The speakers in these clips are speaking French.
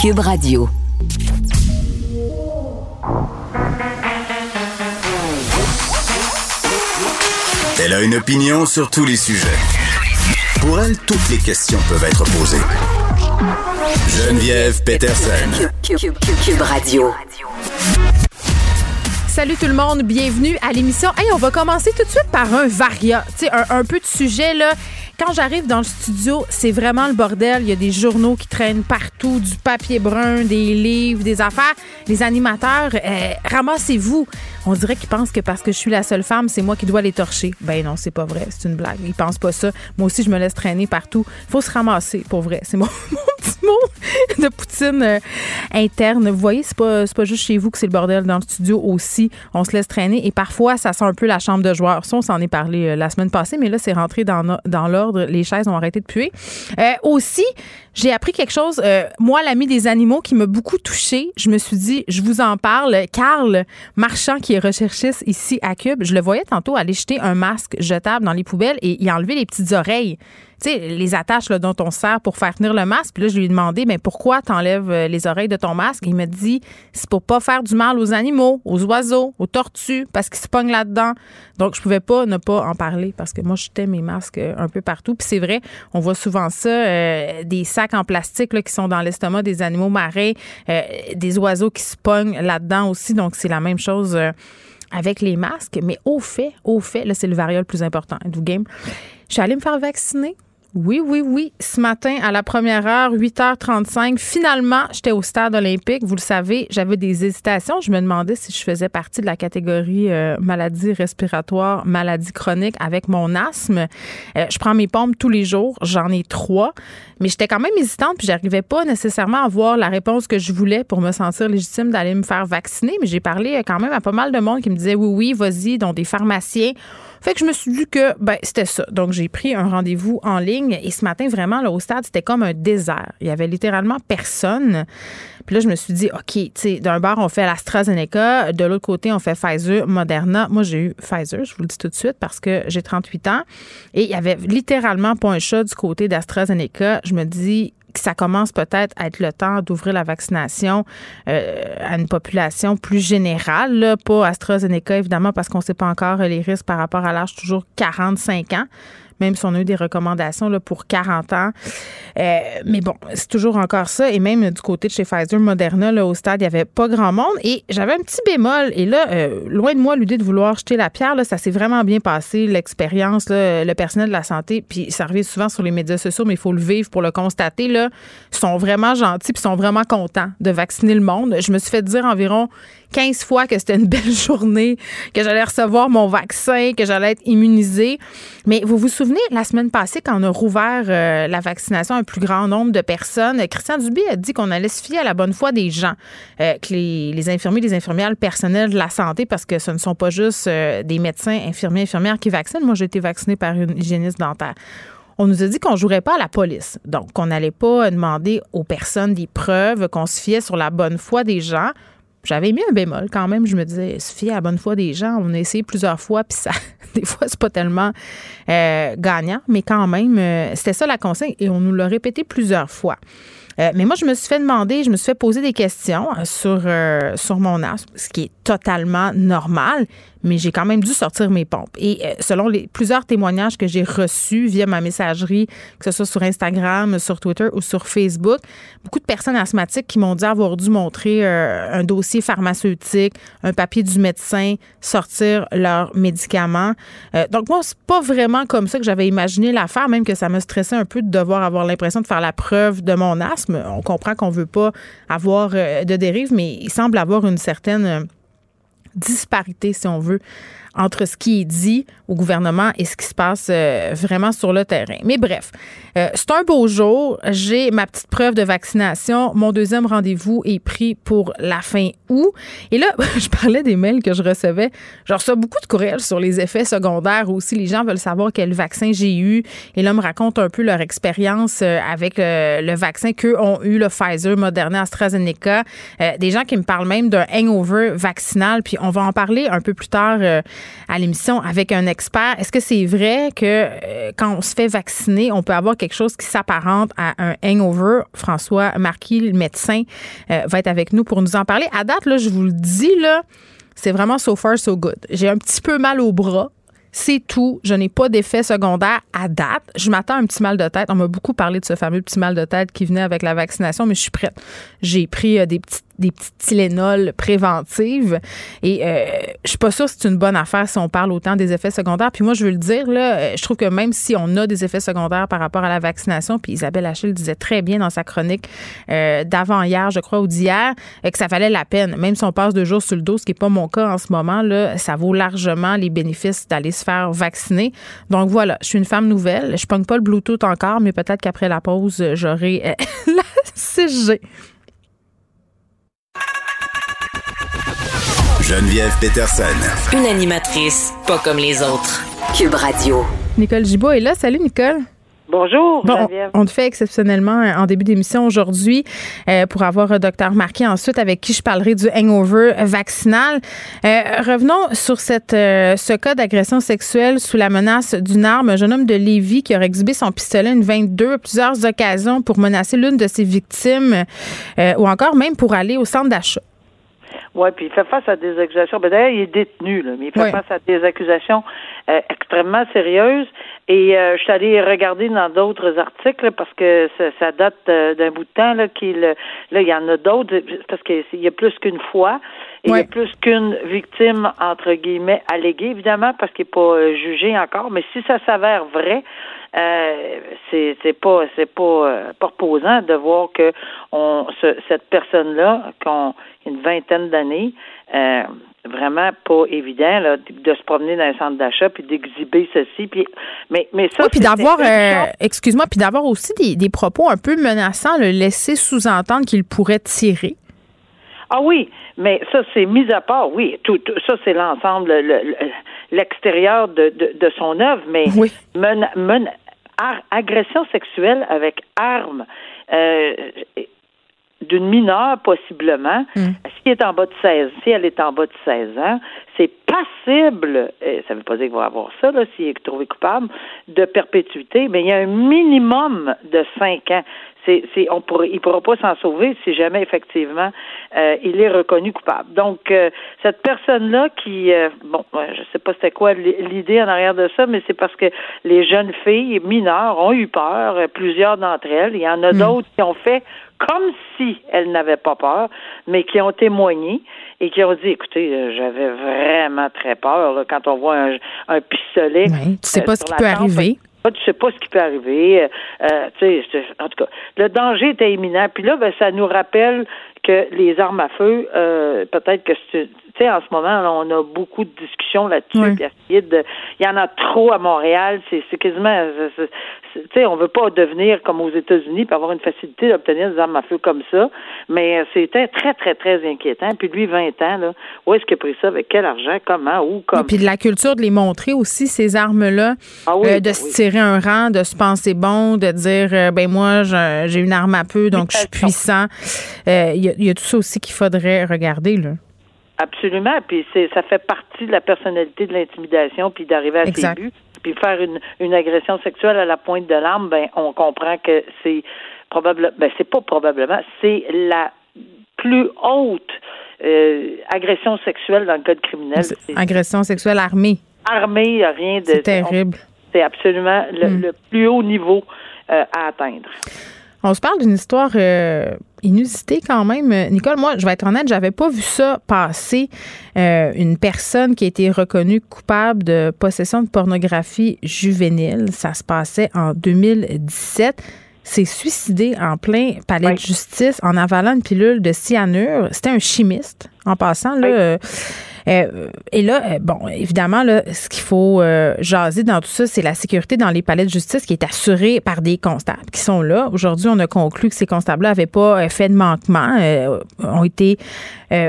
Cube Radio. Elle a une opinion sur tous les sujets. Pour elle, toutes les questions peuvent être posées. Geneviève Peterson. Cube, Radio. Salut tout le monde, bienvenue à l'émission. Hey, on va commencer tout de suite par un varia, tu sais, un, un peu de sujet là quand j'arrive dans le studio, c'est vraiment le bordel. Il y a des journaux qui traînent partout, du papier brun, des livres, des affaires. Les animateurs, euh, ramassez-vous. On dirait qu'ils pensent que parce que je suis la seule femme, c'est moi qui dois les torcher. Ben non, c'est pas vrai. C'est une blague. Ils pensent pas ça. Moi aussi, je me laisse traîner partout. Il faut se ramasser, pour vrai. C'est mon, petit mot de poutine euh, interne. Vous voyez, c'est pas, pas juste chez vous que c'est le bordel. Dans le studio aussi, on se laisse traîner. Et parfois, ça sent un peu la chambre de joueur. Ça, on s'en est parlé euh, la semaine passée, mais là, c'est rentré dans, dans l'ordre les chaises ont arrêté de puer. Euh, aussi, j'ai appris quelque chose. Euh, moi, l'ami des animaux qui m'a beaucoup touchée, je me suis dit, je vous en parle. Carl Marchand, qui est recherchiste ici à Cube, je le voyais tantôt aller jeter un masque jetable dans les poubelles et a enlevé les petites oreilles les attaches dont on sert pour faire tenir le masque. Puis là, je lui ai demandé, mais pourquoi t'enlèves euh, les oreilles de ton masque? il m'a dit, c'est pour pas faire du mal aux animaux, aux oiseaux, aux tortues, parce qu'ils se pognent là-dedans. Donc, je pouvais pas ne pas en parler parce que moi, je jetais mes masques euh, un peu partout. Puis c'est vrai, on voit souvent ça, euh, des sacs en plastique qui sont dans l'estomac des animaux marins, des oiseaux qui se pognent là-dedans aussi. Donc, c'est la même chose avec les masques. Mais au fait, au fait, là, c'est le variole le plus important. du game? Je suis allée me faire vacciner. Oui, oui, oui. Ce matin, à la première heure, 8h35, finalement, j'étais au stade olympique. Vous le savez, j'avais des hésitations. Je me demandais si je faisais partie de la catégorie euh, maladie respiratoire, maladie chronique avec mon asthme. Euh, je prends mes pompes tous les jours. J'en ai trois. Mais j'étais quand même hésitante, puis j'arrivais pas nécessairement à avoir la réponse que je voulais pour me sentir légitime d'aller me faire vacciner. Mais j'ai parlé quand même à pas mal de monde qui me disait oui, oui, vas-y, dont des pharmaciens. Fait que je me suis dit que ben, c'était ça. Donc, j'ai pris un rendez-vous en ligne et ce matin, vraiment, là, au stade, c'était comme un désert. Il y avait littéralement personne. Puis là, je me suis dit, OK, tu sais, d'un bord, on fait l'AstraZeneca, de l'autre côté, on fait Pfizer, Moderna. Moi, j'ai eu Pfizer, je vous le dis tout de suite, parce que j'ai 38 ans. Et il y avait littéralement pas un chat du côté d'AstraZeneca. Je me dis, que ça commence peut-être à être le temps d'ouvrir la vaccination euh, à une population plus générale, là, pas AstraZeneca évidemment parce qu'on ne sait pas encore les risques par rapport à l'âge toujours 45 ans même si on a eu des recommandations pour 40 ans. Euh, mais bon, c'est toujours encore ça. Et même du côté de chez Pfizer, Moderna, là, au stade, il n'y avait pas grand monde. Et j'avais un petit bémol. Et là, euh, loin de moi l'idée de vouloir jeter la pierre, là, ça s'est vraiment bien passé, l'expérience, le personnel de la santé. Puis ça arrive souvent sur les médias sociaux, mais il faut le vivre pour le constater. Là, sont vraiment gentils puis sont vraiment contents de vacciner le monde. Je me suis fait dire environ 15 fois que c'était une belle journée, que j'allais recevoir mon vaccin, que j'allais être immunisée. Mais vous vous souvenez, la semaine passée, quand on a rouvert euh, la vaccination à un plus grand nombre de personnes, Christian Dubé a dit qu'on allait se fier à la bonne foi des gens, euh, que les, infirmiers, les infirmières, le personnel de la santé, parce que ce ne sont pas juste euh, des médecins, infirmiers, infirmières qui vaccinent. Moi, j'ai été vaccinée par une hygiéniste dentaire on nous a dit qu'on ne jouerait pas à la police. Donc, qu'on n'allait pas demander aux personnes des preuves, qu'on se fiait sur la bonne foi des gens. J'avais mis un bémol quand même. Je me disais, fier à la bonne foi des gens. On a essayé plusieurs fois, puis ça, des fois, c'est pas tellement euh, gagnant, mais quand même, euh, c'était ça la consigne et on nous l'a répété plusieurs fois. Euh, mais moi, je me suis fait demander, je me suis fait poser des questions sur, sur mon asthme, ce qui est totalement normal mais j'ai quand même dû sortir mes pompes. Et euh, selon les plusieurs témoignages que j'ai reçus via ma messagerie, que ce soit sur Instagram, sur Twitter ou sur Facebook, beaucoup de personnes asthmatiques qui m'ont dit avoir dû montrer euh, un dossier pharmaceutique, un papier du médecin, sortir leurs médicaments. Euh, donc moi, c'est pas vraiment comme ça que j'avais imaginé l'affaire, même que ça me stressait un peu de devoir avoir l'impression de faire la preuve de mon asthme. On comprend qu'on veut pas avoir de dérive, mais il semble avoir une certaine disparité, si on veut, entre ce qui est dit au gouvernement et ce qui se passe euh, vraiment sur le terrain. Mais bref, euh, c'est un beau jour. J'ai ma petite preuve de vaccination. Mon deuxième rendez-vous est pris pour la fin août. Et là, je parlais des mails que je recevais. Je reçois beaucoup de courriels sur les effets secondaires aussi. Les gens veulent savoir quel vaccin j'ai eu. Et là, me racontent un peu leur expérience euh, avec le vaccin qu'eux ont eu, le Pfizer, Moderna, AstraZeneca. des gens qui me parlent même d'un hangover vaccinal. Puis on va en parler un peu plus tard à l'émission avec un expert. Est-ce que c'est vrai que euh, quand on se fait vacciner, on peut avoir quelque chose qui s'apparente à un hangover? François Marquis, le médecin, euh, va être avec nous pour nous en parler. À date, là, je vous le dis, là, c'est vraiment so far, so good. J'ai un petit peu mal au bras. C'est tout. Je n'ai pas d'effet secondaire à date. Je m'attends à un petit mal de tête. On m'a beaucoup parlé de ce fameux petit mal de tête qui venait avec la vaccination, mais je suis prête. J'ai pris euh, des petites des petites Tylenol préventives. Et euh, je suis pas sûre que c'est une bonne affaire si on parle autant des effets secondaires. Puis moi, je veux le dire, là, euh, je trouve que même si on a des effets secondaires par rapport à la vaccination, puis Isabelle Achille disait très bien dans sa chronique euh, d'avant-hier, je crois, ou d'hier, que ça valait la peine. Même si on passe deux jours sur le dos, ce qui n'est pas mon cas en ce moment, là, ça vaut largement les bénéfices d'aller se faire vacciner. Donc voilà, je suis une femme nouvelle. Je pogne pas le Bluetooth encore, mais peut-être qu'après la pause, j'aurai la 6G. Geneviève Peterson. Une animatrice pas comme les autres. Cube Radio. Nicole Gibault est là. Salut, Nicole. Bonjour, Bon, Geneviève. on te fait exceptionnellement euh, en début d'émission aujourd'hui euh, pour avoir un docteur Marquis ensuite avec qui je parlerai du hangover vaccinal. Euh, revenons sur cette, euh, ce cas d'agression sexuelle sous la menace d'une arme. Un jeune homme de Lévis qui aurait exhibé son pistolet une 22 à plusieurs occasions pour menacer l'une de ses victimes euh, ou encore même pour aller au centre d'achat. Oui, puis il fait face à des accusations. Ben, D'ailleurs, il est détenu, là, mais il fait face à des accusations euh, extrêmement sérieuses. Et euh, je suis allée regarder dans d'autres articles là, parce que ça, ça date euh, d'un bout de temps là qu'il là il y en a d'autres parce qu'il y a plus qu'une fois et il y a plus qu'une victime entre guillemets alléguée évidemment parce qu'il n'est pas euh, jugé encore. Mais si ça s'avère vrai, euh, c'est c'est pas c'est pas euh, pas reposant de voir que on ce- cette personne là qu'on une vingtaine d'années euh, vraiment pas évident là, de, se promener dans un centre d'achat puis d'exhiber ceci puis mais mais ça Oui, puis d'avoir, euh, excuse-moi, puis d'avoir aussi des, des propos un peu menaçants, le laisser sous-entendre qu'il pourrait tirer. Ah oui, mais ça, c'est mis à part, oui. Tout, tout- ça, c'est l'ensemble, le- le- l'extérieur de, de, de son œuvre, mais Oui. mena- mena- ar- agression sexuelle avec arme euh, d'une mineure, possiblement, Mm. si elle est en bas de 16, si elle est en bas de 16 ans, c'est euh, ça ne veut pas dire qu'il va avoir ça, là, s'il est trouvé coupable, de perpétuité, mais il y a un minimum de 5 ans. C'est, on pourra, il ne pourra pas s'en sauver si jamais effectivement euh, il est reconnu coupable. Donc euh, cette personne-là qui, euh, bon, je sais pas c'était quoi l'idée en arrière de ça, mais c'est parce que les jeunes filles mineures ont eu peur, plusieurs d'entre elles. Il y en a d'autres qui ont fait comme si elles n'avaient pas peur, mais qui ont témoigné et qui ont dit, écoutez, j'avais vraiment très peur là, quand on voit un, un pistolet. Ouais, tu sais euh, pas ce qui peut tempe. arriver. Ah, tu sais pas ce qui peut arriver. Euh, euh, en tout cas, le danger était imminent. Puis là, ben, ça nous rappelle que les armes à feu, euh, peut-être que c'est- tu sais, en ce moment, là, on a beaucoup de discussions là-dessus. Il y en a trop à Montréal. C'est quasiment, tu sais, on veut pas devenir comme aux États-Unis puis avoir une facilité d'obtenir des armes à feu comme ça. Mais euh, c'était très, très, très inquiétant. Puis lui, 20 ans, là, où est-ce qu'il a pris ça? Avec quel argent? Comment? Où? Comme? Puis de la culture de les montrer aussi, ces armes-là, Ah oui, euh, de se tirer un rang, de se penser bon, de dire, euh, ben moi, j'ai une arme à peu, donc je suis puissant. Euh, Il y, y a tout ça aussi qu'il faudrait regarder. Là. Absolument. Puis c'est ça fait partie de la personnalité de l'intimidation, puis d'arriver à Exact. ses buts. Puis faire une, une agression sexuelle à la pointe de l'arme, ben on comprend que c'est probablement, ben c'est pas probablement, c'est la plus haute euh, agression sexuelle dans le code criminel. C'est- Agression sexuelle armée, armé, y a rien de. c'est terrible. C'est absolument le, Mm. le plus haut niveau euh, à atteindre. On se parle d'une histoire euh, inusitée quand même. Euh, Nicole, moi, je vais être honnête, j'avais pas vu ça passer. Euh, une personne qui a été reconnue coupable de possession de pornographie juvénile. Ça se passait en 2017. S'est suicidé en plein palais Oui. de justice en avalant une pilule de cyanure. C'était un chimiste, en passant. Là, Oui. euh, euh, et là, euh, bon, évidemment, là, ce qu'il faut euh, jaser dans tout ça, c'est la sécurité dans les palais de justice qui est assurée par des constables qui sont là. Aujourd'hui, on a conclu que ces constables-là n'avaient pas fait de manquement, euh, ont été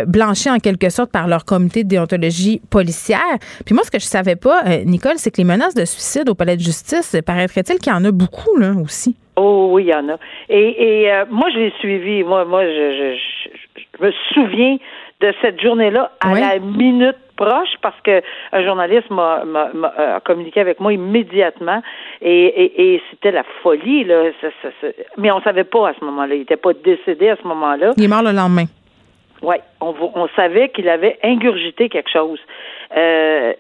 blanchis en quelque sorte par leur comité de déontologie policière. Puis moi, ce que je savais pas, Nicole, c'est que les menaces de suicide au palais de justice, paraîtrait-il qu'il y en a beaucoup là aussi? Oh oui, il y en a. Et, et euh, moi, je l'ai suivi. Moi, moi, je, je, je, je me souviens de cette journée-là à Oui. la minute proche parce que un journaliste m'a, m'a, communiqué avec moi immédiatement et, et, c'était la folie là. mais on savait pas à ce moment-là. Il était pas décédé à ce moment-là. Il est mort le lendemain. Oui, on, on savait qu'il avait ingurgité quelque chose. Euh,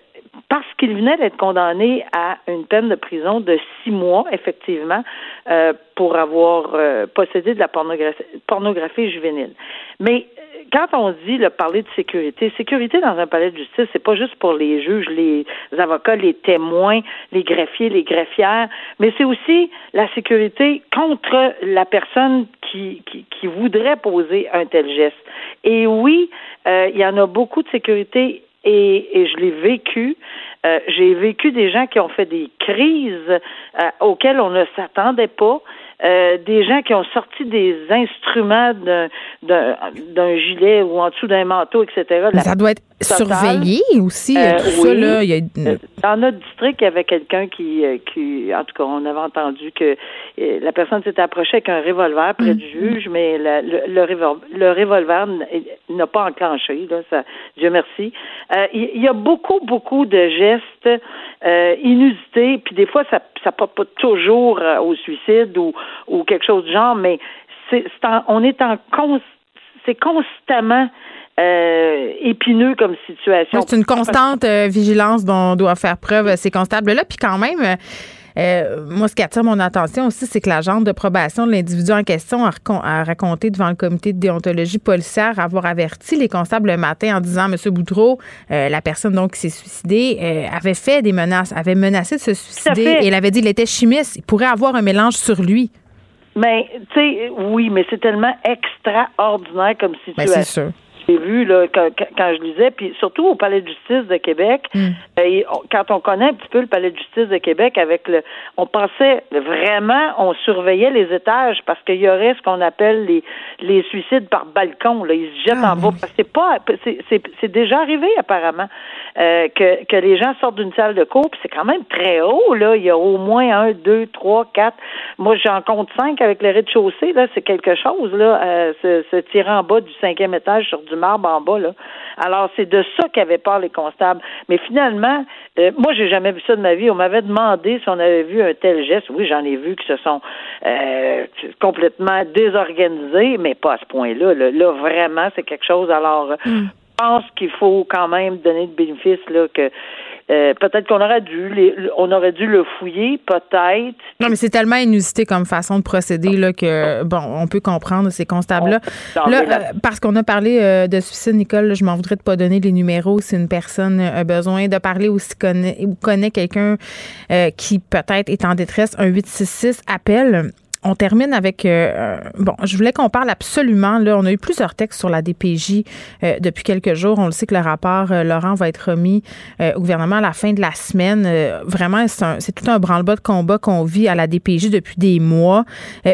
parce qu'il venait d'être condamné à une peine de prison de six mois, effectivement, euh, pour avoir euh, possédé de la pornographie, juvénile. Mais euh, quand on dit le parler de sécurité, sécurité dans un palais de justice, c'est pas juste pour les juges, les avocats, les témoins, les greffiers, les greffières, mais c'est aussi la sécurité contre la personne qui, qui, qui voudrait poser un tel geste. Et oui, il y en a beaucoup de sécurité et, et je l'ai vécu. Euh, j'ai vécu des gens qui ont fait des crises euh, auxquelles on ne s'attendait pas. Euh, des gens qui ont sorti des instruments d'un gilet ou en dessous d'un manteau, etc. ça doit être surveillé aussi, euh, tout ça, là. Il y a... Dans notre district, il y avait quelqu'un qui, qui, en tout cas, on avait entendu que la personne s'était approchée avec un revolver près du mm-hmm. juge, mais le, le, revolver n'a pas enclenché, là, ça, Dieu merci. il y a beaucoup, beaucoup de gestes inusités, puis des fois, ça ça porte pas toujours au suicide ou ou quelque chose du genre, mais c'est, on est en c'est constamment euh, épineux comme situation. C'est une constante euh, vigilance dont on doit faire preuve ces constables-là. Puis quand même, euh, moi, ce qui attire mon attention aussi, c'est que l'agente de probation de l'individu en question a, raconté devant le comité de déontologie policière avoir averti les constables le matin en disant, Monsieur Boudreau, la personne donc qui s'est suicidée, avait fait des menaces, avait menacé de se suicider et elle avait dit qu'il était chimiste, il pourrait avoir un mélange sur lui. Mais, tu sais, oui, mais c'est tellement extraordinaire comme ben, situation. c'est sûr j'ai vu là, quand, je lisais, puis surtout au Palais de justice de Québec, hmm. euh, quand on connaît un petit peu le Palais de justice de Québec, avec le, on pensait vraiment, on surveillait les étages parce qu'il y aurait ce qu'on appelle les les suicides par balcon. Là, ils se jettent ah, en bas. C'est pas, c'est déjà arrivé apparemment euh, que que les gens sortent d'une salle de cours, puis c'est quand même très haut là. Il y a au moins un, deux, trois, quatre. Moi, j'en compte cinq avec le rez-de-chaussée. Là, c'est quelque chose là, euh, se, se tirer en bas du cinquième étage sur du marbre en bas. Là. Alors, c'est de ça qu'avaient peur les constables. Mais finalement, euh, moi, j'ai jamais vu ça de ma vie. On m'avait demandé si on avait vu un tel geste. Oui, j'en ai vu qui se sont euh, complètement désorganisés, mais pas à ce point-là. Là, vraiment, c'est quelque chose. Alors, mm. Je pense qu'il faut quand même donner le bénéfice là, que euh, peut-être qu'on aurait dû on aurait dû le fouiller, peut-être. Non, mais c'est tellement inusité comme façon de procéder là que bon, on peut comprendre ces constables-là. Là, euh, parce qu'on a parlé euh, de suicide, Nicole, je m'en voudrais de pas donner les numéros si une personne a besoin de parler ou si connaît ou connaît quelqu'un qui peut-être est en détresse. Un 866 appelle. On termine avec euh, bon, je voulais qu'on parle absolument là, on a eu plusieurs textes sur la DPJ euh, depuis quelques jours, on le sait que le rapport euh, Laurent va être remis au gouvernement à la fin de la semaine. vraiment c'est tout un branle-bas de combat qu'on vit à la DPJ depuis des mois.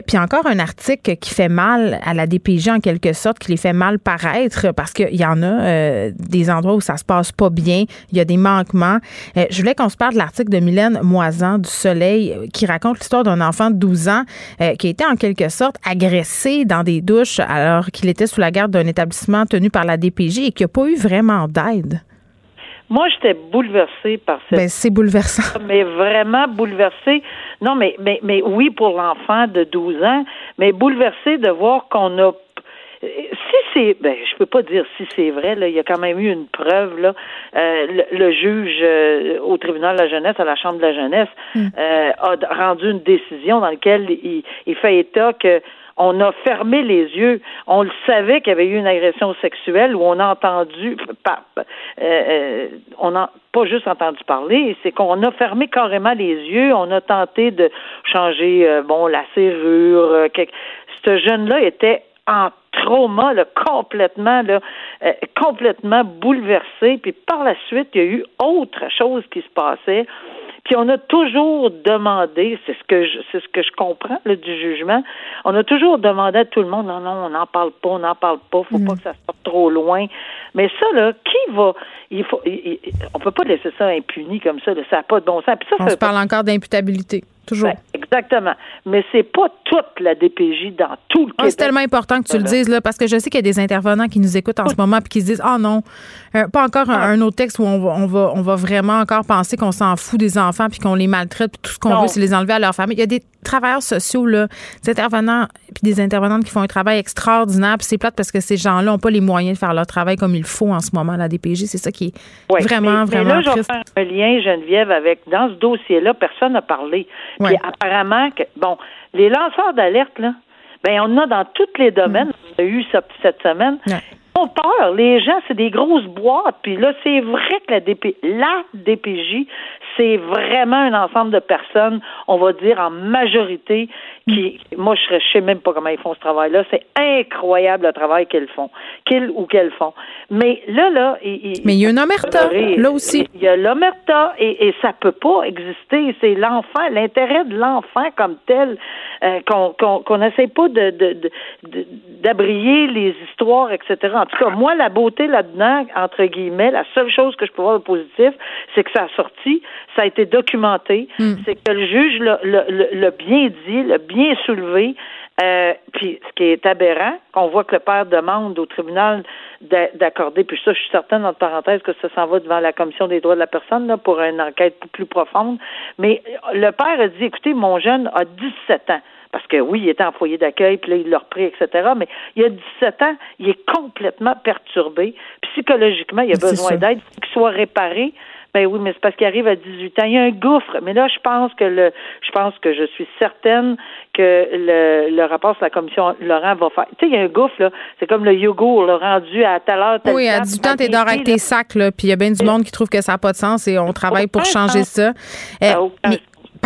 puis encore un article qui fait mal à la DPJ en quelque sorte, qui les fait mal paraître parce qu'il y en a des endroits où ça se passe pas bien, il y a des manquements. je voulais qu'on se parle de l'article de Mylène Moisan du Soleil qui raconte l'histoire d'un enfant de 12 ans euh, qui a été en quelque sorte agressé dans des douches alors qu'il était sous la garde d'un établissement tenu par la DPJ et qui n'a pas eu vraiment d'aide? Moi, j'étais bouleversée par cette. Ben, c'est bouleversant. Mais vraiment bouleversée. Non, mais, mais, mais oui, pour l'enfant de 12 ans, mais bouleversée de voir qu'on a si c'est, ben, je peux pas dire si c'est vrai. Là, il y a quand même eu une preuve. Là, euh, le, juge euh, au tribunal de la jeunesse, à la chambre de la jeunesse, hmm. euh, a rendu une décision dans laquelle il, il fait état que on a fermé les yeux. On le savait qu'il y avait eu une agression sexuelle où on a entendu, pas, on n'a pas juste entendu parler, c'est qu'on a fermé carrément les yeux. On a tenté de changer, bon, la serrure. Ce jeune-là était en trauma là, complètement là, euh, complètement bouleversé. Puis par la suite, il y a eu autre chose qui se passait. Puis on a toujours demandé, c'est ce que je, c'est ce que je comprends là, du jugement, on a toujours demandé à tout le monde, non, non, on n'en parle pas, on n'en parle pas, faut pas mm. que ça sorte trop loin. Mais ça, là, qui va. Il faut, on peut pas laisser ça impuni comme ça. Ça n'a pas de bon sens. ça, on se parle encore d'imputabilité. Toujours. Ben, exactement. Mais c'est pas toute la DPJ dans tout le ah, C'est tellement important que tu le dises, là, parce que je sais qu'il y a des intervenants qui nous écoutent en ce moment et qui se disent Ah oh non, euh, pas encore un, autre texte où on va, on va, on va vraiment encore penser qu'on s'en fout des enfants puis qu'on les maltraite puis tout ce qu'on veut, c'est les enlever à leur famille. Il y a des travailleurs sociaux, là, des intervenants puis des intervenantes qui font un travail extraordinaire. Puis c'est plate parce que ces gens-là n'ont pas les moyens de faire leur travail comme il faut en ce moment à la DPJ. C'est ça qui est vraiment, vraiment mais là, Je vais faire un lien, Geneviève, avec dans ce dossier-là, personne n'a parlé. Puis apparemment, que, bon, les lanceurs d'alerte, là, ben on en a dans tous les domaines. Mm. On a eu ça cette semaine. Ils ont peur. Les gens, c'est des grosses boîtes. Puis là, c'est vrai que la, DP, la DPJ, c'est vraiment un ensemble de personnes, on va dire en majorité, qui, moi, je ne sais même pas comment ils font ce travail-là. C'est incroyable le travail qu'ils font, qu'ils ou qu'elles font. Mais là, là, mais il y a une omerta là aussi. Il y a l'omerta et, et ça peut pas exister. C'est l'enfant, l'intérêt de l'enfant comme tel, euh, qu'on qu'on n'essaie pas de d'abrier les histoires, etc. En tout cas, moi, la beauté là-dedans, entre guillemets, la seule chose que je peux voir de positif, c'est que ça a sorti, ça a été documenté, hmm. c'est que le juge l'a bien dit, l'a bien soulevé. Euh, puis ce qui est aberrant, qu'on voit que le père demande au tribunal d'accorder, puis ça, je suis certaine, entre parenthèses, que ça s'en va devant la commission des droits de la personne là, pour une enquête plus profonde. Mais le père a dit, écoutez, mon jeune a 17 ans. Parce que oui, il était en foyer d'accueil, puis là, il l'a repris, etc. Mais il a 17 ans, il est complètement perturbé. Psychologiquement, il a besoin d'aide, qu'il soit réparé. Ben oui, mais c'est parce qu'il arrive à 18 ans. Il y a un gouffre. Mais là, je pense que le, je pense que je suis certaine que le, le rapport sur la commission Laurent va faire. Tu sais, il y a un gouffre, là. C'est comme le yogourt, le rendu à tout à l'heure. Oui, à 18 ans, t'es dehors avec tes sacs, là. Puis il y a bien du monde qui trouve que ça n'a pas de sens et on travaille pour changer ça. Euh,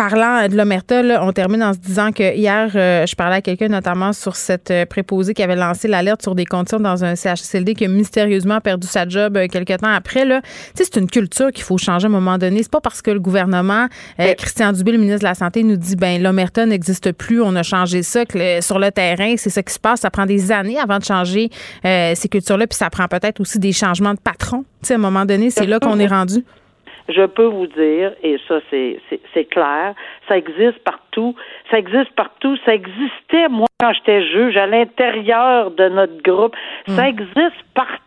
parlant de l'Omerta, on termine en se disant que hier, euh, je parlais à quelqu'un notamment sur cette euh, préposée qui avait lancé l'alerte sur des conditions dans un CHSLD qui a mystérieusement perdu sa job euh, quelques temps après. Là. C'est une culture qu'il faut changer à un moment donné. C'est pas parce que le gouvernement, Christian Dubé, le ministre de la Santé, nous dit ben l'Omerta n'existe plus, on a changé ça, que sur le terrain, c'est ça qui se passe. Ça prend des années avant de changer ces cultures-là, puis ça prend peut-être aussi des changements de patron. à un moment donné, c'est là qu'on est rendu je peux vous dire, et ça c'est clair, ça existe partout, ça existe partout, ça existait moi quand j'étais juge à l'intérieur de notre groupe, ça hmm. existe partout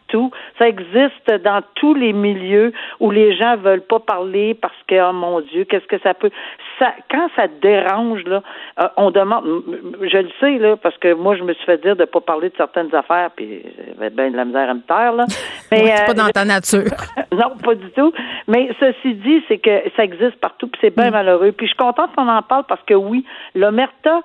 ça existe dans tous les milieux où les gens veulent pas parler parce que, oh mon Dieu, qu'est-ce que ça peut. Ça, quand ça dérange, là, euh, on demande. Je le sais, là, parce que moi, je me suis fait dire de pas parler de certaines affaires, puis j'avais bien de la misère à me taire, là. Mais, c'est pas dans ta nature. non, pas du tout. Mais ceci dit, c'est que ça existe partout, puis c'est bien mm. malheureux. Puis je suis contente qu'on en parle parce que oui, l'omerta,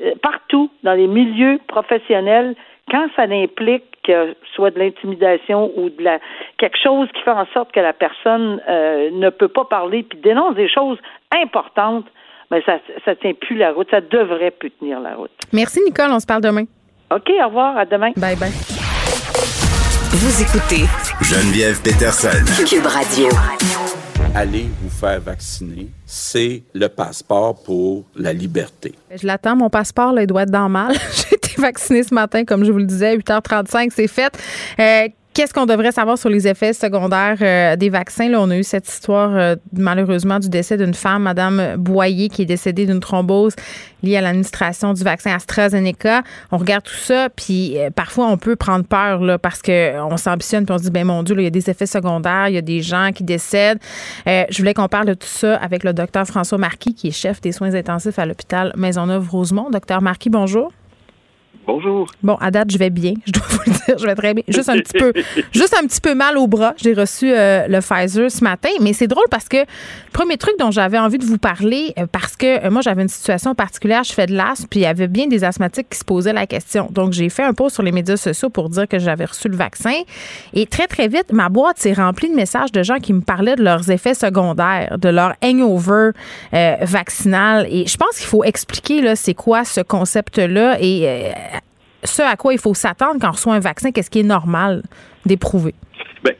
euh, partout, dans les milieux professionnels, quand ça implique que soit de l'intimidation ou de la quelque chose qui fait en sorte que la personne euh, ne peut pas parler puis dénonce des choses importantes, mais ben, ça ça tient plus la route, ça devrait plus tenir la route. Merci Nicole, on se parle demain. OK, au revoir, à demain. Bye bye. Vous écoutez Geneviève Peterson. Cube Radio. Allez vous faire vacciner, c'est le passeport pour la liberté. Je l'attends, mon passeport, là, il doit être dans mal. vacciné ce matin, comme je vous le disais, à 8h35, c'est fait. Euh, qu'est-ce qu'on devrait savoir sur les effets secondaires euh, des vaccins? Là, on a eu cette histoire, euh, malheureusement, du décès d'une femme, Madame Boyer, qui est décédée d'une thrombose liée à l'administration du vaccin AstraZeneca. On regarde tout ça, puis parfois, on peut prendre peur là, parce qu'on s'ambitionne, puis on se dit, ben mon Dieu, il y a des effets secondaires, il y a des gens qui décèdent. je voulais qu'on parle de tout ça avec le docteur François Marquis, qui est chef des soins intensifs à l'hôpital Maisonneuve-Rosemont. Docteur Marquis, bonjour. Bonjour. Bon, à date, je vais bien. Je dois vous le dire, je vais très bien. Juste un petit peu, juste un petit peu mal au bras. J'ai reçu euh, le Pfizer ce matin, mais c'est drôle parce que le premier truc dont j'avais envie de vous parler, euh, parce que euh, moi j'avais une situation particulière, je fais de l'asthme, puis il y avait bien des asthmatiques qui se posaient la question. Donc j'ai fait un post sur les médias sociaux pour dire que j'avais reçu le vaccin, et très très vite ma boîte s'est remplie de messages de gens qui me parlaient de leurs effets secondaires, de leur hangover vaccinal, et je pense qu'il faut expliquer là c'est quoi ce concept là et ce à quoi il faut s'attendre quand on reçoit un vaccin, qu'est-ce qui est normal d'éprouver? Ben,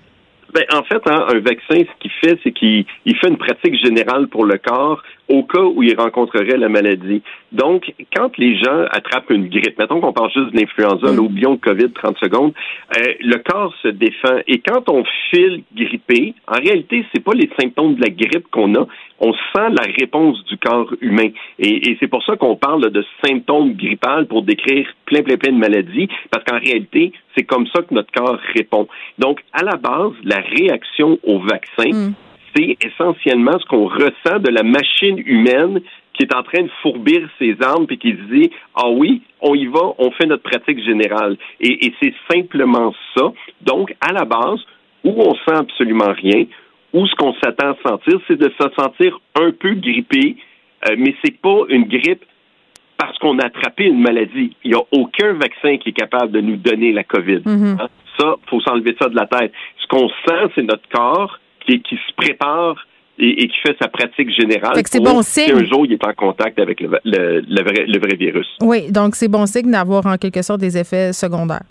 ben, en fait, hein, un vaccin, ce qu'il fait, c'est qu'il fait une pratique générale pour le corps au cas où ils rencontreraient la maladie. Donc, quand les gens attrapent une grippe, mettons qu'on parle juste de l'influenza, le COVID 30 secondes, euh, le corps se défend. Et quand on file grippé, en réalité, c'est pas les symptômes de la grippe qu'on a, on sent la réponse du corps humain. Et, c'est pour ça qu'on parle de symptômes grippales pour décrire plein, plein, plein de maladies, parce qu'en réalité, c'est comme ça que notre corps répond. Donc, à la base, la réaction au vaccin, mm c'est essentiellement ce qu'on ressent de la machine humaine qui est en train de fourbir ses armes puis qui dit ah oui on y va on fait notre pratique générale et, c'est simplement ça donc à la base où on sent absolument rien où ce qu'on s'attend à sentir c'est de se sentir un peu grippé euh, mais c'est pas une grippe parce qu'on a attrapé une maladie. Il n'y a aucun vaccin qui est capable de nous donner la COVID. Mm-hmm. Hein? Ça, faut s'enlever ça de la tête. Ce qu'on sent, c'est notre corps qui, se prépare et, qui fait sa pratique générale. c'est bon signe. un jour, il est en contact avec le, le vrai virus. Oui, donc c'est bon signe d'avoir en quelque sorte des effets secondaires.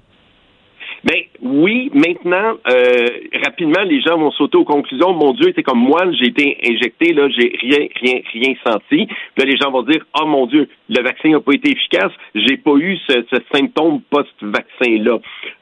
Oui, maintenant, euh, rapidement, les gens vont sauter aux conclusions. Mon Dieu, c'est comme moi, j'ai été injecté, là, j'ai rien, rien, rien senti. Puis là, les gens vont dire, oh mon Dieu, le vaccin n'a pas été efficace, j'ai pas eu ce, symptôme post-vaccin-là.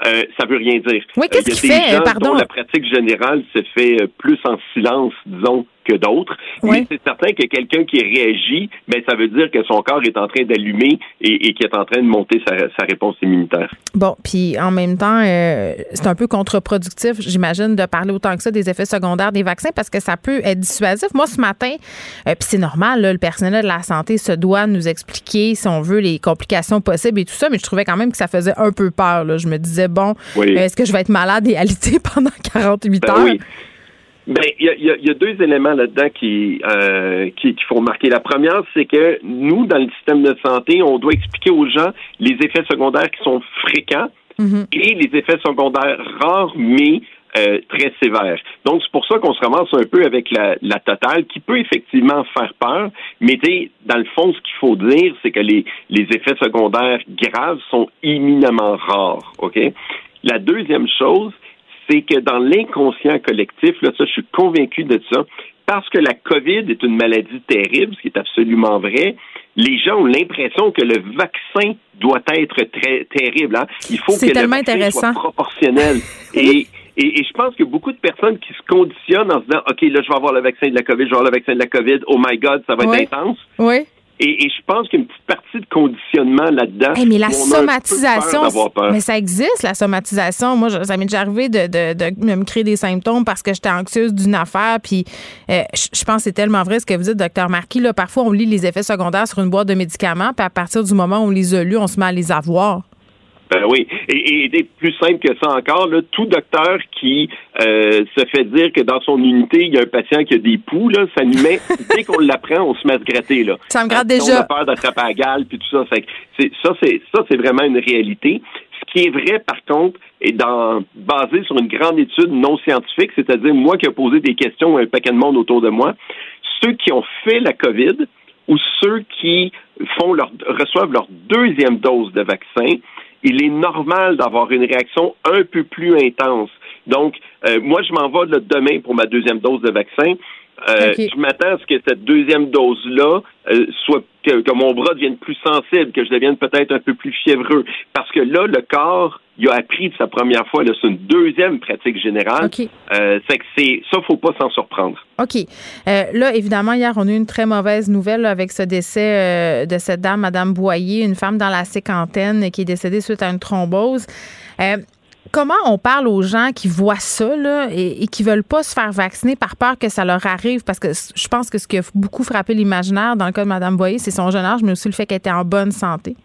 Euh, ça veut rien dire. Oui, qu'est-ce qu'il fait, pardon? la pratique générale se fait euh, plus en silence, disons, que d'autres. Mais c'est certain que quelqu'un qui réagit, ben, ça veut dire que son corps est en train d'allumer et, et qu'il est en train de monter sa, réponse immunitaire. Bon, puis en même temps, euh, c'est un peu contre-productif, j'imagine, de parler autant que ça des effets secondaires des vaccins parce que ça peut être dissuasif. Moi, ce matin, euh, puis c'est normal, le personnel de la santé se doit nous expliquer, si on veut, les complications possibles et tout ça, mais je trouvais quand même que ça faisait un peu peur. Là. Je me disais, bon, est-ce que je vais être malade et alité pendant 48 ben heures? Oui. Ben, il y a, deux éléments là-dedans qui, euh, qui, qui font remarquer. La première, c'est que nous, dans le système de santé, on doit expliquer aux gens les effets secondaires qui sont fréquents mhm. et les effets secondaires rares, mais euh, très sévères. Donc, c'est pour ça qu'on se ramasse un peu avec la, la totale, qui peut effectivement faire peur, mais dans le fond, ce qu'il faut dire, c'est que les, les effets secondaires graves sont éminemment rares. OK? La deuxième chose, c'est que dans l'inconscient collectif, là, ça, je suis convaincu de ça, parce que la COVID est une maladie terrible, ce qui est absolument vrai, les gens ont l'impression que le vaccin doit être très terrible. Hein. Il faut que le vaccin soit proportionnel. et, et, je pense que beaucoup de personnes qui se conditionnent en se disant, OK, là, je vais avoir le vaccin de la COVID, je vais avoir le vaccin de la COVID, oh my God, ça va être intense. Oui. Et, je pense qu'il y a une petite partie de conditionnement là-dedans. mais la somatisation, mais ça existe, la somatisation. Moi, ça m'est déjà arrivé de, de, me créer des symptômes parce que j'étais anxieuse d'une affaire. Puis euh, je, pense que c'est tellement vrai ce que vous dites, docteur Marquis. Là, parfois, on lit les effets secondaires sur une boîte de médicaments, puis à partir du moment où on les a lus, on se met à les avoir. Ben oui. Et, et, plus simple que ça encore, là, tout docteur qui euh, se fait dire que dans son unité, il y a un patient qui a des poux, là, ça nous met, dès qu'on l'apprend, on se met à se gratter. Là. Ça me gratte déjà. On a peur d'attraper à gale, puis tout ça. C'est, ça, c'est, ça, c'est vraiment une réalité. Ce qui est vrai, par contre, est dans, basé sur une grande étude non scientifique, c'est-à-dire moi qui ai posé des questions à un paquet de monde autour de moi, ceux qui ont fait la COVID ou ceux qui font leur, reçoivent leur deuxième dose de vaccin, il est normal d'avoir une réaction un peu plus intense. Donc, euh, moi, je m'en vais demain pour ma deuxième dose de vaccin. Euh, Je m'attends à ce que cette deuxième dose-là euh, soit que, que, mon bras devienne plus sensible, que je devienne peut-être un peu plus fiévreux, parce que là, le corps, il a appris de sa première fois. C'est une deuxième pratique générale. Euh, c'est que c'est ça, faut pas s'en surprendre. OK. Euh, là, évidemment, hier, on a eu une très mauvaise nouvelle avec ce décès de cette dame, Madame Boyer, une femme dans la cinquantaine qui est décédée suite à une thrombose comment on parle aux gens qui voient ça là, et, qui veulent pas se faire vacciner par peur que ça leur arrive? Parce que je pense que ce qui a beaucoup frappé l'imaginaire dans le cas de Mme Boyer, c'est son jeune âge, mais aussi le fait qu'elle était en bonne santé.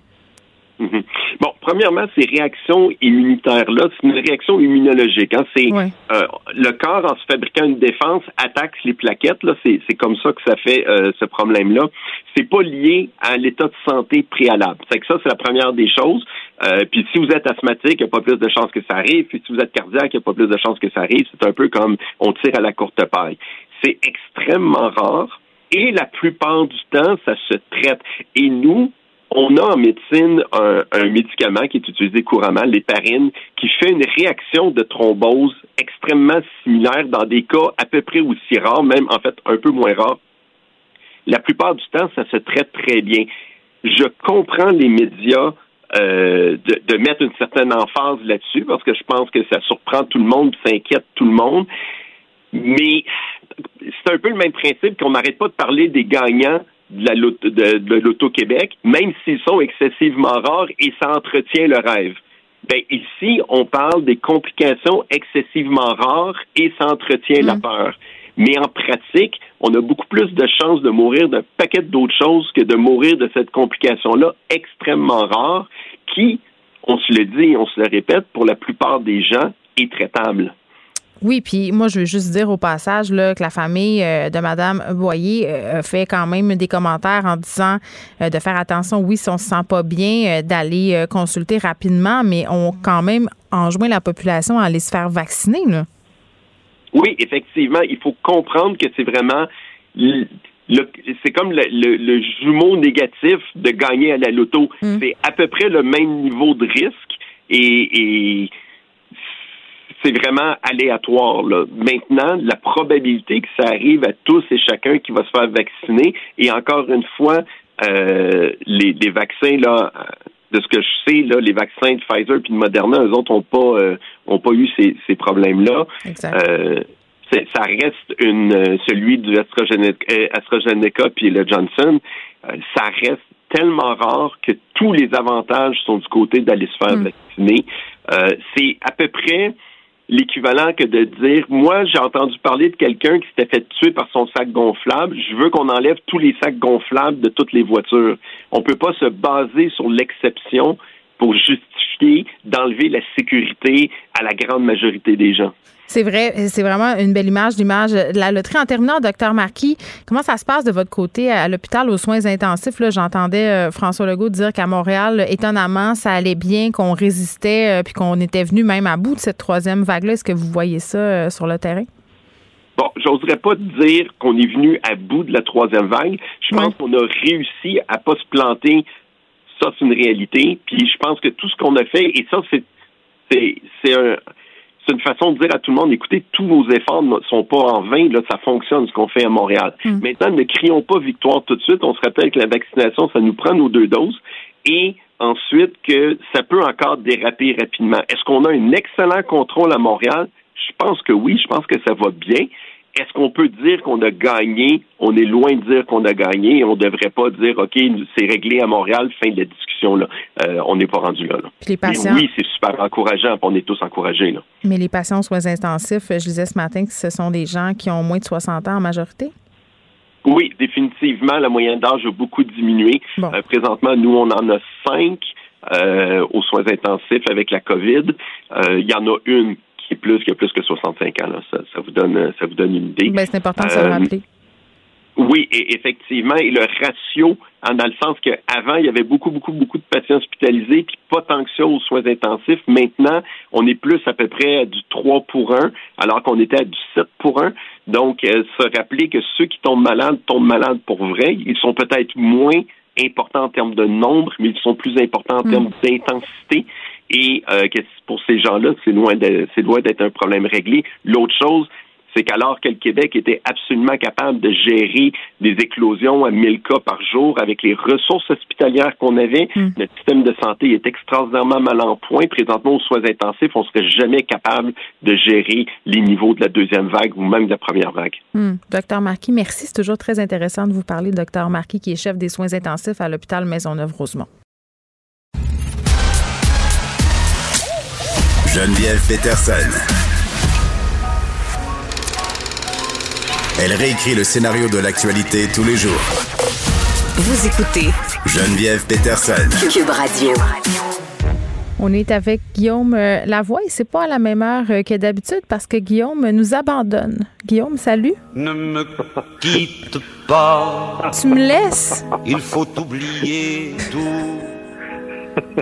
Mhm. Bon, premièrement, ces réactions immunitaires-là, c'est une réaction immunologique. Hein. C'est euh, le corps, en se fabriquant une défense, attaque les plaquettes. Là, c'est, comme ça que ça fait euh, ce problème-là. C'est pas lié à l'état de santé préalable. C'est que ça, c'est la première des choses. Euh, puis si vous êtes asthmatique, il n'y a pas plus de chances que ça arrive. Puis si vous êtes cardiaque, il n'y a pas plus de chances que ça arrive. C'est un peu comme on tire à la courte paille. C'est extrêmement rare. Et la plupart du temps, ça se traite. Et nous, on a en médecine un, médicament qui est utilisé couramment, l'héparine, qui fait une réaction de thrombose extrêmement similaire dans des cas à peu près aussi rares, même en fait un peu moins rares. la plupart du temps, ça se traite très bien. Je comprends les médias euh, de, de, mettre une certaine emphase là-dessus parce que je pense que ça surprend tout le monde, ça inquiète tout le monde. Mais c'est un peu le même principe qu'on n'arrête pas de parler des gagnants de l'Auto-Québec, même s'ils sont excessivement rares et ça entretient le rêve. Ben, ici, on parle des complications excessivement rares et ça entretient la mm. peur. Mais en pratique, on a beaucoup plus de chances de mourir d'un paquet d'autres choses que de mourir de cette complication-là extrêmement rare qui, on se le dit et on se le répète, pour la plupart des gens, est traitable. Oui, puis moi, je veux juste dire au passage là, que la famille euh, de Mme Boyer euh, fait quand même des commentaires en disant euh, de faire attention, oui, si on se sent pas bien, d'aller consulter rapidement, mais on quand même enjoint la population à aller se faire vacciner. Là. Oui, effectivement, il faut comprendre que c'est vraiment c'est comme le, jumeau négatif de gagner à la loto. Mm. C'est à peu près le même niveau de risque et c'est vraiment aléatoire. Là. Maintenant, la probabilité que ça arrive à tous et chacun qui va se faire vacciner, et encore une fois, euh, les, vaccins, là, de ce que je sais, là, les vaccins de Pfizer puis de Moderna, eux autres n'ont pas, euh, ont pas eu ces, ces problèmes-là. Euh, ça reste une celui du AstraZeneca, puis le Johnson, ça reste tellement rare que tous les avantages sont du côté d'aller se faire hmm. vacciner. c'est à peu près l'équivalent que de dire moi j'ai entendu parler de quelqu'un qui s'était fait tuer par son sac gonflable, je veux qu'on enlève tous les sacs gonflables de toutes les voitures. On peut pas se baser sur l'exception pour justifier d'enlever la sécurité à la grande majorité des gens. C'est vrai, c'est vraiment une belle image, l'image de la loterie. En terminant, docteur Marquis, comment ça se passe de votre côté à l'hôpital aux soins intensifs? Là, j'entendais euh, François Legault dire qu'à Montréal, étonnamment, ça allait bien, qu'on résistait, euh, puis qu'on était venu même à bout de cette troisième vague-là. Est-ce que vous voyez ça euh, sur le terrain? Bon, j'oserais pas dire qu'on est venu à bout de la troisième vague. Je pense qu'on a réussi à pas se planter. Ça, c'est une réalité. Puis je pense que tout ce qu'on a fait, et ça, c'est c'est un c'est une façon de dire à tout le monde, écoutez, tous vos efforts ne sont pas en vain, là, ça fonctionne ce qu'on fait à Montréal. Mm. Maintenant, ne crions pas victoire tout de suite. On se rappelle que la vaccination, ça nous prend nos deux doses. Et ensuite, que ça peut encore déraper rapidement. Est-ce qu'on a un excellent contrôle à Montréal? Je pense que oui, je pense que ça va bien. Est-ce qu'on peut dire qu'on a gagné? On est loin de dire qu'on a gagné. On ne devrait pas dire, OK, c'est réglé à Montréal, fin de la discussion. Là. Euh, on n'est pas rendu là. Les patients... oui, c'est super encourageant. On est tous encouragés. Là. Mais les patients aux soins intensifs, je disais ce matin que ce sont des gens qui ont moins de 60 ans en majorité? Oui, définitivement. La moyenne d'âge a beaucoup diminué. Euh, présentement, nous, on en a cinq euh, aux soins intensifs avec la COVID. Il y en a une qui plus, qui a plus que 65 ans. Ça, vous donne, ça vous donne une idée. Ben, c'est important de se euh, rappeler. Oui, et effectivement, et le ratio, hein, dans le sens qu'avant, il y avait beaucoup, beaucoup, beaucoup de patients hospitalisés, puis pas tant que ça aux soins intensifs. Maintenant, on est plus à peu près à du 3 pour 1, alors qu'on était à du 7 pour 1. Donc, euh, se rappeler que ceux qui tombent malades tombent malades pour vrai. Ils sont peut-être moins importants en termes de nombre, mais ils sont plus importants en mm. termes d'intensité et euh, que pour ces gens-là, c'est loin d'être un problème réglé. L'autre chose, c'est qu'alors que le Québec était absolument capable de gérer des éclosions à 1000 cas par jour avec les ressources hospitalières qu'on avait, hmm. notre système de santé est extraordinairement mal en point. Présentement, aux soins intensifs, on serait jamais capable de gérer les niveaux de la deuxième vague ou même de la première vague. Hmm. Docteur Marquis, merci. C'est toujours très intéressant de vous parler. Docteur Marquis, qui est chef des soins intensifs à l'hôpital Maisonneuve-Rosemont. Geneviève Peterson. Elle réécrit le scénario de l'actualité tous les jours. Vous écoutez Geneviève Peterson. Cube Radio. On est avec Guillaume euh, Lavoie et c'est pas à la même heure euh, que d'habitude parce que Guillaume nous abandonne. Guillaume, salut. Ne me quitte pas. Tu me laisses? Il faut oublier tout.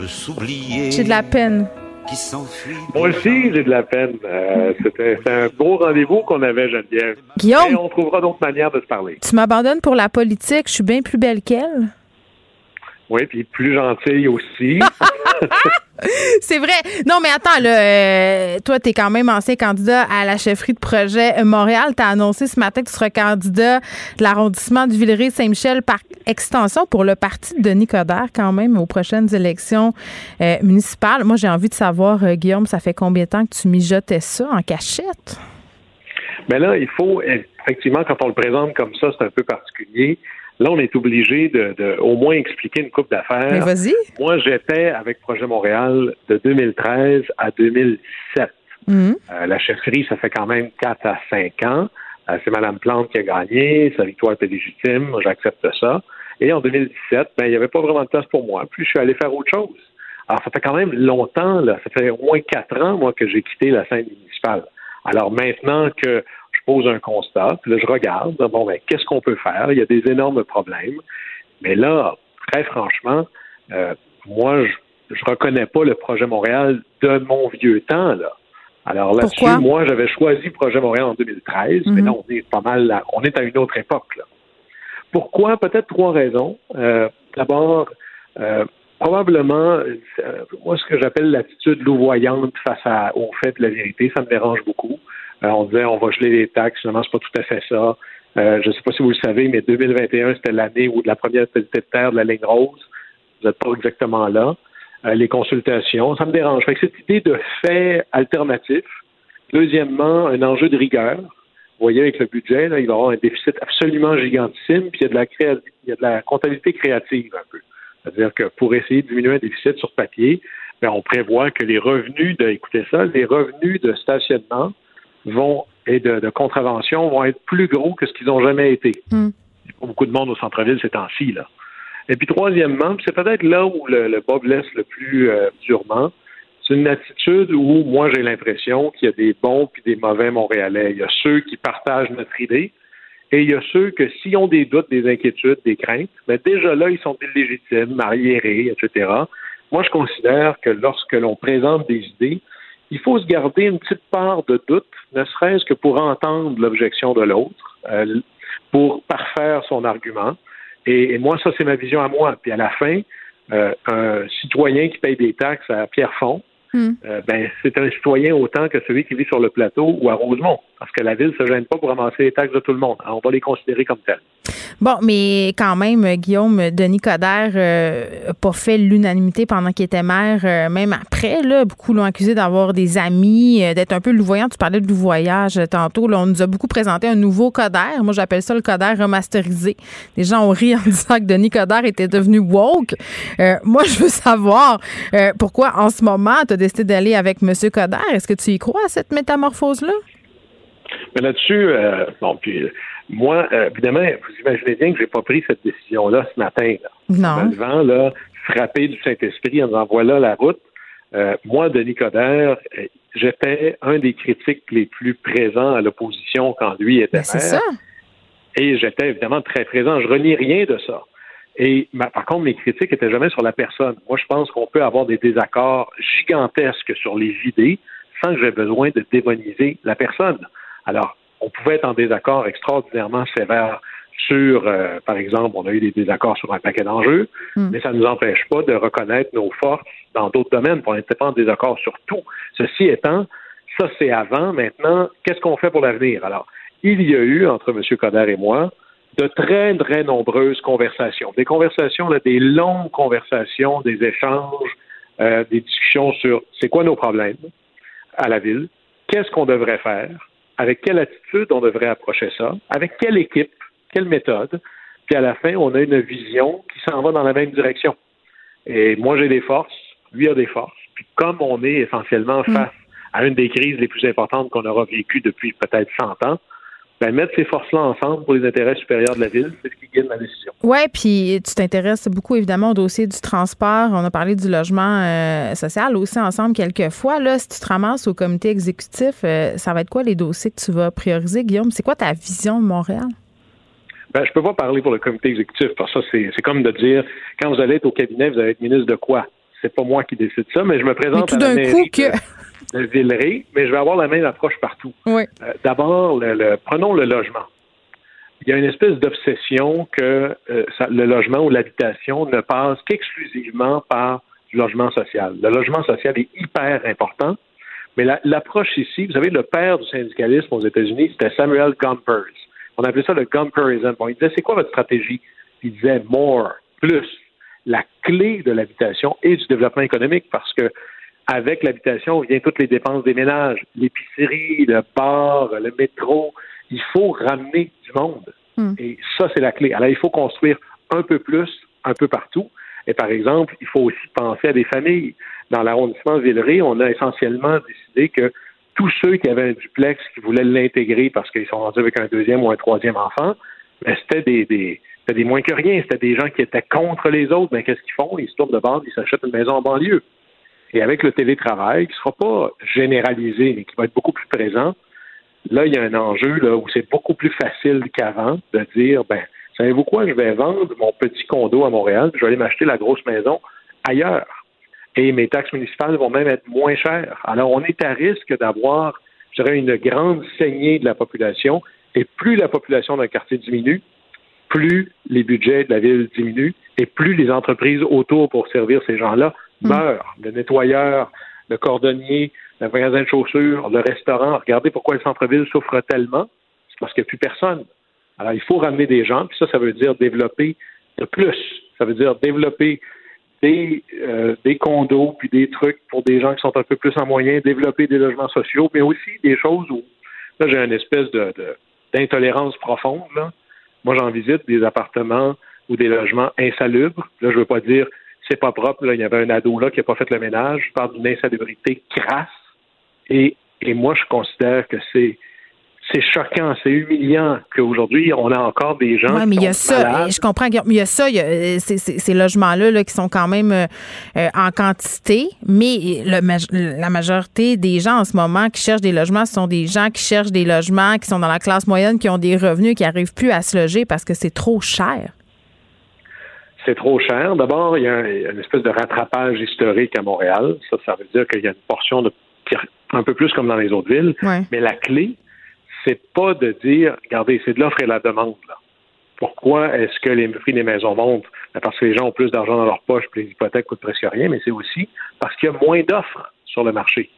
S'oublier. J'ai de la peine qui s'enfuit. Moi aussi, j'ai de la peine. Euh, C'était un beau rendez-vous qu'on avait, Geneviève. Guillaume. Mais on trouvera d'autres manières de se parler. Tu m'abandonnes pour la politique. Je suis bien plus belle qu'elle. Oui, puis plus gentille aussi. C'est vrai. Non, mais attends, là, euh, toi, tu es quand même ancien candidat à la chefferie de projet Montréal. Tu as annoncé ce matin que tu seras candidat de l'arrondissement de Villeray-Saint-Michel par extension pour le parti de Denis Coderre, quand même, aux prochaines élections euh, municipales. Moi, j'ai envie de savoir, euh, Guillaume, ça fait combien de temps que tu mijotais ça en cachette? Mais là, il faut, effectivement, quand on le présente comme ça, c'est un peu particulier. Là, on est obligé de, de, au moins expliquer une coupe d'affaires. Mais vas-y. Moi, j'étais avec Projet Montréal de 2013 à 2017. Mhm. Euh, la chefferie, ça fait quand même 4 à 5 ans. Euh, c'est Mme Plante qui a gagné. Sa victoire était légitime. J'accepte ça. Et en 2017, ben, il n'y avait pas vraiment de place pour moi. Puis, je suis allé faire autre chose. Alors, ça fait quand même longtemps, là. Ça fait au moins 4 ans, moi, que j'ai quitté la scène municipale. Alors, maintenant que je pose un constat, puis là, je regarde, bon, ben, qu'est-ce qu'on peut faire? Il y a des énormes problèmes. Mais là, très franchement, euh, moi, je, je reconnais pas le projet Montréal de mon vieux temps, là. Alors là-dessus, moi, j'avais choisi Projet Montréal en 2013, mais Mhm. là, on est pas mal, à- on est à une autre époque, là. Pourquoi? Peut-être trois raisons. Euh, D'abord, euh, probablement, euh, moi, ce que j'appelle l'attitude louvoyante face à, au fait de la vérité, ça me dérange beaucoup. Euh, on disait, on va geler les taxes, finalement, c'est pas tout à fait ça. Euh, je ne sais pas si vous le savez, mais 2021, c'était l'année où de la première petite de terre de la ligne rose. Vous n'êtes pas exactement là. Euh, les consultations, ça me dérange. Fait que cette idée de fait alternatif. Deuxièmement, un enjeu de rigueur. Vous voyez, avec le budget, là, il va y avoir un déficit absolument gigantissime, puis il y a de la, créa- il y a de la comptabilité créative un peu. C'est-à-dire que pour essayer de diminuer un déficit sur papier, ben, on prévoit que les revenus de, écoutez ça, les revenus de stationnement vont et de, de contravention vont être plus gros que ce qu'ils ont jamais été. Mm. Il y a pas beaucoup de monde au centre-ville ces temps-ci, là. Et puis troisièmement, c'est peut-être là où le, le bas blesse le plus euh, durement, c'est une attitude où moi j'ai l'impression qu'il y a des bons puis des mauvais Montréalais. Il y a ceux qui partagent notre idée et il y a ceux que s'ils ont des doutes, des inquiétudes, des craintes, mais déjà là, ils sont illégitimes, arriérés, etc. Moi, je considère que lorsque l'on présente des idées, il faut se garder une petite part de doute, ne serait-ce que pour entendre l'objection de l'autre, euh, pour parfaire son argument. Et, et moi, ça, c'est ma vision à moi. Puis à la fin, euh, un citoyen qui paye des taxes à Pierrefonds, Hmm. euh, ben, c'est un citoyen autant que celui qui vit sur le plateau ou à Rosemont. Parce que la ville ne se gêne pas pour ramasser les taxes de tout le monde. Alors, on va les considérer comme tels. Bon, mais quand même, Guillaume, Denis Coderre euh, a pas fait l'unanimité pendant qu'il était maire, euh, même après. Là, beaucoup l'ont accusé d'avoir des amis, euh, d'être un peu louvoyant. Tu parlais de louvoyage euh, tantôt. Là, on nous a beaucoup présenté un nouveau Coderre. Moi, j'appelle ça le Coderre remasterisé. Les gens ont ri en disant que Denis Coderre était devenu woke. Euh, moi, je veux savoir euh, pourquoi, en ce moment, tu as décidé d'aller avec M. Coderre. Est-ce que tu y crois à cette métamorphose-là? Mais là-dessus, euh, bon, puis euh, moi, euh, évidemment, vous imaginez bien que j'ai pas pris cette décision-là ce matin. Là. En Non. me levant, là, frappé du Saint-Esprit en disant voilà la route. Euh, moi, Denis Coderre, j'étais un des critiques les plus présents à l'opposition quand lui était Ben, c'est maire. ça. Et j'étais évidemment très présent. Je renie rien de ça. Et ma- par contre, mes critiques étaient jamais sur la personne. Moi, je pense qu'on peut avoir des désaccords gigantesques sur les idées sans que j'ai besoin de démoniser la personne. Alors, on pouvait être en désaccord extraordinairement sévère sur, euh, par exemple, on a eu des désaccords sur un paquet d'enjeux, Mm. mais ça ne nous empêche pas de reconnaître nos forces dans d'autres domaines. On n'était pas en désaccord sur tout. Ceci étant, ça c'est avant. Maintenant, qu'est-ce qu'on fait pour l'avenir? Alors, il y a eu, entre M. Coder et moi, de très, très nombreuses conversations. Des conversations, là, des longues conversations, des échanges, euh, des discussions sur c'est quoi nos problèmes à la ville, qu'est-ce qu'on devrait faire, avec quelle attitude on devrait approcher ça, avec quelle équipe, quelle méthode. Puis à la fin, on a une vision qui s'en va dans la même direction. Et moi, j'ai des forces, lui a des forces. Puis comme on est essentiellement face à une des crises les plus importantes qu'on aura vécues depuis peut-être 100 ans, ben, mettre ces forces-là ensemble pour les intérêts supérieurs de la ville, c'est ce qui guide ma décision. Oui, puis tu t'intéresses beaucoup évidemment au dossier du transport. On a parlé du logement euh, social aussi ensemble quelques fois. Là, si tu te ramasses au comité exécutif, euh, ça va être quoi les dossiers que tu vas prioriser, Guillaume? C'est quoi ta vision de Montréal? Ben, je peux pas parler pour le comité exécutif, parce que ça, c'est, comme de dire, quand vous allez être au cabinet, vous allez être ministre de quoi? C'est pas moi qui décide ça, mais je me présente Mais tout à la mairie coup que- de, Villeray, mais je vais avoir la même approche partout. Oui. Euh, d'abord, le, le- prenons le logement. Il y a une espèce d'obsession que euh, ça- le logement ou l'habitation ne passe qu'exclusivement par du logement social. Le logement social est hyper important, mais l'approche ici, vous savez, le père du syndicalisme aux États-Unis, c'était Samuel Gompers. On appelait ça le Gumperism. il disait, c'est quoi votre stratégie? Il disait more, plus. La clé de l'habitation et du développement économique parce que avec l'habitation vient toutes les dépenses des ménages, l'épicerie, le bar, le métro. Il faut ramener du monde. Hmm. Et ça, c'est la clé. Alors, il faut construire un peu plus, un peu partout. Et par exemple, il faut aussi penser à des familles. Dans l'arrondissement Villeray, on a essentiellement décidé que tous ceux qui avaient un duplex, qui voulaient l'intégrer parce qu'ils sont rendus avec un deuxième ou un troisième enfant, ben, c'était des, des, des moins que rien. C'était des gens qui étaient contre les autres. Mais ben, qu'est-ce qu'ils font? Ils se tournent de base, ils s'achètent une maison en banlieue. Et avec le télétravail, qui ne sera pas généralisé, mais qui va être beaucoup plus présent, là, il y a un enjeu où c'est beaucoup plus facile qu'avant de dire, ben, savez-vous quoi, je vais vendre mon petit condo à Montréal, je vais aller m'acheter la grosse maison ailleurs. Et mes taxes municipales vont même être moins chères. Alors, on est à risque d'avoir, je dirais, une grande saignée de la population. Et plus la population d'un quartier diminue, plus les budgets de la ville diminuent et plus les entreprises autour pour servir ces gens-là hmm. meurent. Le nettoyeur, le cordonnier, le magasin de chaussures, le restaurant. Regardez pourquoi le centre-ville souffre tellement. C'est parce qu'il n'y a plus personne. Alors, il faut ramener des gens, puis ça, ça veut dire développer de plus. Ça veut dire développer des, euh, des condos, puis des trucs pour des gens qui sont un peu plus en moyen, développer des logements sociaux, mais aussi des choses où, là, j'ai une espèce de, d'intolérance profonde. Là. Moi, j'en visite des appartements ou des logements insalubres. Là, je veux pas dire c'est pas propre. Là, il y avait un ado là qui n'a pas fait le ménage. Je parle d'une insalubrité crasse. Et, et moi, je considère que c'est c'est choquant, c'est humiliant qu'aujourd'hui, on a encore des gens. Oui, mais il y a ça. Je comprends. Il y a ça. Il y a ces, logements-là là, qui sont quand même euh, euh, en quantité, mais la majorité des gens en ce moment qui cherchent des logements, ce sont des gens qui cherchent des logements, qui sont dans la classe moyenne, qui ont des revenus, qui n'arrivent plus à se loger parce que c'est trop cher. C'est trop cher. D'abord, il y a une espèce de rattrapage historique à Montréal. Ça, ça veut dire qu'il y a une portion de un peu plus comme dans les autres villes. Mais la clé, c'est pas de dire, regardez, c'est de l'offre et la demande. Là. Pourquoi est-ce que les prix des maisons montent? Ben, parce que les gens ont plus d'argent dans leur poche, puis les hypothèques coûtent presque rien, mais c'est aussi parce qu'il y a moins d'offres sur le marché.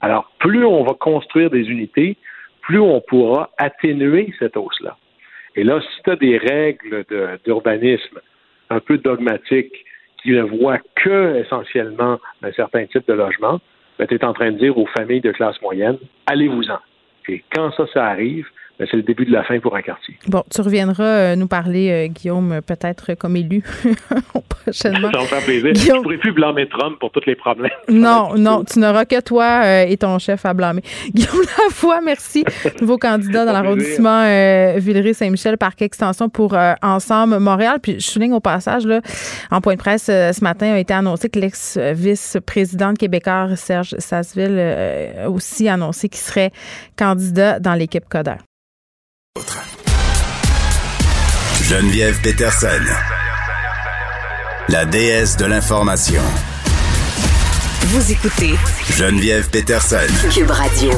Alors, plus on va construire des unités, plus on pourra atténuer cette hausse-là. Et là, si tu as des règles d'urbanisme un peu dogmatiques qui ne voient que essentiellement un certain type de logement, ben, tu es en train de dire aux familles de classe moyenne, allez-vous-en. Et quand ça, ça arrive, c'est le début de la fin pour un quartier. Bon, tu reviendras euh, nous parler, euh, Guillaume, peut-être comme élu prochainement. Ça me fait plaisir. Je ne pourrais plus blâmer Trump pour tous les problèmes. Non, non, tu n'auras que toi euh, et ton chef à blâmer. Guillaume Lavoie, merci. Nouveau candidat dans l'arrondissement Villeray-Saint-Michel, parc extension pour Ensemble Montréal. Puis je souligne au passage, là, en point de presse ce matin, a été annoncé que l'ex-vice-président québécois Serge Sasseville a aussi annoncé qu'il serait candidat dans l'équipe Coder. Geneviève Peterson, la déesse de l'information. Vous écoutez Geneviève Peterson, Cube Radio.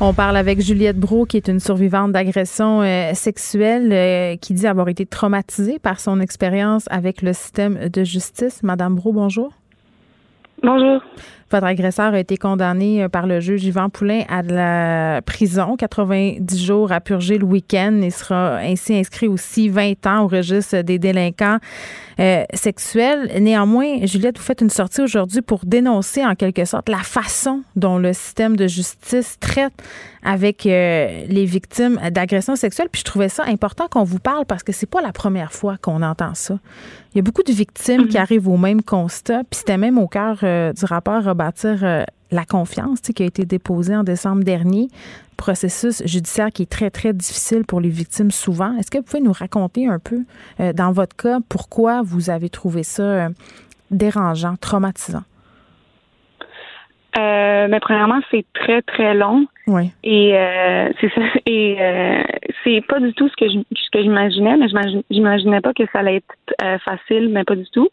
On parle avec Juliette Brault, qui est une survivante d'agression euh, sexuelle, euh, qui dit avoir été traumatisée par son expérience avec le système de justice. Madame Brault, bonjour. Bonjour. Votre agresseur a été condamné euh, par le juge Yvan Poulain à de la prison, 90 jours à purger le week-end et sera ainsi inscrit aussi 20 ans au registre des délinquants euh, sexuels. Néanmoins, Juliette, vous faites une sortie aujourd'hui pour dénoncer en quelque sorte la façon dont le système de justice traite avec euh, les victimes d'agressions sexuelles. Puis je trouvais ça important qu'on vous parle parce que c'est pas la première fois qu'on entend ça. Il y a beaucoup de victimes qui mhm. arrivent au même constat. Puis c'était même au cœur du rapport rebâtir euh, la confiance qui a été déposée en décembre dernier. Processus judiciaire qui est très, très difficile pour les victimes souvent. Est-ce que vous pouvez nous raconter un peu, euh, dans votre cas, pourquoi vous avez trouvé ça euh, dérangeant, traumatisant? mais premièrement, c'est très très long. Oui. Et c'est ça. Et c'est pas du tout ce que je, ce que j'imaginais, mais j'imaginais pas que ça allait être facile, mais pas du tout.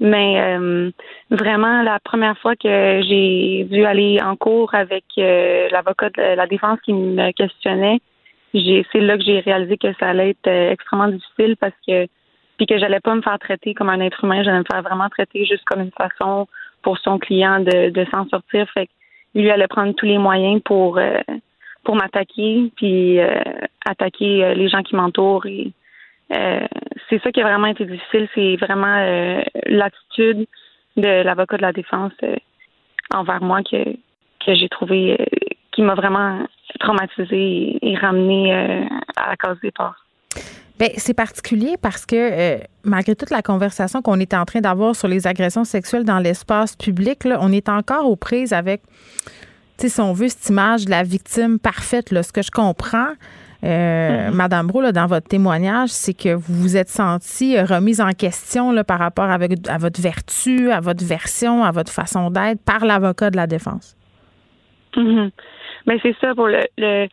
Mais euh, vraiment, la première fois que j'ai dû aller en cours avec euh, l'avocat de la défense qui me questionnait, j'ai c'est là que j'ai réalisé que ça allait être euh, extrêmement difficile parce que puis que j'allais pas me faire traiter comme un être humain, j'allais me faire vraiment traiter juste comme une façon pour son client de, de s'en sortir. Fait lui allait prendre tous les moyens pour euh, pour m'attaquer, puis euh, attaquer les gens qui m'entourent. Et c'est ça qui a vraiment été difficile, c'est vraiment l'attitude de l'avocat de la défense envers moi que j'ai trouvé qui m'a vraiment traumatisé et, ramené à la case départ. Bien, c'est particulier parce que euh, malgré toute la conversation qu'on est en train d'avoir sur les agressions sexuelles dans l'espace public, on est encore aux prises avec, si on veut, cette image de la victime parfaite. Ce que je comprends, euh, mm-hmm. Madame Bro, dans votre témoignage, c'est que vous vous êtes sentie remise en question là, par rapport avec, à votre vertu, à votre version, à votre façon d'être par l'avocat de la défense. Mm c'est ça pour le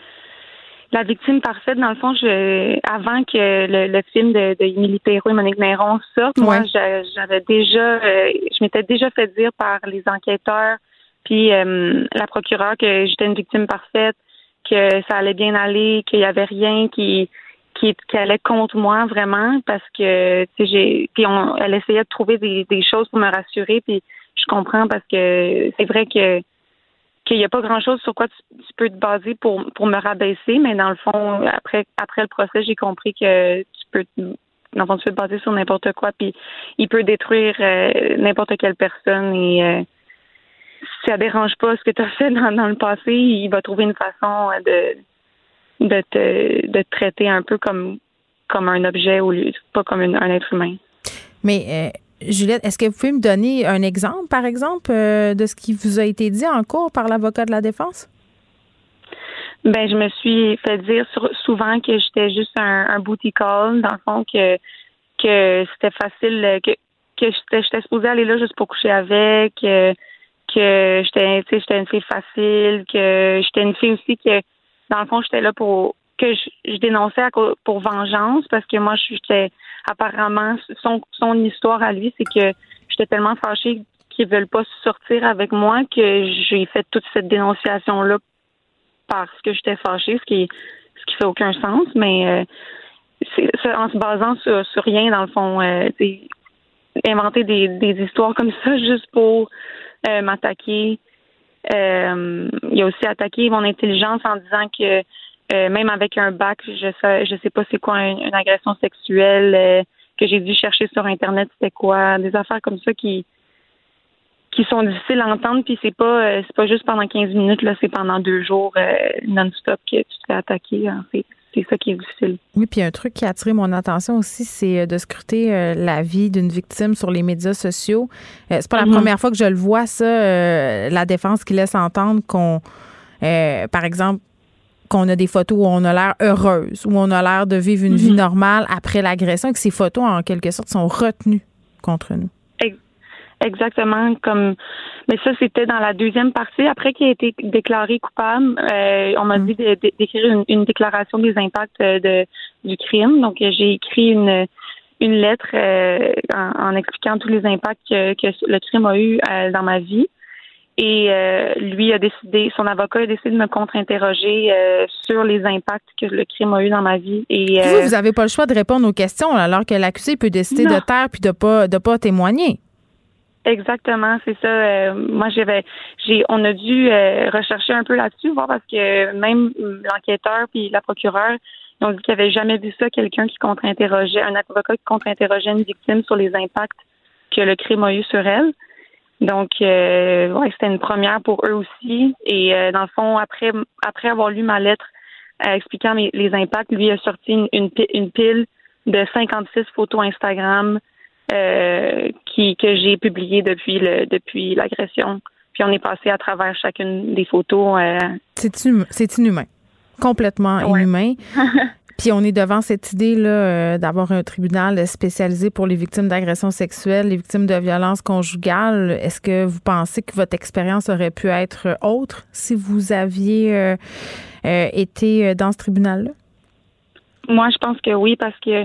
la victime parfaite, dans le fond, je, avant que le, film de, de Émilie Perrault et Monique Néron sorte, moi, j'avais déjà, euh, je m'étais déjà fait dire par les enquêteurs puis euh, la procureure que j'étais une victime parfaite, que ça allait bien aller, qu'il y avait rien qui, qui, allait contre moi vraiment, parce que j'ai, puis elle essayait de trouver des, des choses pour me rassurer, puis je comprends parce que c'est vrai que qu'il n'y a pas grand-chose sur quoi tu, peux te baser pour, pour me rabaisser, mais dans le fond, après, après le procès, j'ai compris que tu peux, dans le fond, tu peux te baser sur n'importe quoi, puis il peut détruire euh, n'importe quelle personne et euh, ça dérange pas ce que tu as fait dans, dans, le passé, il va trouver une façon de de te, de te traiter un peu comme comme un objet au lieu pas comme un être humain. Mais euh, Juliette, est-ce que vous pouvez me donner un exemple, par exemple, euh, de ce qui vous a été dit en cours par l'avocat de la défense? Ben, je me suis fait dire souvent que j'étais juste un, un booty call, dans le fond, que, que c'était facile, que, que j'étais supposée aller là juste pour coucher avec, que, que j'étais j'étais une fille facile, que j'étais une fille aussi que, dans le fond, j'étais là pour que je, dénonçais pour vengeance parce que moi, j'étais apparemment, son, son histoire à lui, c'est que j'étais tellement fâchée qu'ils veulent pas sortir avec moi que j'ai fait toute cette dénonciation-là parce que j'étais fâchée, ce qui ce qui fait aucun sens, mais euh, c'est en se basant sur, rien, dans le fond, euh, inventer des, des histoires comme ça juste pour euh, m'attaquer. Euh, il a aussi attaqué mon intelligence en disant que euh, même avec un bac, je sais, je sais pas c'est quoi une, agression sexuelle euh, que j'ai dû chercher sur internet, c'était quoi, des affaires comme ça qui qui sont difficiles à entendre, puis c'est pas euh, c'est pas juste pendant 15 minutes là, c'est pendant deux jours non-stop que tu te fais attaquer. Hein. c'est ça qui est difficile. Oui, puis un truc qui a attiré mon attention aussi, c'est de scruter la vie d'une victime sur les médias sociaux. c'est pas la mm-hmm. première fois que je le vois, ça, la défense qui laisse entendre qu'on, par exemple, qu'on a des photos où on a l'air heureuse, où on a l'air de vivre une vie mhm. normale après l'agression et que ces photos, en quelque sorte, sont retenues contre nous. Exactement, comme mais ça c'était dans la deuxième partie. Après qu'il a été déclaré coupable, euh, on m'a mhm. dit d'écrire une, déclaration des impacts euh, de, du crime. Donc j'ai écrit une une lettre euh, en, expliquant tous les impacts que, que le crime a eu dans ma vie. Et euh, lui a décidé, son avocat a décidé de me contre-interroger euh, sur les impacts que le crime a eu dans ma vie. Et vous, euh, vous n'avez pas le choix de répondre aux questions, alors que l'accusé peut décider de taire puis de pas de pas témoigner. Exactement, c'est ça. moi, j'avais, j'ai, on a dû rechercher un peu là-dessus, voir parce que même l'enquêteur puis la procureure ont dit qu'ils n'avaient jamais vu ça, quelqu'un qui contre-interrogeait, un avocat qui contre-interrogeait une victime sur les impacts que le crime a eu sur elle. Donc, euh, ouais, c'était une première pour eux aussi. Et euh, dans le fond, après, après avoir lu ma lettre euh, expliquant les, impacts, lui a sorti une, une, pile de 56 photos Instagram euh, qui que j'ai publiées depuis le depuis l'agression. Puis on est passé à travers chacune des photos. c'est inhumain, complètement inhumain. Puis on est devant cette idée là euh, d'avoir un tribunal spécialisé pour les victimes d'agressions sexuelles, les victimes de violences conjugales. Est-ce que vous pensez que votre expérience aurait pu être autre si vous aviez euh, euh, été dans ce tribunal-là? Moi, je pense que oui, parce que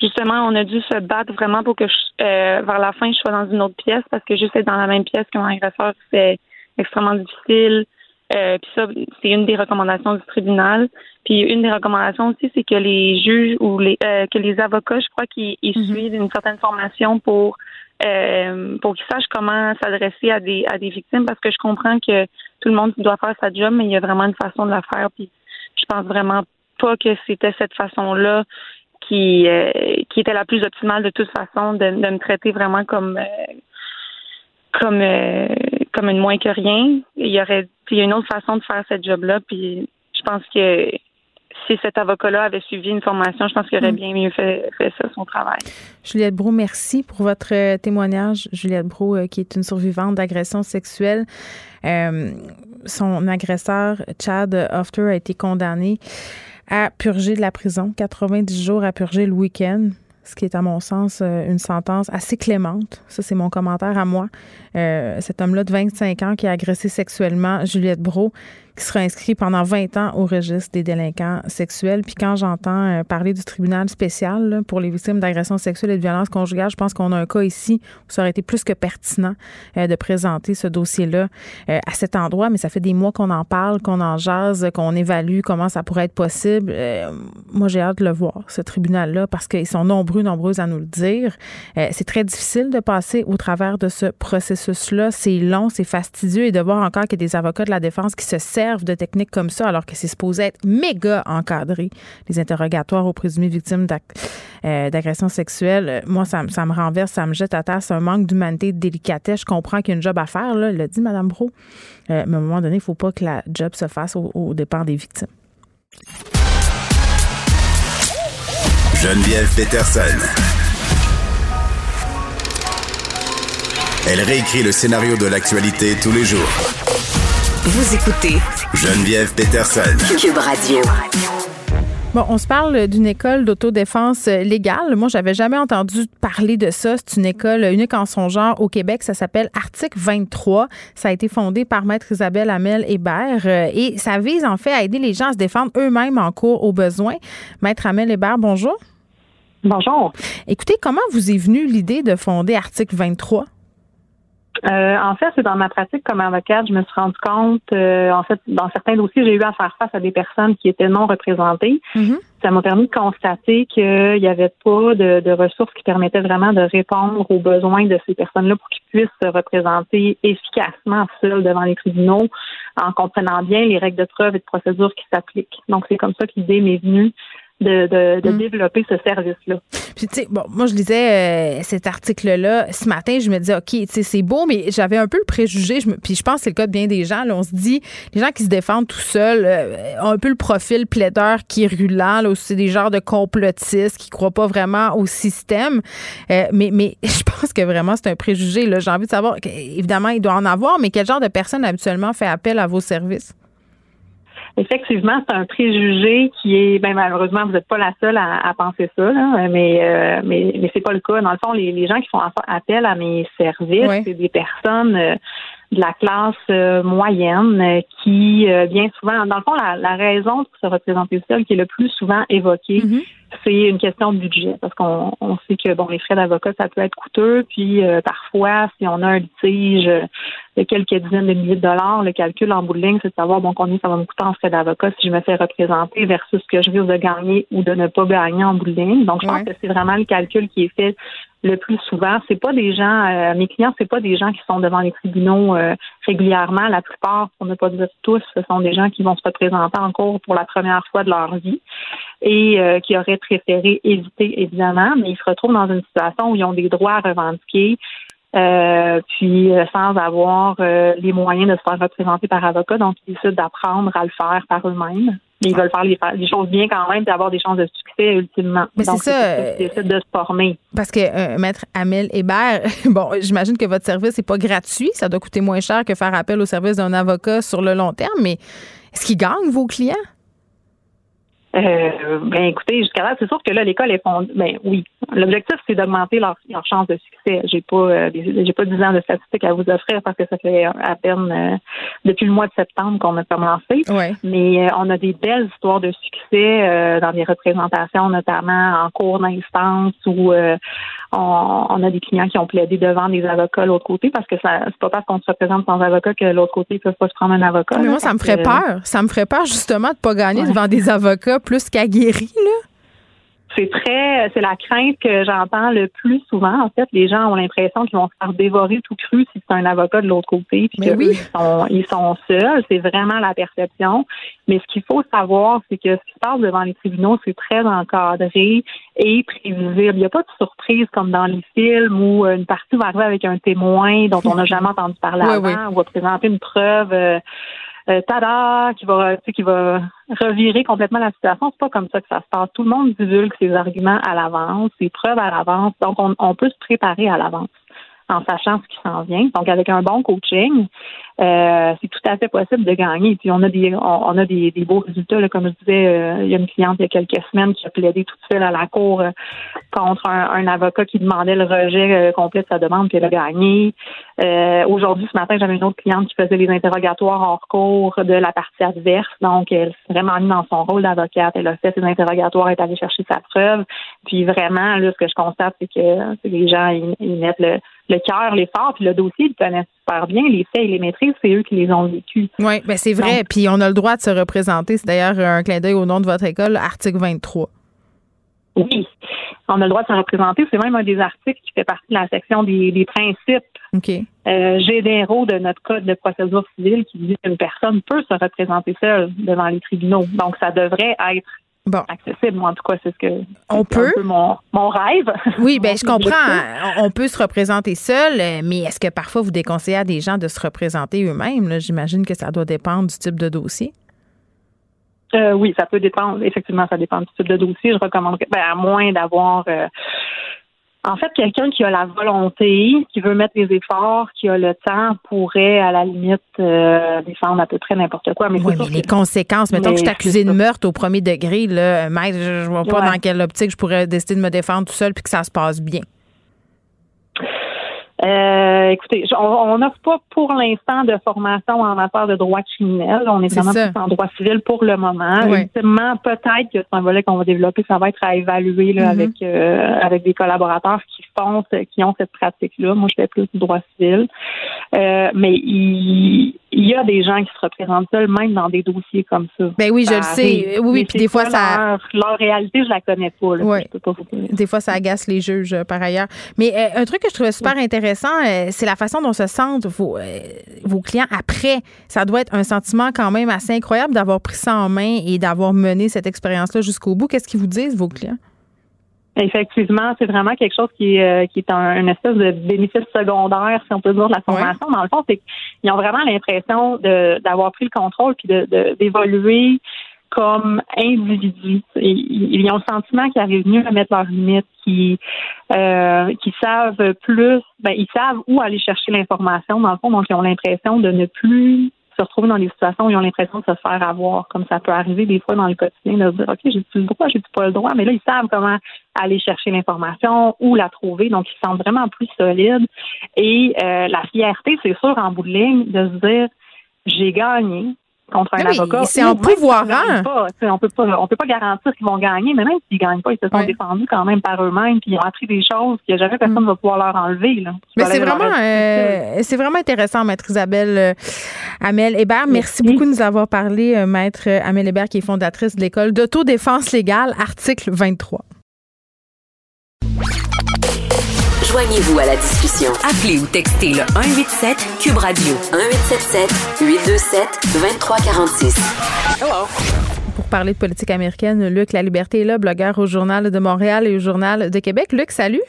justement, on a dû se battre vraiment pour que vers la fin, je sois dans une autre pièce, parce que juste être dans la même pièce que mon agresseur, c'est extrêmement difficile. Euh, puis ça, c'est une des recommandations du tribunal. Puis une des recommandations aussi, c'est que les juges ou les euh, que les avocats, je crois qu'ils ils suivent une certaine formation pour euh, pour qu'ils sachent comment s'adresser à des à des victimes parce que je comprends que tout le monde doit faire sa job, mais il y a vraiment une façon de la faire. Puis je pense vraiment pas que c'était cette façon-là qui euh, qui était la plus optimale de toute façon de, de me traiter vraiment comme euh, comme euh, comme une moins que rien. Il y aurait il y a une autre façon de faire cette job-là. Puis je pense que si cet avocat-là avait suivi une formation, je pense qu'il aurait Mm. bien mieux fait, fait ça, son travail. Juliette Brault, merci pour votre euh, témoignage. Juliette euh, qui est une survivante d'agression sexuelle. Euh, son agresseur, Chad Hofter, a été condamné à purger de la prison, 90 jours à purger le week-end, ce qui est à mon sens euh, une sentence assez clémente. Ça, c'est mon commentaire à moi. Euh, cet homme-là de 25 ans qui a agressé sexuellement Juliette Brault, qui sera inscrit pendant 20 ans au registre des délinquants sexuels. Puis quand j'entends euh, parler du tribunal spécial là, pour les victimes d'agressions sexuelles et de violences conjugales, je pense qu'on a un cas ici où ça aurait été plus que pertinent euh, de présenter ce dossier-là euh, à cet endroit. Mais ça fait des mois qu'on en parle, qu'on en jase, qu'on évalue comment ça pourrait être possible. Moi, j'ai hâte de le voir, ce tribunal-là, parce qu'ils sont nombreux, nombreuses à nous le dire. C'est très difficile de passer au travers de ce processus-là. C'est long, c'est fastidieux et de voir encore qu'il y a des avocats de la défense qui se servent de techniques comme ça alors que c'est supposé être méga encadré, les interrogatoires aux présumées victimes euh, d'agressions sexuelles. Euh, Moi, ça, me- ça me renverse, ça me jette à terre. C'est un manque d'humanité, de délicatesse. Je comprends qu'il y a une job à faire, là, l'a dit Mme Bro. Euh, mais à un moment donné, il ne faut pas que la job se fasse au, au dépens des victimes. Geneviève Peterson. Elle réécrit le scénario de l'actualité tous les jours. Vous écoutez Geneviève Peterson. Cube Radio. Bon, on se parle d'une école d'autodéfense légale. Moi, j'avais jamais entendu parler de ça. C'est une école unique en son genre au Québec. Ça s'appelle Article 23. Ça a été fondé par Maître Isabelle Hamel Hébert euh, et ça vise en fait à aider les gens à se défendre eux-mêmes en cours au besoin. Maître Hamel Hébert, bonjour. Bonjour. Écoutez, comment vous est venue l'idée de fonder Article 23? Euh, en fait, c'est dans ma pratique comme avocate, je me suis rendu compte, euh, en fait, dans certains dossiers, j'ai eu à faire face à des personnes qui étaient non représentées. Ça m'a permis de constater qu'il n'y avait pas de, de ressources qui permettaient vraiment de répondre aux besoins de ces personnes-là pour qu'ils puissent se représenter efficacement seuls devant les tribunaux en comprenant bien les règles de preuve et de procédure qui s'appliquent. Donc, c'est comme ça que l'idée m'est venue de, de, de développer ce service-là. Puis, tu sais, bon, moi, je lisais euh, cet article-là ce matin. Je me disais, OK, tu sais, c'est beau, mais j'avais un peu le préjugé. Je me- puis, je pense que c'est le cas de bien des gens. Là, on se dit, les gens qui se défendent tout seuls euh, ont un peu le profil plaideur qui est rulant. Là, c'est des genres de complotistes qui croient pas vraiment au système. Euh, mais, mais je pense que vraiment, c'est un préjugé. Là. J'ai envie de savoir, évidemment, il doit en avoir, mais quel genre de personne habituellement fait appel à vos services? Effectivement, c'est un préjugé qui est, ben malheureusement, vous n'êtes pas la seule à, à penser ça, là, mais euh, mais mais c'est pas le cas. Dans le fond, les, les gens qui font appel à mes services, c'est des personnes euh, de la classe euh, moyenne euh, qui, euh, bien souvent, dans le fond, la, la raison pour se représenter seul qui est le plus souvent évoquée, c'est une question de budget, parce qu'on on sait que bon, les frais d'avocat, ça peut être coûteux, puis euh, parfois, si on a un litige euh, de quelques dizaines de milliers de dollars, le calcul en bout de ligne, c'est de savoir bon combien ça va me coûter en frais d'avocat si je me fais représenter versus ce que je risque de gagner ou de ne pas gagner en bout de ligne. Donc, je pense que c'est vraiment le calcul qui est fait le plus souvent. C'est pas des gens, euh, mes clients, c'est pas des gens qui sont devant les tribunaux euh, régulièrement. La plupart, pour ne pas dire tous, ce sont des gens qui vont se représenter en cours pour la première fois de leur vie et euh, qui auraient préféré éviter, évidemment, mais ils se retrouvent dans une situation où ils ont des droits à revendiquer. euh, puis euh, sans avoir euh, les moyens de se faire représenter par avocat, donc ils décident d'apprendre à le faire par eux-mêmes. Mais ils veulent faire les, les choses bien quand même et avoir des chances de succès ultimement. Mais c'est ça, qu'ils décident de se former. Parce que euh, Maître Amel Hébert, bon, j'imagine que votre service n'est pas gratuit. Ça doit coûter moins cher que faire appel au service d'un avocat sur le long terme, mais est-ce qu'ils gagnent vos clients? Euh, ben écoutez, jusqu'à là, c'est sûr que là, l'école est fondée. Ben oui. L'objectif, c'est d'augmenter leur, leur chance de succès. J'ai pas euh, j'ai pas 10 ans de statistiques à vous offrir parce que ça fait à peine euh, depuis le mois de septembre qu'on a commencé. Ouais. Mais euh, on a des belles histoires de succès euh, dans des représentations, notamment en cours d'instance euh, on, on a des clients qui ont plaidé devant des avocats de l'autre côté parce que ça c'est pas parce qu'on se représente sans avocat que l'autre côté ils peuvent pas se prendre un avocat. Mais là. moi, ça me ferait que, peur. Ça me ferait peur, justement, de pas gagner Ouais. devant des avocats plus qu'aguerris, là. C'est très, c'est la crainte que j'entends le plus souvent. En fait, les gens ont l'impression qu'ils vont se faire dévorer tout cru si c'est un avocat de l'autre côté, puis que oui. sont, ils sont seuls. C'est vraiment la perception. Mais ce qu'il faut savoir, c'est que ce qui se passe devant les tribunaux, c'est très encadré et prévisible. Il n'y a pas de surprise comme dans les films où euh, une partie va arriver avec un témoin dont on n'a jamais entendu parler Oui, avant, oui. ou va présenter une preuve. euh, euh, tada, qui va, tu sais, qui va revirer complètement la situation. C'est pas comme ça que ça se passe. Tout le monde divulgue ses arguments à l'avance, ses preuves à l'avance. Donc, on, on peut se préparer à l'avance en sachant ce qui s'en vient. Donc, avec un bon coaching, euh, c'est tout à fait possible de gagner. Puis, on a des, on, a des, des beaux résultats. Là, comme je disais, euh, il y a une cliente il y a quelques semaines qui a plaidé toute seule à la cour euh, contre un, un avocat qui demandait le rejet euh, complet de sa demande, puis elle a gagné. Euh, Aujourd'hui, ce matin, j'avais une autre cliente qui faisait les interrogatoires hors cours de la partie adverse. Donc, elle s'est vraiment mise dans son rôle d'avocate. Elle a fait ses interrogatoires, elle est allée chercher sa preuve. Puis vraiment, là, ce que je constate, c'est que c'est que les gens, ils, ils mettent le, le cœur, l'effort, puis le dossier, ils connaissent super bien. Les faits et les maîtrises, c'est eux qui les ont vécus. Oui, ben c'est vrai. Puis on a le droit de se représenter. C'est d'ailleurs un clin d'œil au nom de votre école, article 23. Oui, on a le droit de se représenter. C'est même un des articles qui fait partie de la section des, des principes euh, généraux de notre code de procédure civile qui dit qu'une personne peut se représenter seule devant les tribunaux. Donc, ça devrait être Bon. accessible. Moi, en tout cas, c'est ce que On c'est un peut? peu mon, mon rêve. Oui, Mon je comprends. On peut se représenter seul, mais est-ce que parfois vous déconseillez à des gens de se représenter eux-mêmes? J'imagine que ça doit dépendre du type de dossier. Euh, oui, ça peut dépendre. Effectivement, ça dépend du type de dossier. Je recommanderais, ben, à moins d'avoir, euh, en fait, quelqu'un qui a la volonté, qui veut mettre les efforts, qui a le temps, pourrait, à la limite, euh, défendre à peu près n'importe quoi. Mais Oui, mais les que- conséquences, mettons que je suis de meurtre au premier degré, là, maître, je je vois pas Ouais. dans quelle optique je pourrais décider de me défendre tout seul puis que ça se passe bien. Euh, écoutez, on n'offre pas pour l'instant de formation en matière de droit criminel. On est C'est vraiment ça. plus en droit civil pour le moment. Ultimement, peut-être que c'est un volet qu'on va développer. Ça va être à évaluer là, Mhm. avec euh, avec des collaborateurs qui font, qui ont cette pratique-là. Moi, je fais plus du droit civil. Euh, mais il, il y a des gens qui se représentent seuls, même dans des dossiers comme ça. Ben oui, je Ça le sais. arrive. Oui, oui, puis des fois, quoi ça- Leur, leur réalité, je la connais pas. Là, Ouais. Je peux pas vous dire. Des fois, ça agace les juges, euh, par ailleurs. Mais euh, un truc que je trouvais super intéressant, euh, c'est la façon dont se sentent vos, euh, vos clients après. Ça doit être un sentiment quand même assez incroyable d'avoir pris ça en main et d'avoir mené cette expérience-là jusqu'au bout. Qu'est-ce qu'ils vous disent, vos clients? Effectivement, c'est vraiment quelque chose qui est, euh, qui est un, une espèce de bénéfice secondaire, si on peut dire, de la formation. Dans le fond, c'est qu'ils ont vraiment l'impression d'avoir pris le contrôle puis d'évoluer comme individus. Ils, ont le sentiment qu'ils arrivent mieux à mettre leurs limites, qu'ils euh, savent plus, ben, ils savent où aller chercher l'information, dans le fond, donc ils ont l'impression de ne plus se retrouver dans des situations où ils ont l'impression de se faire avoir, comme ça peut arriver des fois dans le quotidien, de se dire, OK, j'ai le droit, j'ai pas le droit, mais là, ils savent comment aller chercher l'information, où la trouver, donc ils se sentent vraiment plus solides. Et euh, la fierté, c'est sûr, en bout de ligne, de se dire, j'ai gagné contre un Oui, avocat. c'est Ou en même s'ils pouvoirant. gagnent pas, tu sais, on peut pas, on peut pas garantir qu'ils vont gagner, mais même s'ils gagnent pas, ils se sont Ouais. défendus quand même par eux-mêmes, puis ils ont appris des choses que jamais personne ne va pouvoir leur enlever. Là, Mais c'est vraiment, euh, c'est vraiment intéressant, Maître Isabelle euh, Amel Hébert. Merci, Merci. beaucoup de nous avoir parlé, euh, Maître Amel Hébert, qui est fondatrice de l'école d'autodéfense légale, article 23. Joignez-vous à la discussion. Appelez ou textez le 187 Cube Radio 1877 827 2346. Pour parler de politique américaine, Luc La Liberté est là, blogueur au Journal de Montréal et au Journal de Québec. Luc, salut.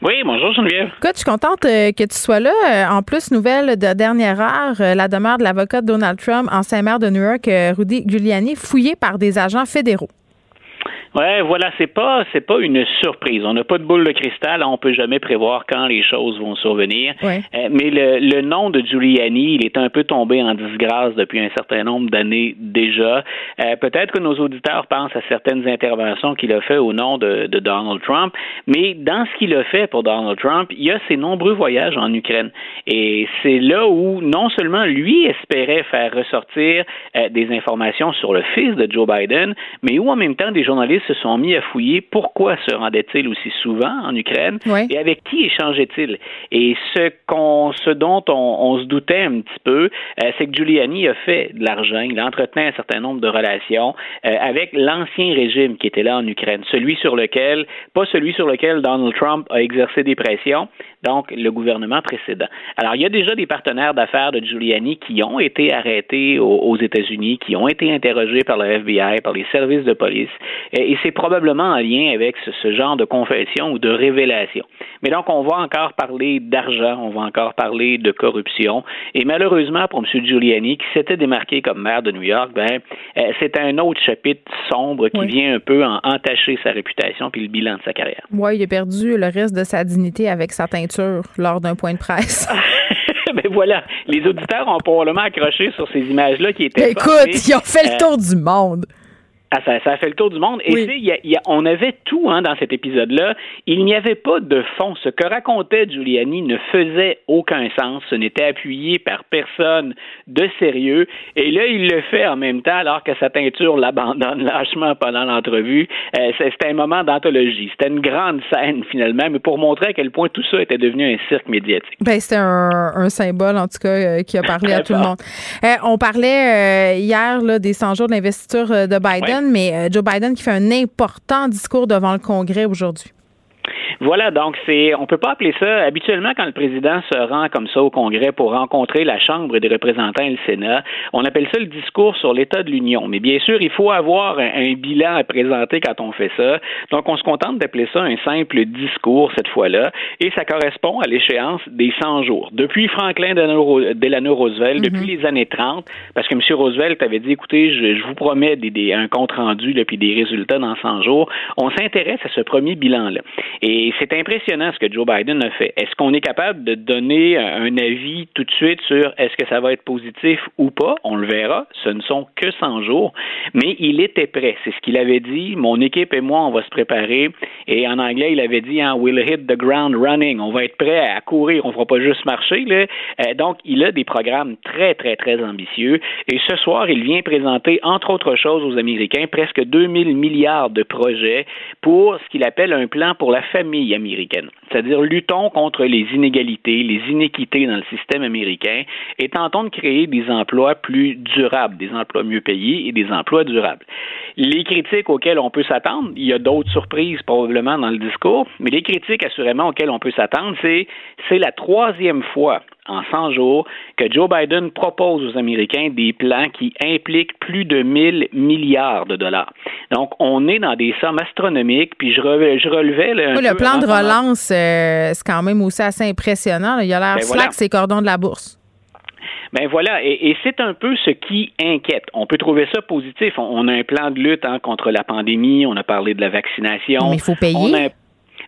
Oui, bonjour Geneviève. Écoute, je suis contente euh, que tu sois là. Euh, En plus, nouvelle de dernière heure, euh, la demeure de l'avocat Donald Trump, ancien maire de New York, Rudy Giuliani, fouillée par des agents fédéraux. Ouais, voilà, c'est pas c'est pas une surprise. On n'a pas de boule de cristal, on peut jamais prévoir quand les choses vont survenir. Ouais. Euh, mais le, le nom de Giuliani, il est un peu tombé en disgrâce depuis un certain nombre d'années déjà. Euh, Peut-être que nos auditeurs pensent à certaines interventions qu'il a fait au nom de, de Donald Trump, mais dans ce qu'il a fait pour Donald Trump, il y a ses nombreux voyages en Ukraine. Et c'est là où non seulement lui espérait faire ressortir euh, des informations sur le fils de Joe Biden, mais où en même temps des journalistes se sont mis à fouiller pourquoi se rendait-il aussi souvent en Ukraine et avec qui échangeait-il. Et ce qu'on, ce dont on, on se doutait un petit peu, euh, c'est que Giuliani a fait de l'argent, il entretenait un certain nombre de relations euh, avec l'ancien régime qui était là en Ukraine, celui sur lequel, pas celui sur lequel Donald Trump a exercé des pressions, donc le gouvernement précédent. Alors, il y a déjà des partenaires d'affaires de Giuliani qui ont été arrêtés aux, aux États-Unis, qui ont été interrogés par le FBI, par les services de police, et, et c'est probablement en lien avec ce, ce genre de confession ou de révélation. Mais donc, on va encore parler d'argent, on va encore parler de corruption, et malheureusement pour M. Giuliani, qui s'était démarqué comme maire de New York, ben, euh, c'est un autre chapitre sombre qui Oui. vient un peu en entacher sa réputation puis le bilan de sa carrière. Oui, il a perdu le reste de sa dignité avec sa teinture lors d'un point de presse. ben voilà, les auditeurs ont probablement accroché sur ces images-là qui étaient Écoute, formées. ils ont fait Euh, le tour du monde. Ah, ça, ça a fait le tour du monde. Et Oui. tu sais, il y a- y a- on avait tout hein, dans cet épisode-là. Il n'y avait pas de fond. Ce que racontait Giuliani ne faisait aucun sens. Ce n'était appuyé par personne de sérieux. Et là, il le fait en même temps alors que sa teinture l'abandonne lâchement pendant l'entrevue. Euh, C'était un moment d'anthologie. C'était une grande scène finalement, mais pour montrer à quel point tout ça était devenu un cirque médiatique. Ben, c'était un, un symbole, en tout cas, euh, qui a parlé à tout le monde. Euh, on parlait euh, hier là, des 100 jours de l'investiture euh, de Mais euh, Joe Biden qui fait un important discours devant le Congrès aujourd'hui. Voilà, donc c'est, on peut pas appeler ça habituellement quand le président se rend comme ça au Congrès pour rencontrer la Chambre des représentants et le Sénat, on appelle ça le discours sur l'état de l'Union. Mais bien sûr, il faut avoir un, un bilan à présenter quand on fait ça. Donc, on se contente d'appeler ça un simple discours cette fois-là, et ça correspond à l'échéance des 100 jours. Depuis Franklin Delano Roosevelt, depuis les années 30, parce que M. Roosevelt avait dit, écoutez, je, je vous promets des, des- un compte rendu là, puis des résultats dans 100 jours. On s'intéresse à ce premier bilan-là. Et c'est impressionnant ce que Joe Biden a fait. Est-ce qu'on est capable de donner un avis tout de suite sur est-ce que ça va être positif ou pas? On le verra. Ce ne sont que 100 jours. Mais il était prêt. C'est ce qu'il avait dit. Mon équipe et moi, on va se préparer. Et en anglais, il avait dit, hein, we'll hit the ground running. On va être prêt à courir. On ne fera pas juste marcher. Euh, donc, il a des programmes très, très, très ambitieux. Et ce soir, il vient présenter, entre autres choses, aux Américains, presque 2000 milliards de projets pour ce qu'il appelle un plan pour la famille américaine. C'est-à-dire, luttons contre les inégalités, les inéquités dans le système américain et tentons de créer des emplois plus durables, des emplois mieux payés et des emplois durables. Les critiques auxquelles on peut s'attendre, il y a d'autres surprises probablement dans le discours, mais les critiques assurément auxquelles on peut s'attendre, c'est c'est la troisième fois en 100 jours que Joe Biden propose aux Américains des plans qui impliquent plus de 1000 milliards de dollars. Donc, on est dans des sommes astronomiques, puis je, re- je relevais... là, un Oui, le plan de relance, euh, c'est quand même aussi assez impressionnant. là. Il a l'air Ben slack, voilà. ses cordons de la bourse. Ben voilà, et, et c'est un peu ce qui inquiète. On peut trouver ça positif. On, on a un plan de lutte hein, contre la pandémie, on a parlé de la vaccination. Mais il faut payer. On a un-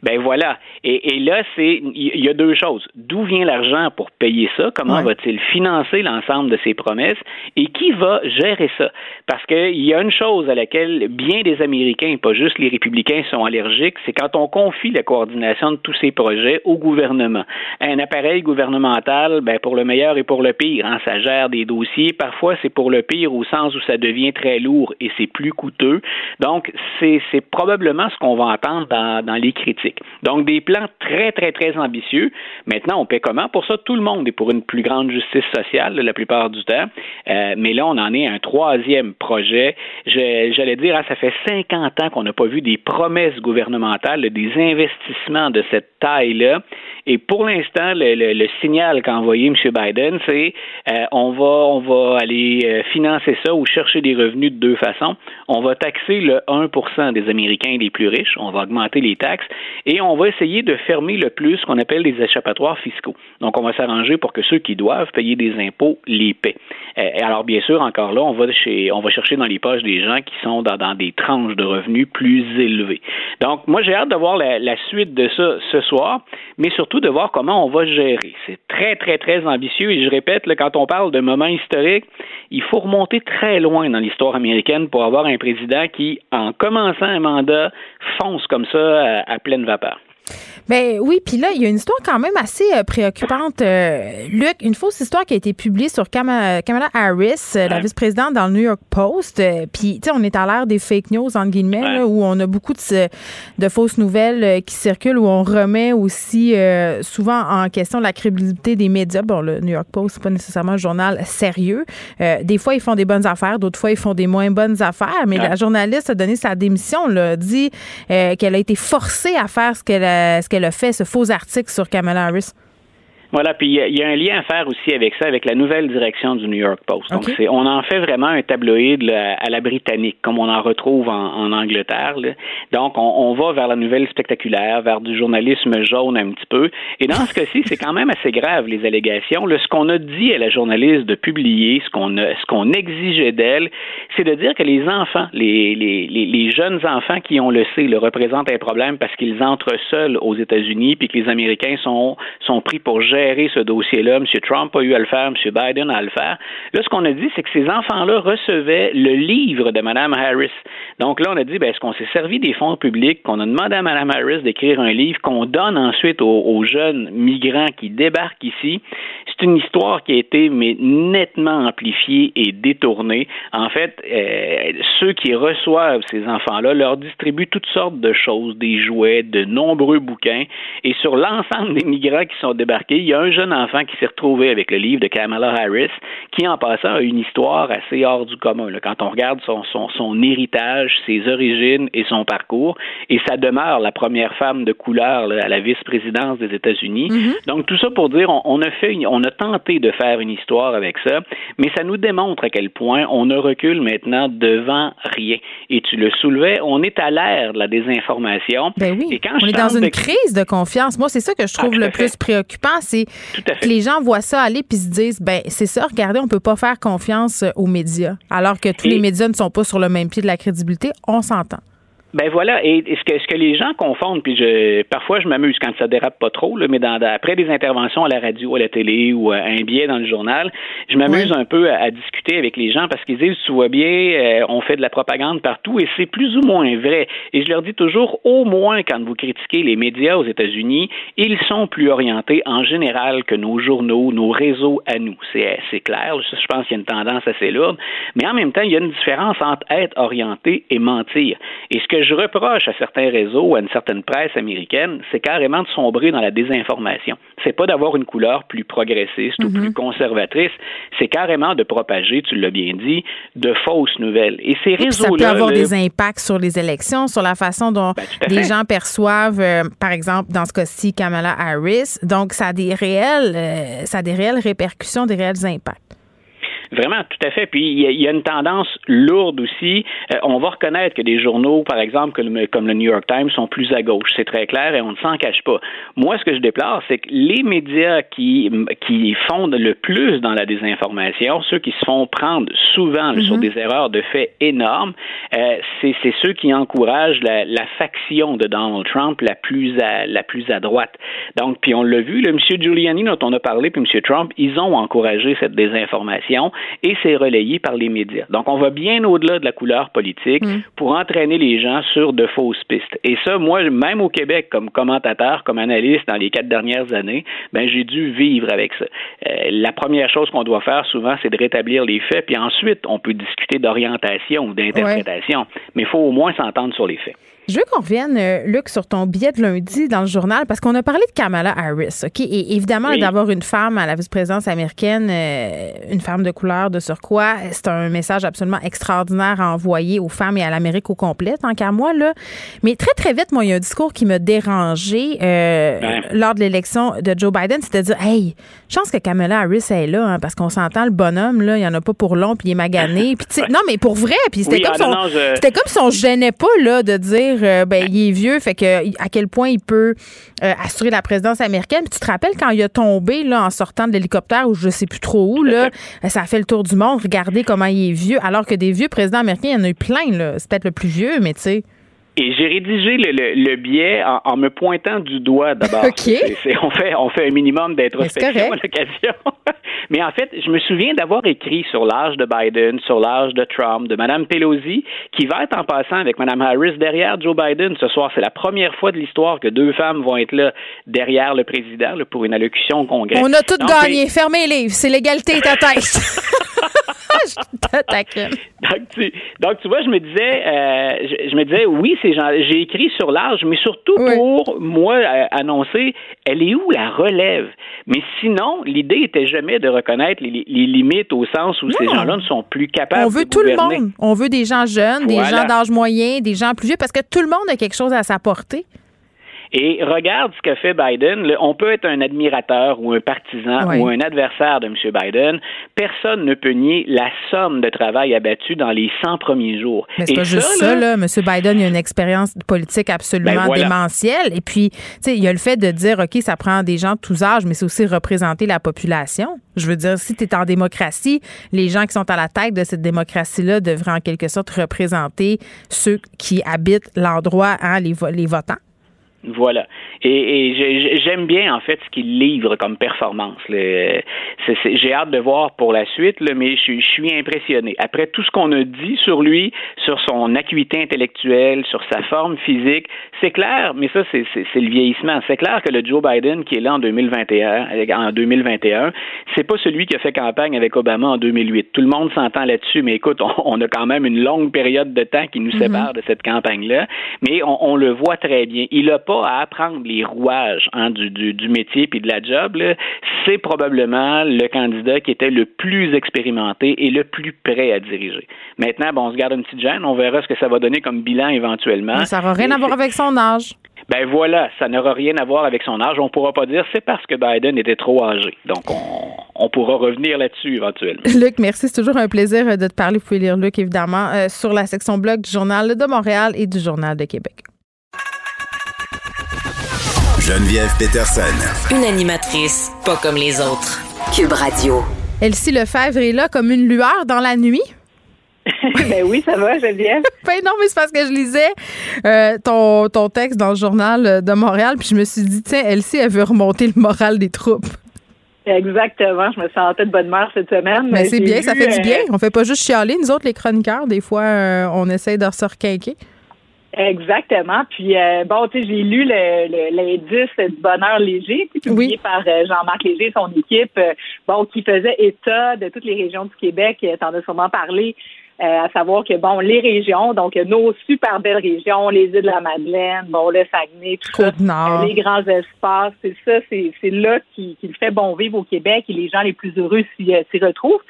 Ben voilà. Et, et là, c'est il y a deux choses. D'où vient l'argent pour payer ça? Comment Ouais. va-t-il financer l'ensemble de ces promesses? Et qui va gérer ça? Parce qu'il y a une chose à laquelle bien des Américains, pas juste les républicains, sont allergiques, c'est quand on confie la coordination de tous ces projets au gouvernement. Un appareil gouvernemental, ben pour le meilleur et pour le pire, hein, ça gère des dossiers. Parfois, c'est pour le pire au sens où ça devient très lourd et c'est plus coûteux. Donc, c'est c'est probablement ce qu'on va entendre dans, dans les critiques. Donc, des plans très, très, très ambitieux. Maintenant, on paie comment? Pour ça, tout le monde est pour une plus grande justice sociale la plupart du temps. Euh, mais là, on en est à un troisième projet. Je- J'allais dire, hein, ça fait 50 ans qu'on n'a pas vu des promesses gouvernementales, des investissements de cette taille-là. Et pour l'instant, le signal qu'a envoyé M. Biden, c'est euh, on va on va aller euh, financer ça ou chercher des revenus de deux façons. On va taxer le 1% des Américains les plus riches, on va augmenter les taxes et on va essayer de fermer le plus ce qu'on appelle les échappatoires fiscaux. Donc, on va s'arranger pour que ceux qui doivent payer des impôts les paient. Euh, et alors, bien sûr, encore là, on va, chercher dans les poches des gens qui sont dans, des tranches de revenus plus élevées. Donc, moi, j'ai hâte de voir la, suite de ça ce soir, mais surtout de voir comment on va gérer. C'est très, très, très ambitieux et je répète, quand on parle de moments historiques, il faut remonter très loin dans l'histoire américaine pour avoir un président qui, en commençant un mandat, fonce comme ça à, à pleine vapeur. Ben oui, puis là, il y a une histoire quand même assez euh, préoccupante. Euh, Luc, une fausse histoire qui a été publiée sur Kamala, Harris, euh, la vice-présidente dans le New York Post. puis, tu sais, on est à l'ère des fake news, entre guillemets, où on a beaucoup de, de fausses nouvelles qui circulent, où on remet aussi souvent en question la crédibilité des médias. Bon, le New York Post, c'est pas nécessairement un journal sérieux. des fois, ils font des bonnes affaires, d'autres fois, ils font des moins bonnes affaires. Mais la journaliste a donné sa démission, là, dit qu'elle a été forcée à faire ce qu'elle a qu'elle a fait, ce faux article sur Kamala Harris? Voilà, puis il y, a un lien à faire aussi avec ça, avec la nouvelle direction du New York Post. Donc, c'est, on en fait vraiment un tabloïd à la britannique, comme on en retrouve en, Angleterre. Donc, on, va vers la nouvelle spectaculaire, vers du journalisme jaune un petit peu. Et dans ce cas-ci, c'est quand même assez grave, les allégations. ce qu'on a dit à la journaliste de publier, ce qu'on, ce qu'on exigeait d'elle, c'est de dire que les enfants, les, les, les, jeunes enfants qui, on le sait, le représentent un problème parce qu'ils entrent seuls aux États-Unis, puis que les Américains sont, sont pris pour ce dossier-là. M. Trump a eu à le faire, M. Biden a à le faire. Là, ce qu'on a dit, c'est que ces enfants-là recevaient le livre de Mme Harris. Donc là, on a dit, ben, est-ce qu'on s'est servi des fonds publics, qu'on a demandé à Mme Harris d'écrire un livre qu'on donne ensuite aux, jeunes migrants qui débarquent ici? C'est une histoire qui a été mais nettement amplifiée et détournée. En fait, euh, ceux qui reçoivent ces enfants-là leur distribuent toutes sortes de choses, des jouets, de nombreux bouquins. Et sur l'ensemble des migrants qui sont débarqués, il y a un jeune enfant qui s'est retrouvé avec le livre de Kamala Harris, qui en passant a une histoire assez hors du commun. Quand on regarde son, son, son, héritage, ses origines et son parcours, et ça demeure la première femme de couleur à la vice-présidence des États-Unis. Mm-hmm. Donc tout ça pour dire, on, a fait, on a tenté de faire une histoire avec ça, mais ça nous démontre à quel point on ne recule maintenant devant rien. Et tu le soulevais, on est à l'ère de la désinformation. Ben oui. Et quand on est dans une crise de confiance. Moi, c'est ça que je trouve ah, le plus préoccupant, c'est que les gens voient ça aller puis se disent, ben c'est ça, regardez, on peut pas faire confiance aux médias, alors que tous les médias ne sont pas sur le même pied de la crédibilité. On s'entend. Ben voilà, et ce que, ce que les gens confondent, puis je, parfois je m'amuse quand ça dérape pas trop, là, mais dans, après des interventions à la radio, à la télé ou euh, un billet dans le journal, je m'amuse un peu à, discuter avec les gens parce qu'ils disent, tu vois bien, euh, on fait de la propagande partout et c'est plus ou moins vrai. Et je leur dis toujours, au moins quand vous critiquez les médias aux États-Unis, ils sont plus orientés en général que nos journaux, nos réseaux à nous. C'est, c'est clair, je pense qu'il y a une tendance assez lourde, mais en même temps, il y a une différence entre être orienté et mentir. Et ce que je reproche à certains réseaux ou à une certaine presse américaine, c'est carrément de sombrer dans la désinformation. C'est pas d'avoir une couleur plus progressiste ou plus mhm. conservatrice, c'est carrément de propager, tu l'as bien dit, de fausses nouvelles. Et ces réseaux-là. Ça peut avoir des impacts sur les élections, sur la façon dont ben, les gens perçoivent, euh, par exemple, dans ce cas-ci, Kamala Harris. Donc, ça a des réelles, euh, ça a des réelles répercussions, des réels impacts. Vraiment, tout à fait. Puis il y, a une tendance lourde aussi. Euh, on va reconnaître que des journaux, par exemple, comme, le New York Times, sont plus à gauche. C'est très clair et on ne s'en cache pas. Moi, ce que je déplore, c'est que les médias qui, qui fondent le plus dans la désinformation, ceux qui se font prendre souvent sur mhm. des erreurs de fait énormes, euh, c'est ceux qui encouragent la, faction de Donald Trump la plus à, la plus à droite. Donc, puis on l'a vu, le M. Giuliani dont on a parlé, puis M. Trump, ils ont encouragé cette désinformation et c'est relayé par les médias. Donc, on va bien au-delà de la couleur politique mm. pour entraîner les gens sur de fausses pistes. Et ça, moi, même au Québec, comme commentateur, comme analyste dans les quatre dernières années, ben, j'ai dû vivre avec ça. Euh, la première chose qu'on doit faire souvent, c'est de rétablir les faits, puis ensuite, on peut discuter d'orientation ou d'interprétation, mais il faut au moins s'entendre sur les faits. Je veux qu'on revienne, euh, Luc, sur ton billet de lundi dans le journal, parce qu'on a parlé de Kamala Harris, OK? Et évidemment, Oui. d'avoir une femme à la vice-présidence américaine, euh, une femme de couleur, de surcroît, c'est un message absolument extraordinaire à envoyer aux femmes et à l'Amérique au complet, tant qu'à moi, là. Mais très, très vite, moi, il y a un discours qui m'a dérangé euh, Ouais. lors de l'élection de Joe Biden, c'est de dire, hey, je pense que Kamala Harris est là, hein, parce qu'on s'entend, le bonhomme, là, il y en a pas pour long, puis il est magané. Puis, tu sais, non, mais pour vrai, puis c'était Oui, comme ah, son- non, non, je- c'était comme si on gênait pas là de dire euh, ben il est vieux fait que à quel point il peut euh, assurer la présidence américaine. Puis tu te rappelles quand il a tombé là en sortant de l'hélicoptère ou je sais plus trop où là ça a fait le tour du monde. Regardez comment il est vieux. Alors que des vieux présidents américains il y en a eu plein c'est peut-être le plus vieux mais tu sais Et j'ai rédigé le, le, le billet en, en me pointant du doigt d'abord. OK. C'est- c'est- on, fait, on fait un minimum d'introspection à l'occasion. Mais en fait, je me souviens d'avoir écrit sur l'âge de Biden, sur l'âge de Trump, de Mme Pelosi, qui va être en passant avec Mme Harris derrière Joe Biden ce soir. C'est la première fois de l'histoire que deux femmes vont être là derrière le président là, pour une allocution au Congrès. on a tout Donc, gagné fermez les livres c'est l'égalité ta tête je te taquine. Donc tu, donc, tu vois, je me disais, euh, je, je me disais, oui, ces gens, j'ai écrit sur l'âge, mais surtout Oui. pour moi euh, annoncer, elle est où la relève? Mais sinon, l'idée était jamais de reconnaître les, limites au sens où ces gens-là ne sont plus capables. on veut de tout le monde on veut des gens jeunes des gens d'âge moyen des gens plus vieux parce que tout le monde a quelque chose à s'apporter Et regarde ce que fait Biden. On peut être un admirateur ou un partisan Oui. ou un adversaire de M. Biden. Personne ne peut nier la somme de travail abattu dans les 100 premiers jours. Mais c'est pas juste ça, là. M. Biden, il a une expérience politique absolument Ben voilà. démentielle. Et puis, tu sais, il y a le fait de dire, OK, ça prend des gens de tous âges, mais c'est aussi représenter la population. Je veux dire, si tu es en démocratie, les gens qui sont à la tête de cette démocratie-là devraient en quelque sorte représenter ceux qui habitent l'endroit, hein, les votants. Voilà. Et, et j'ai- j'aime bien, en fait, ce qu'il livre comme performance. J'ai hâte de voir pour la suite, là, mais je, suis- je suis impressionné. Après tout ce qu'on a dit sur lui, sur son acuité intellectuelle, sur sa forme physique, c'est clair, mais ça, c'est le vieillissement. C'est clair que le Joe Biden qui est là en 2021, avec- en 2021, c'est pas celui qui a fait campagne avec Obama en 2008. Tout le monde s'entend là-dessus, mais écoute, on, on a quand même une longue période de temps qui nous sépare de cette campagne-là, mais on, on le voit très bien. Il n'a pas à apprendre les rouages hein, du, du, du métier puis de la job. C'est probablement le candidat qui était le plus expérimenté et le plus prêt à diriger. Maintenant, bon, on se garde une petite gêne, on verra ce que ça va donner comme bilan éventuellement. Mais ça n'aura rien à voir avec son âge. ben voilà, ça n'aura rien à voir avec son âge. On pourra pas dire c'est parce que Biden était trop âgé. Donc on, on pourra revenir là-dessus éventuellement. Luc, merci. C'est toujours un plaisir euh, de te parler. Vous pouvez lire Luc, évidemment, euh, sur la section blog du Journal de Montréal et du Journal de Québec. Geneviève Peterson. Une animatrice pas comme les autres. Cube Radio. Elsie Lefebvre est là comme une lueur dans la nuit. ben oui, ça va, Geneviève. Ben non, mais c'est parce que je lisais euh, ton, ton texte dans le journal euh, de Montréal, puis je me suis dit, tiens, Elsie, elle veut remonter le moral des troupes. Exactement, je me sentais de bonne humeur cette semaine. Mais c'est bien, ça fait du euh, bien. On fait pas juste chialer, nous autres, les chroniqueurs. Des fois, euh, on essaie de se requinquer. Exactement. Puis euh, bon, tu sais, j'ai lu le- le- l'indice du bonheur léger, puis publié Oui. par euh, Jean-Marc Léger et son équipe, euh, bon, qui faisait état de toutes les régions du Québec. Euh, T'en as sûrement parlé. euh, à savoir que bon, les régions, donc nos super belles régions, les îles de la Madeleine, bon, le Saguenay, tout ça, les grands espaces, c'est ça, c'est c'est là qui, qui le fait bon vivre au Québec et les gens les plus heureux s'y s'y retrouvent.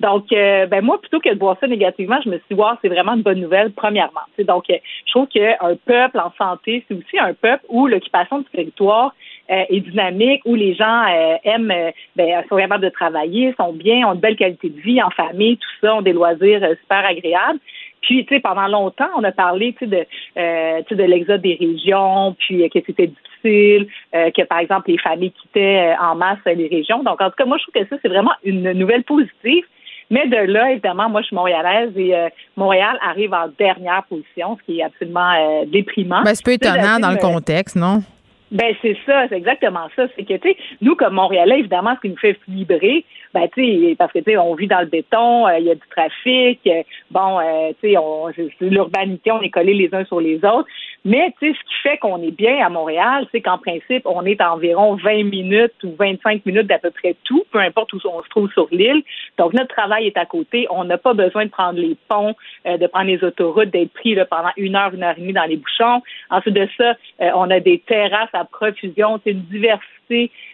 Donc, euh, ben moi, plutôt que de voir ça négativement, je me suis dit, wow, c'est vraiment une bonne nouvelle, premièrement. Tu sais, donc, euh, je trouve qu'un peuple en santé, c'est aussi un peuple où l'occupation du territoire euh, est dynamique, où les gens euh, aiment, ben, sont capables de travailler, sont bien, ont une belle qualité de vie en famille, tout ça, ont des loisirs super agréables. Puis, tu sais, pendant longtemps, on a parlé, tu sais, de, euh, de l'exode des régions, puis que c'était difficile, euh, que par exemple les familles quittaient en masse les régions. Donc, en tout cas, moi, je trouve que ça, c'est vraiment une nouvelle positive. Mais de là, évidemment, moi, je suis montréalaise et euh, Montréal arrive en dernière position, ce qui est absolument euh, déprimant. Ben, c'est peu étonnant dans le euh, contexte, non? ben c'est ça, c'est exactement ça. C'est que tu sais, nous comme Montréalais, évidemment, ce qui nous fait vibrer, ben tu sais, parce que tu sais, on vit dans le béton, il y a du trafic, bon, tu sais, on, l'urbanité, on est collés les uns sur les autres. Mais tu sais, ce qui fait qu'on est bien à Montréal, c'est qu'en principe, on est à environ 20 minutes ou 25 minutes d'à peu près tout, peu importe où on se trouve sur l'île. Donc notre travail est à côté. On n'a pas besoin de prendre les ponts, de prendre les autoroutes, d'être pris là, pendant une heure, une heure et demie dans les bouchons. Ensuite de ça, on a des terrasses à profusion, c'est une diversité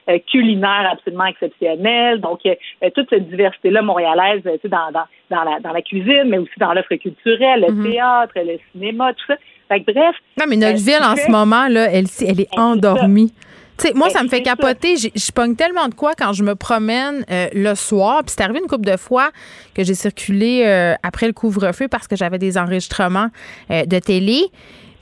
euh, culinaire absolument exceptionnelle. Donc, euh, euh, toute cette diversité-là montréalaise dans, dans, dans, la, dans la cuisine, mais aussi dans l'offre culturelle, le mhm. théâtre, le cinéma, tout ça. Fait que, bref. Non, mais notre ville, en ce moment, là, elle, elle est endormie. sais, moi, ben, ça me fait capoter. Je pogne tellement de quoi quand je me promène le soir. Puis c'est arrivé une couple de fois que j'ai circulé après le couvre-feu parce que j'avais des enregistrements de télé.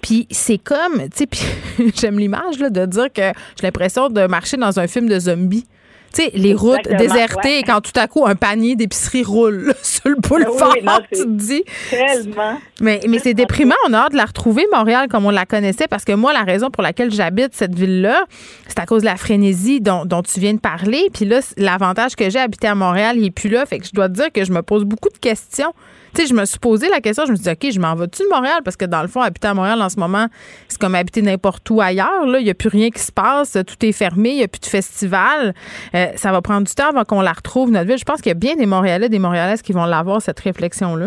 Puis c'est comme, tu sais, j'aime l'image de dire que j'ai l'impression de marcher dans un film de zombies. Tu sais, les routes désertées et quand tout à coup un panier d'épicerie roule sur le boulevard, tu te dis. Tellement. Mais, mais c'est déprimant. On a hâte de la retrouver, Montréal, comme on la connaissait, parce que moi, la raison pour laquelle j'habite cette ville-là, c'est à cause de la frénésie dont, dont tu viens de parler. Puis là, l'avantage que j'ai habité à Montréal, il n'est plus là. Fait que je dois te dire que je me pose beaucoup de questions sais, je me suis posé la question, je me suis dit, OK, je m'en vais-tu de Montréal? Parce que dans le fond, habiter à Montréal en ce moment, c'est comme habiter n'importe où ailleurs. Il n'y a plus rien qui se passe, tout est fermé, il n'y a plus de festival. Euh, ça va prendre du temps avant qu'on la retrouve, notre ville. Je pense qu'il y a bien des Montréalais, des Montréalaises qui vont l'avoir, cette réflexion-là.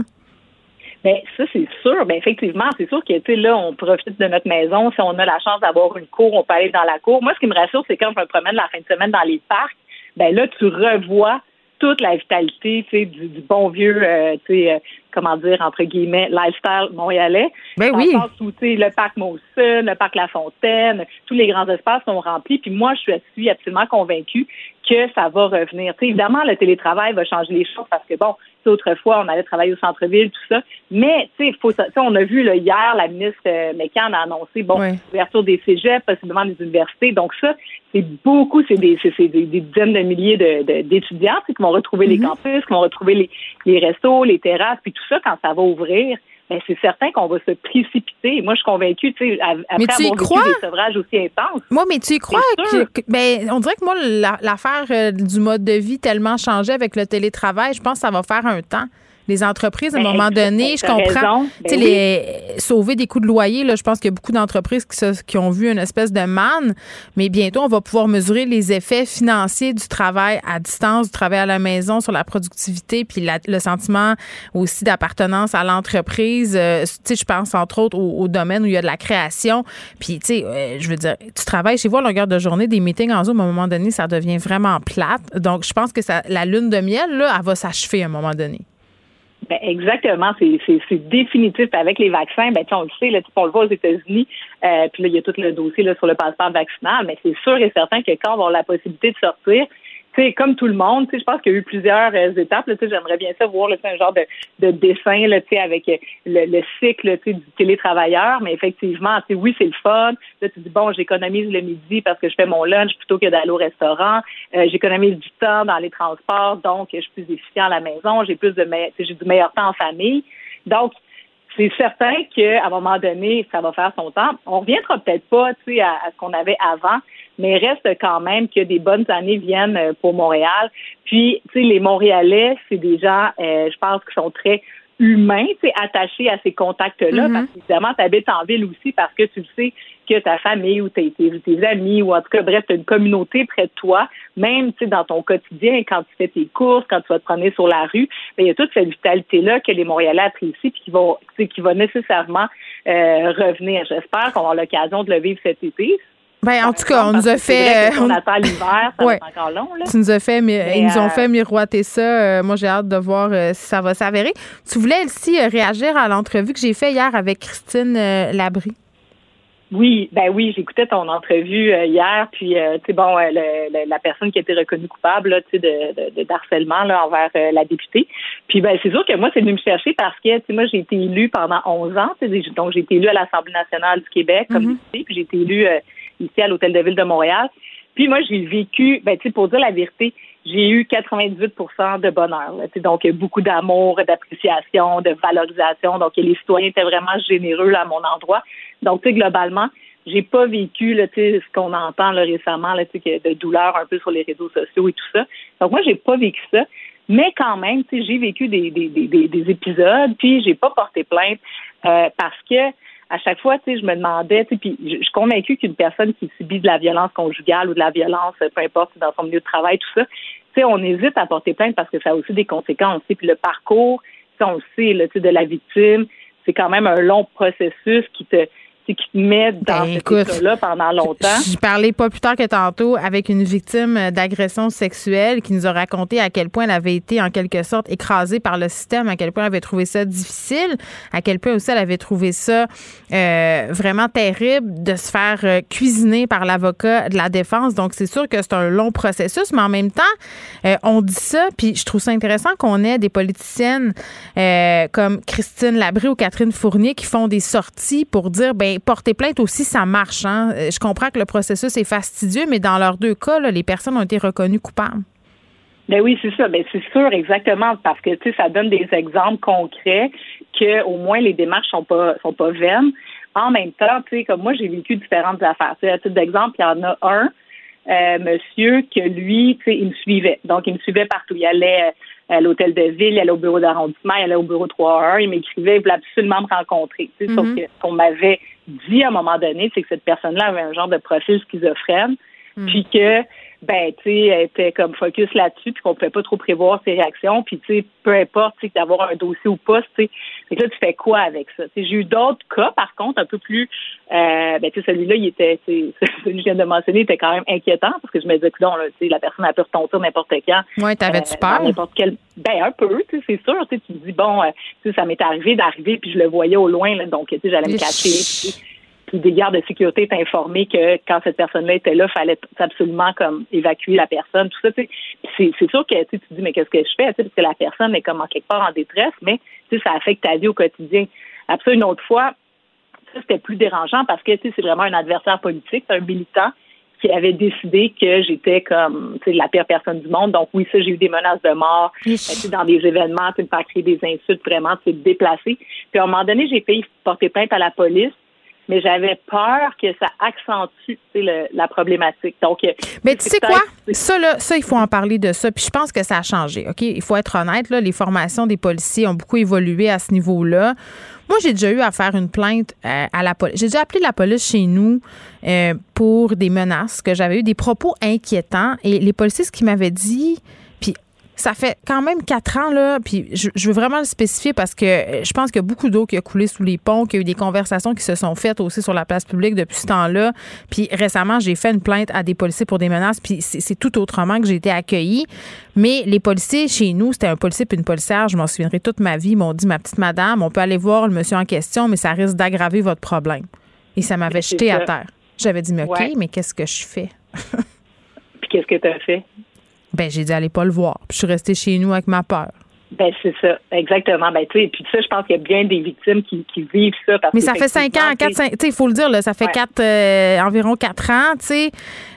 Bien, ça, c'est sûr. Bien, effectivement, c'est sûr que, tu sais, là, on profite de notre maison. Si on a la chance d'avoir une cour, on peut aller dans la cour. Moi, ce qui me rassure, c'est quand je me promène la fin de semaine dans les parcs, ben là, tu revois toute la vitalité, tu sais, du, du bon vieux, euh, tu sais, euh, comment dire, entre guillemets, lifestyle montréalais. Ben oui. Où, le parc Mawson, le parc La Fontaine, tous les grands espaces sont remplis. Puis moi, je suis absolument convaincue que ça va revenir. évidemment, le télétravail va changer les choses parce que, bon, autrefois, on allait travailler au centre-ville, tout ça. Mais, tu sais, on a vu là, hier, la ministre euh, a annoncé, bon, l'ouverture des cégeps, possiblement des universités. Donc ça, c'est beaucoup, c'est des, dizaines de milliers de, d'étudiants qui vont retrouver les mm-hmm. campus, qui vont retrouver les, les restos, les terrasses, puis tout ça, quand ça va ouvrir, ben c'est certain qu'on va se précipiter. Moi, je suis convaincue, tu sais, après mais tu avoir crois? des sevrages aussi intenses. Moi, mais tu y crois que, ben, on dirait que moi, l'affaire euh, du mode de vie tellement changé avec le télétravail, je pense que ça va faire un temps les entreprises, à un ben, moment donné, je comprends, tu sais, ben les sauver des coûts de loyer, là, je pense qu'il y a beaucoup d'entreprises qui, qui, ont vu une espèce de manne, mais bientôt, on va pouvoir mesurer les effets financiers du travail à distance, du travail à la maison sur la productivité, puis le sentiment aussi d'appartenance à l'entreprise. Euh, tu sais, je pense entre autres au, domaine où il y a de la création. Puis, tu sais, euh, je veux dire, tu travailles chez vous à longueur de journée, des meetings en Zoom, à un moment donné, ça devient vraiment plate. Donc, je pense que ça, la lune de miel, là, elle va s'achever à un moment donné. Ben exactement, c'est définitif. Avec les vaccins, ben on le sait, là, on le voit aux États-Unis, euh, puis là, il y a tout le dossier là, sur le passeport vaccinal, mais c'est sûr et certain que quand on avoir la possibilité de sortir, c'est comme tout le monde, je pense qu'il y a eu plusieurs euh, étapes. J'aimerais bien ça voir un genre de, de dessin là, avec euh, le, le cycle du télétravailleur, mais effectivement, oui, c'est le fun. Là, tu dis bon, j'économise le midi parce que je fais mon lunch plutôt que d'aller au restaurant. Euh, j'économise du temps dans les transports, donc je suis plus efficient à la maison, j'ai plus de j'ai du meilleur temps en famille. Donc, c'est certain qu'à un moment donné, ça va faire son temps. On reviendra peut-être pas, sais, à, ce qu'on avait avant, mais reste quand même que des bonnes années viennent euh, pour Montréal. Puis, tu sais, les Montréalais, c'est des gens, euh, je pense, qui sont très humains, tu sais, attachés à ces contacts-là, mm-hmm. parce qu'évidemment, tu habites en ville aussi parce que tu sais que ta famille ou tes, tes, amis ou en tout cas, bref, tu as une communauté près de toi, même tu sais, dans ton quotidien, quand tu fais tes courses, quand tu vas te promener sur la rue, ben, il y a toute cette vitalité-là que les Montréalais apprécient puis qui vont, qui va nécessairement euh, revenir. J'espère qu'on aura l'occasion de le vivre cet été. Ben, en tout cas, on nous a fait. On attend l'hiver, ça ouais. encore long. Là. Tu nous as fait, ils nous ont euh, fait miroiter ça. Euh, moi, j'ai hâte de voir si ça va s'avérer. Tu voulais aussi réagir à l'entrevue que j'ai fait hier avec Christine Labrie. Oui, ben oui, j'écoutais ton entrevue euh, hier, puis euh, tu sais bon, euh, la personne qui a été reconnue coupable, tu sais, de, de, d'harcèlement là envers la députée. Puis ben c'est sûr que moi c'est venu me chercher parce que tu sais moi j'ai été élue pendant 11 ans, donc j'ai été élue à l'Assemblée nationale du Québec comme mm-hmm. députée, puis j'ai été élue ici à l'Hôtel de Ville de Montréal. Puis moi j'ai vécu, ben tu pour dire la vérité, j'ai eu 98 de bonheur. Là, donc, beaucoup d'amour, d'appréciation, de valorisation. Donc, les citoyens étaient vraiment généreux là, à mon endroit. Donc, tu sais, globalement, j'ai pas vécu là, ce qu'on entend là, récemment là, de douleur un peu sur les réseaux sociaux et tout ça. Donc moi, j'ai pas vécu ça. Mais quand même, j'ai vécu des, des, des, des, épisodes, puis j'ai pas porté plainte euh, parce que à chaque fois, tu sais, je me demandais, tu sais, puis je suis convaincue qu'une personne qui subit de la violence conjugale ou de la violence, peu importe, dans son milieu de travail, tout ça, tu sais, on hésite à porter plainte parce que ça a aussi des conséquences. Puis le parcours, on le sait, là, de la victime, c'est quand même un long processus qui te qui te met dans ben, ce là pendant longtemps. Je parlais pas plus tard que tantôt avec une victime d'agression sexuelle qui nous a raconté à quel point elle avait été en quelque sorte écrasée par le système, à quel point elle avait trouvé ça difficile, à quel point aussi elle avait trouvé ça euh, vraiment terrible de se faire euh, cuisiner par l'avocat de la défense. Donc c'est sûr que c'est un long processus, mais en même temps, euh, on dit ça, puis je trouve ça intéressant qu'on ait des politiciennes comme Christine Labrie ou Catherine Fournier qui font des sorties pour dire ben porter plainte aussi, ça marche. Hein? Euh, je comprends que le processus est fastidieux, mais dans leurs deux cas, les personnes ont été reconnues coupables. Ben oui, c'est ça. Ben c'est sûr, exactement, parce que tu ça donne des exemples concrets que au moins les démarches sont pas sont pas vaines. En même temps, tu sais, comme moi, j'ai vécu différentes affaires. à titre d'exemple, il y en a un, euh, monsieur, que lui, tu sais, il me suivait. Donc, il me suivait partout. Il allait à l'hôtel de ville, il allait au bureau d'arrondissement, il allait au bureau 3 il m'écrivait, il voulait absolument me rencontrer. Tu sais, Sauf mhm. que ce qu'on m'avait dit à un moment donné, c'est que cette personne-là avait un genre de profil schizophrène, mhm. puis que ben, tu sais, elle était comme focus là-dessus, puis qu'on pouvait pas trop prévoir ses réactions, puis tu sais, peu importe, tu sais, d'avoir un dossier ou pas, tu sais, là, tu fais quoi avec ça? J'ai eu d'autres cas, par contre, un peu plus, euh, ben, tu sais, celui-là, il était, celui que je viens de mentionner, était quand même inquiétant, parce que je me disais, que non, tu sais, la personne a pu retomber n'importe quand. Oui, t'avais-tu euh, peur? N'importe quel, ben, un peu, tu sais, c'est sûr, tu sais, tu te dis, bon, euh, tu sais, ça m'est arrivé d'arriver, puis je le voyais au loin, là, donc, tu sais, j'allais me cacher, puis des gardes de sécurité étaient informés que quand cette personne-là était là, il fallait absolument comme évacuer la personne, tout ça. C'est, c'est sûr que tu te dis mais qu'est-ce que je fais, parce que la personne est comme en quelque part en détresse, mais ça affecte ta vie au quotidien. Après une autre fois, ça c'était plus dérangeant parce que c'est vraiment un adversaire politique, un militant qui avait décidé que j'étais comme la pire personne du monde. Donc oui, ça, j'ai eu des menaces de mort dans des événements, tu pas créer des insultes vraiment, tu déplacer. Puis à un moment donné, j'ai payé porter plainte à la police mais j'avais peur que ça accentue la problématique. Donc, mais tu sais quoi? Ça, là, ça, il faut en parler de ça. Puis je pense que ça a changé. OK? Il faut être honnête, là, les formations des policiers ont beaucoup évolué à ce niveau-là. Moi, j'ai déjà eu à faire une plainte euh, à la police. J'ai déjà appelé la police chez nous euh, pour des menaces, que j'avais eu des propos inquiétants. Et les policiers, ce qu'ils m'avaient dit, ça fait quand même quatre ans, là, puis je, veux vraiment le spécifier parce que euh, je pense qu'il y a beaucoup d'eau qui a coulé sous les ponts, qu'il y a eu des conversations qui se sont faites aussi sur la place publique depuis ce temps-là. Puis récemment, j'ai fait une plainte à des policiers pour des menaces, puis c'est tout autrement que j'ai été accueillie. Mais les policiers chez nous, c'était un policier puis une policière, je m'en souviendrai toute ma vie, m'ont dit, ma petite madame, on peut aller voir le monsieur en question, mais ça risque d'aggraver votre problème. Et ça m'avait jeté à terre. J'avais dit, mais OK, mais qu'est-ce que je fais? puis qu'est-ce que tu as fait? Ben, j'ai dit, allez pas le voir. Puis je suis restée chez nous avec ma peur. Ben, c'est ça, exactement. Ben, tu sais, puis ça, je pense qu'il y a bien des victimes qui, qui vivent ça. Mais ça fait cinq ans, quatre, tu sais, il faut le dire, là, ça fait quatre, euh, environ quatre ans, tu sais.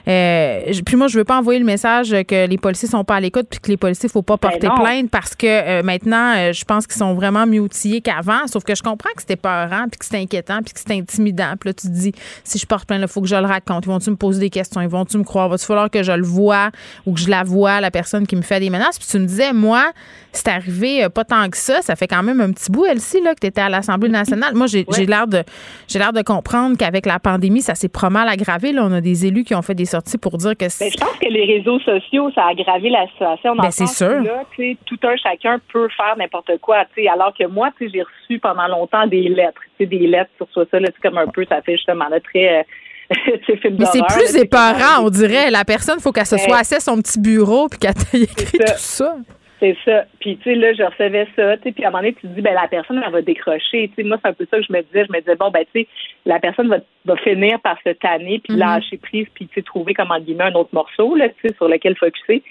Euh, puis moi, je veux pas envoyer le message que les policiers sont pas à l'écoute puis que les policiers, faut pas ben porter plainte parce que euh, maintenant, je pense qu'ils sont vraiment mieux outillés qu'avant. Sauf que je comprends que c'était peurant puis que c'était inquiétant puis que c'était intimidant. Puis là, tu te dis, si je porte plainte, il faut que je le raconte. Ils vont-tu me poser des questions? Ils vont-tu me croire? Va-tu falloir que je le vois ou que je la vois, la personne qui me fait des menaces? Puis tu me disais, moi, c'est arrivé pas tant que ça. Ça fait quand même un petit bout, Elsie, là, que tu étais à l'Assemblée nationale. Moi, j'ai l'air de j'ai l'air de comprendre qu'avec la pandémie, ça s'est pas mal aggravé. Là. On a des élus qui ont fait des sorties pour dire que c'est. je pense que les réseaux sociaux, ça a aggravé la situation. Ben, c'est sûr. Là, tout un chacun peut faire n'importe quoi. Alors que moi, j'ai reçu pendant longtemps des lettres. Des lettres sur ça, là, comme un peu, ça fait justement là, très. Euh, Mais c'est plus épeurant, on dirait. La personne, il faut qu'elle se soit assise à son petit bureau puis qu'elle ait écrit tout ça. C'est ça. Puis, tu sais, là, je recevais ça, tu sais, puis à un moment donné, tu te dis, ben la personne, elle va décrocher. Tu sais, moi, c'est un peu ça que je me disais. Je me disais, bon, ben, tu sais, la personne va, va finir par se tanner, puis mm-hmm. lâcher prise, puis, tu sais, trouver, comme, en guillemets, un autre morceau, là, tu sais, sur lequel focuser.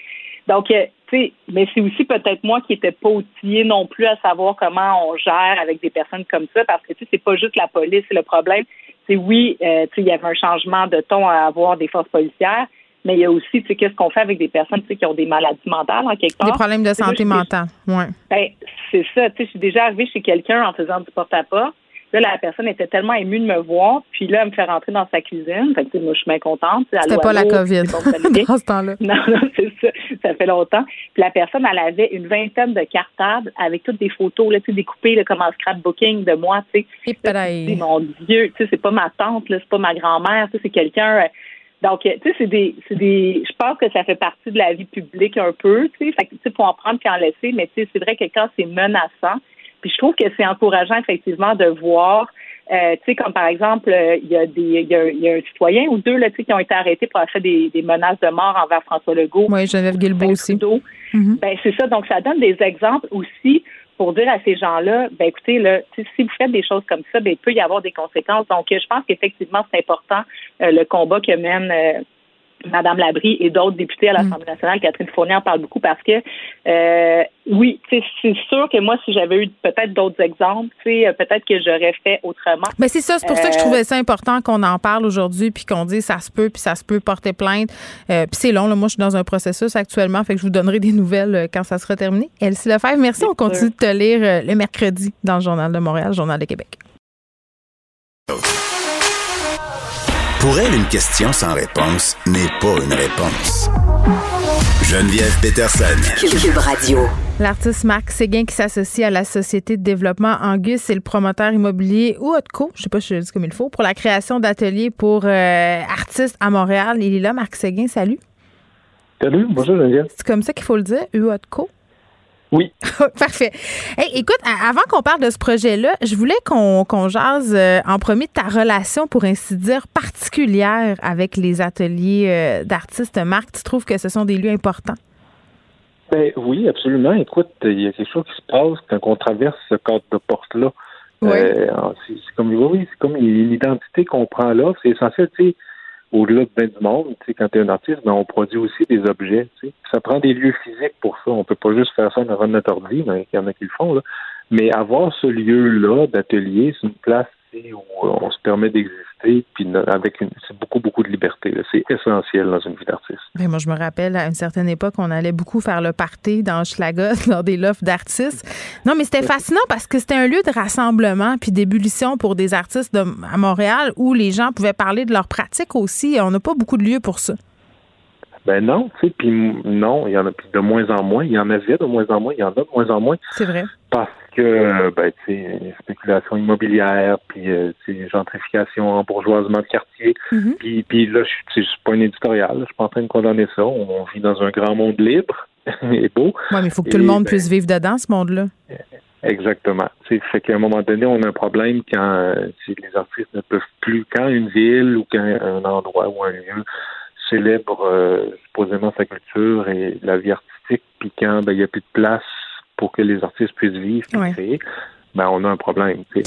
Donc, euh, tu sais, mais c'est aussi peut-être moi qui n'étais pas outillée non plus à savoir comment on gère avec des personnes comme ça, parce que, tu sais, c'est pas juste la police, c'est le problème. C'est oui, euh, tu sais, il y avait un changement de ton à avoir des forces policières, mais il y a aussi, tu sais, qu'est-ce qu'on fait avec des personnes tu sais, qui ont des maladies mentales en quelque part? Des problèmes de santé mentale, oui. Ben, c'est ça. Tu sais, je suis déjà arrivée chez quelqu'un en faisant du porte-à-porte. Là, la personne était tellement émue de me voir, puis là, elle me fait rentrer dans sa cuisine. Fait que, tu sais, moi, je suis bien contente. C'était pas la COVID dans ce temps-là. Non, non, c'est ça. Ça fait longtemps. Puis la personne, elle avait une vingtaine de cartables avec toutes des photos, là, tu sais, découpées là, comme en scrapbooking de moi, tu sais. Et Là, tu te dis, mon Dieu, tu sais, c'est pas ma tante, là, c'est pas ma grand-mère, tu sais, c'est quelqu'un. Donc, euh, tu sais, c'est des, c'est des. Je pense que ça fait partie de la vie publique un peu, tu sais. Fait que, tu sais, faut en prendre puis en laisser, mais tu sais, c'est vrai que quand c'est menaçant, puis je trouve que c'est encourageant effectivement de voir. Euh, tu sais, comme par exemple, euh, il y a des, il y a, il y a un citoyen ou deux là, tu sais, qui ont été arrêtés pour avoir fait des, des menaces de mort envers François Legault. Oui, Geneviève Guilbeault aussi. Mhm. Ben c'est ça. Donc ça donne des exemples aussi pour dire à ces gens-là, ben écoutez là, si vous faites des choses comme ça, ben il peut y avoir des conséquences. Donc euh, je pense qu'effectivement c'est important euh, le combat que mène. Madame Labrie et d'autres députés à l'Assemblée nationale, Catherine Fournier en parle beaucoup parce que euh, oui, c'est sûr que moi, si j'avais eu peut-être d'autres exemples, euh, peut-être que j'aurais fait autrement. Mais c'est ça, c'est pour ça que je Euh, trouvais ça important qu'on en parle aujourd'hui puis qu'on dise ça se peut puis ça se peut porter plainte. Euh, puis c'est long, là. moi je suis dans un processus actuellement, fait que je vous donnerai des nouvelles quand ça sera terminé. Elsie Lefebvre, merci. On continue de te lire le mercredi dans le Journal de Montréal, Journal de Québec. Pour elle, une question sans réponse n'est pas une réponse. Geneviève Peterson. Cube Radio. L'artiste Marc Séguin qui s'associe à la Société de développement Angus et le promoteur immobilier Outco, je sais pas si je le dis comme il faut, pour la création d'ateliers pour euh, artistes à Montréal. Il est là, Marc Séguin, salut. Salut, bonjour Geneviève. C'est comme ça qu'il faut le dire, Outco? Oui. Parfait. Hey, écoute, avant qu'on parle de ce projet-là, je voulais qu'on jase euh, en premier de ta relation, pour ainsi dire, particulière avec les ateliers euh, d'artistes. Marc, tu trouves que ce sont des lieux importants? Ben oui, absolument. Écoute, il y a quelque chose qui se passe quand on traverse ce cadre de porte-là. Oui. Euh, c'est comme oui, oui, c'est comme une identité qu'on prend là. C'est essentiel, tu sais, au-delà de ben du monde, tu sais, quand tu es un artiste, ben, on produit aussi des objets. Tu sais. Ça prend des lieux physiques pour ça. On peut pas juste faire ça devant notre ordi, mais il y en a qui le font. Là. Mais avoir ce lieu-là d'atelier, c'est une place où on se permet d'exister, puis avec une, c'est beaucoup, beaucoup de liberté. C'est essentiel dans une vie d'artiste. Ben, moi, je me rappelle, à une certaine époque, on allait beaucoup faire le party dans Schlagot, dans des lofts d'artistes. Non, mais c'était fascinant parce que c'était un lieu de rassemblement puis d'ébullition pour des artistes de- à Montréal où les gens pouvaient parler de leur pratique aussi. On n'a pas beaucoup de lieux pour ça. Ben non, tu sais, puis non, il y en a de moins en moins. Il y en avait de moins en moins, il y en a de moins en moins. C'est vrai. Parce que, ben, tu sais, spéculation immobilière, puis, euh, tu sais, gentrification, embourgeoisement de quartier. Mhm. Puis, puis là, je suis- pas un éditorial, je suis pas en train de condamner ça. On vit dans un grand monde libre et beau. Oui, mais il faut que Et, tout le monde ben, puisse vivre dedans, ce monde-là. Exactement. Tu sais, fait qu'à un moment donné, on a un problème quand euh, si les artistes ne peuvent plus, quand une ville ou quand un endroit ou un lieu célèbre euh, supposément sa culture et la vie artistique, puis quand ben, il n'y a plus de place pour que les artistes puissent vivre et Ouais. créer, ben on a un problème. Ben-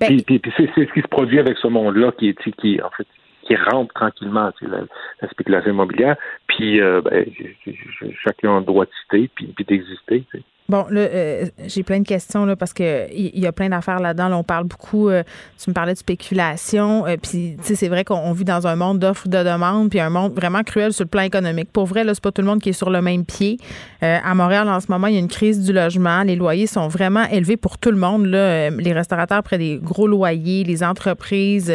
puis puis, puis c'est, c'est ce qui se produit avec ce monde-là qui est, qui en fait qui rentre tranquillement, sais, la, la spéculation immobilière, puis euh, ben, chacun a le droit de citer puis, puis d'exister. Bon, là, euh, j'ai plein de questions là, parce que il y, a plein d'affaires là-dedans. Là, on parle beaucoup. euh, tu me parlais de spéculation. euh, puis, tu sais, c'est vrai qu'on on vit dans un monde d'offres de demande, puis un monde vraiment cruel sur le plan économique. Pour vrai, là, c'est pas tout le monde qui est sur le même pied. Euh, à Montréal, en ce moment, il y a une crise du logement. Les loyers sont vraiment élevés pour tout le monde. Là, Euh, les restaurateurs près des gros loyers, les entreprises,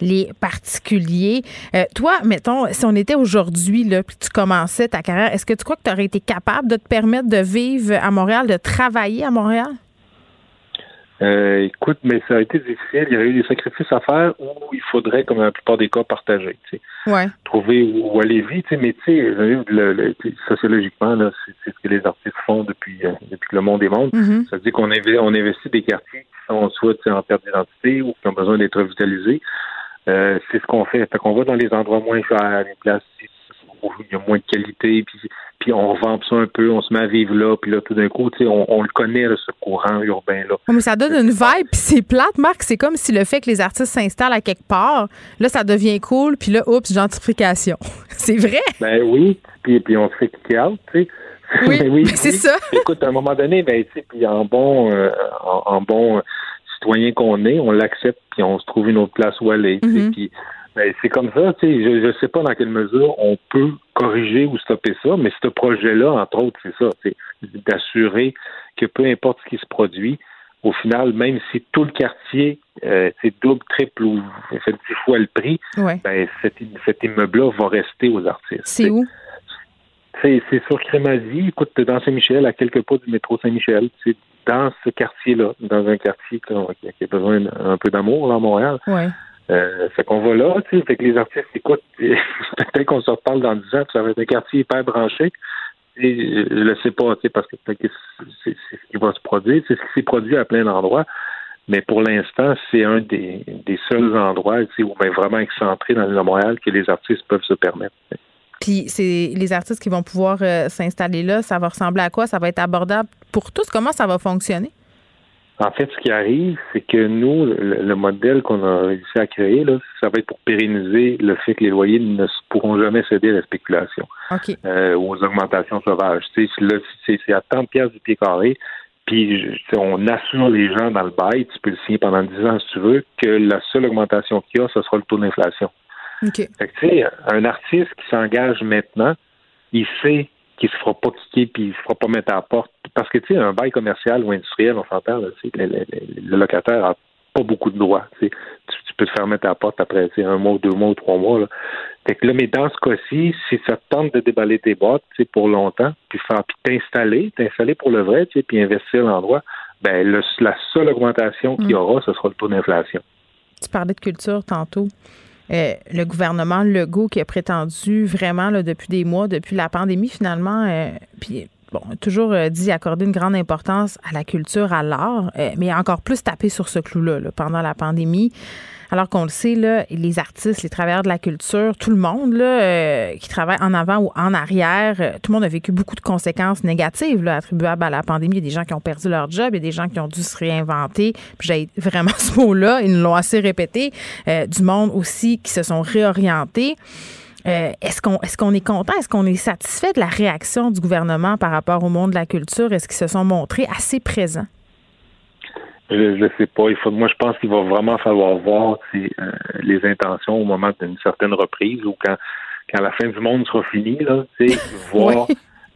les particuliers. Euh, toi, mettons, si on était aujourd'hui, là, puis tu commençais ta carrière, est-ce que tu crois que tu aurais été capable de te permettre de vivre à Montréal, de travailler à Montréal? Euh, écoute, mais ça a été difficile. Il y a eu des sacrifices à faire où il faudrait, comme dans la plupart des cas, partager. Tu sais. Ouais. Trouver où, aller. Tu sais, mais tu sais, le, le- le- sociologiquement, c'est, ce que les artistes font depuis, euh, depuis que le monde est monde. Mhm. Ça veut dire qu'on on investit des quartiers qui sont soit tu sais, en perte d'identité ou qui ont besoin d'être revitalisés. Euh, c'est ce qu'on fait. Fait qu'on va dans les endroits moins chers, les places où il y a moins de qualité, puis, puis on revampe ça un peu, on se met à vivre là, puis là, tout d'un coup, tu sais, on, on le connaît, là, ce courant urbain-là. Ouais, mais ça donne une vibe, puis c'est plate, Marc. C'est comme si le fait que les artistes s'installent à quelque part, là, ça devient cool, puis là, oups, gentrification. c'est vrai? Ben oui, puis, puis on fait kick out, tu sais. Oui, Ben oui, mais c'est oui. ça. Écoute, à un moment donné, ben tu sais, puis en bon, euh, en, en bon citoyen qu'on est, on l'accepte, puis on se trouve une autre place où aller. Mhm. Puis ben, c'est comme ça, tu sais. Je, je sais pas dans quelle mesure on peut corriger ou stopper ça, mais ce projet-là, entre autres, c'est ça, c'est d'assurer que peu importe ce qui se produit, au final, même si tout le quartier euh, c'est double, triple ou fait dix fois le prix, Ouais. ben cet, cet immeuble-là va rester aux artistes. C'est où? C'est sur Crémazie, écoute, dans Saint-Michel, à quelques pas du métro Saint-Michel. C'est dans ce quartier-là, dans un quartier qui a, besoin d'un peu d'amour, là, à Montréal. Ouais. Euh, fait qu'on va là, tu sais, fait que les artistes, écoute, peut-être qu'on se reparle dans 10 ans, ça va être un quartier hyper branché. Et je le sais pas, tu sais, parce que c'est ce qui va se produire, c'est ce qui s'est produit à plein d'endroits. Mais pour l'instant, c'est un des, des seuls endroits, tu sais, où ben, vraiment excentré dans de Montréal que les artistes peuvent se permettre. Puis c'est les artistes qui vont pouvoir euh, s'installer là, ça va ressembler à quoi? Ça va être abordable pour tous? Comment ça va fonctionner? En fait, ce qui arrive, c'est que nous, le, le modèle qu'on a réussi à créer, là, ça va être pour pérenniser le fait que les loyers ne pourront jamais céder à la spéculation, euh, aux augmentations sauvages. Tu sais, là, c'est c'est à 30 pièces du pied carré, puis on assure les gens dans le bail, tu peux le signer pendant 10 ans si tu veux, que la seule augmentation qu'il y a, ce sera le taux d'inflation. OK. Fait que, tu sais, un artiste qui s'engage maintenant, il sait qu'il se fera pas kicker puis il se fera pas mettre à la porte. Parce que, tu sais, un bail commercial ou industriel, on s'entend, le, le- le- locataire a pas beaucoup de droits. Tu. Tu- peux te faire mettre à la porte après un mois, deux mois ou trois mois. Là. Fait que là, mais dans ce cas-ci, si ça te tente de déballer tes boîtes pour longtemps, puis faire puis t'installer, t'installer pour le vrai, puis investir l'endroit, ben le, la seule augmentation qu'il y aura, ce sera le taux d'inflation. Tu parlais de culture tantôt. Euh, le gouvernement Legault qui a prétendu vraiment là, depuis des mois, depuis la pandémie finalement, euh, puis bon, toujours euh, dit accorder une grande importance à la culture, à l'art, euh, mais encore plus tapé sur ce clou-là là, pendant la pandémie. Alors qu'on le sait, là, les artistes, les travailleurs de la culture, tout le monde là, euh, qui travaille en avant ou en arrière, tout le monde a vécu beaucoup de conséquences négatives attribuables à la pandémie. Il y a des gens qui ont perdu leur job, il y a des gens qui ont dû se réinventer. J'ai vraiment ce mot-là, ils nous l'ont assez répété. Du monde aussi qui se sont réorientés. Euh, est-ce qu'on est-ce qu'on est content? Est-ce qu'on est satisfait de la réaction du gouvernement par rapport au monde de la culture? Est-ce qu'ils se sont montrés assez présents? Je ne sais pas. Il faut, moi, je pense qu'il va vraiment falloir voir euh, les intentions au moment d'une certaine reprise ou quand, quand la fin du monde sera finie, là, voir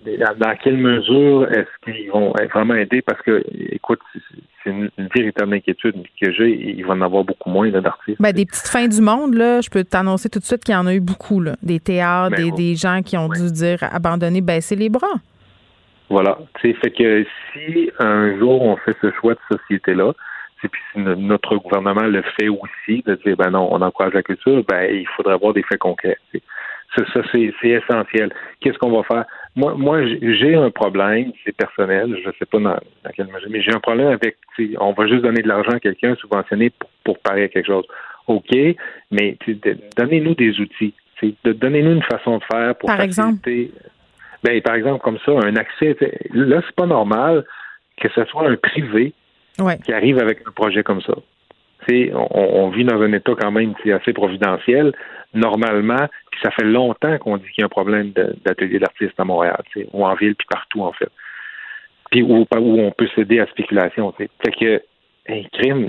dans, dans quelle mesure est-ce qu'ils vont être vraiment aider parce que, écoute, c'est- une, une véritable inquiétude que j'ai. Il va en avoir beaucoup moins d'artistes. Ben, des petites fins du monde, là, je peux t'annoncer tout de suite qu'il y en a eu beaucoup. Là. Des théâtres, Ben des, oui. des gens qui ont dû dire abandonner, baisser les bras. Voilà. Tu sais, fait que si un jour on fait ce choix de société-là, et puis si no- notre gouvernement le fait aussi, de dire ben non, on encourage la culture, ben il faudrait avoir des faits concrets. Ça, c'est essentiel. Qu'est-ce qu'on va faire? Moi, moi, j'ai- un problème, c'est personnel, je sais pas dans, dans quelle mesure, mais j'ai un problème avec tu sais, on va juste donner de l'argent à quelqu'un subventionné pour, pour parer à quelque chose. OK, mais donnez-nous des outils. Donnez-nous une façon de faire pour Par exemple? faciliter ben, par exemple, comme ça, un accès. Là, c'est pas normal que ce soit un privé Ouais. qui arrive avec un projet comme ça. On, on vit dans un état quand même assez providentiel, normalement, puis ça fait longtemps qu'on dit qu'il y a un problème d'atelier d'artistes à Montréal, ou en ville, puis partout, en fait. Puis où, où on peut céder à la spéculation. tu sais. Fait que, un crime,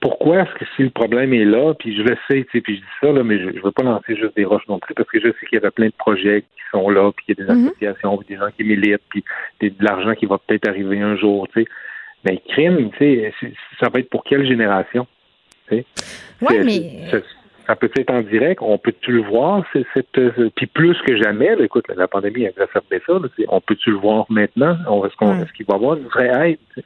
pourquoi est-ce que si le problème est là, puis je le sais, puis je dis ça, là, mais je ne veux pas lancer juste des roches non plus, parce que je sais qu'il y a plein de projets qui sont là, puis qu'il y a des Mhm. associations, puis des gens qui militent, puis de l'argent qui va peut-être arriver un jour, tu sais. Mais crime, tu sais, c'est- ça va être pour quelle génération? C'est- mais- ça peut être en direct, on peut-tu le voir, c'est, euh, puis plus que jamais, là, écoute, la pandémie a exacerbé ça, là, on peut-tu le voir maintenant? Est-ce, qu'on, est-ce qu'il va y avoir une vraie aide?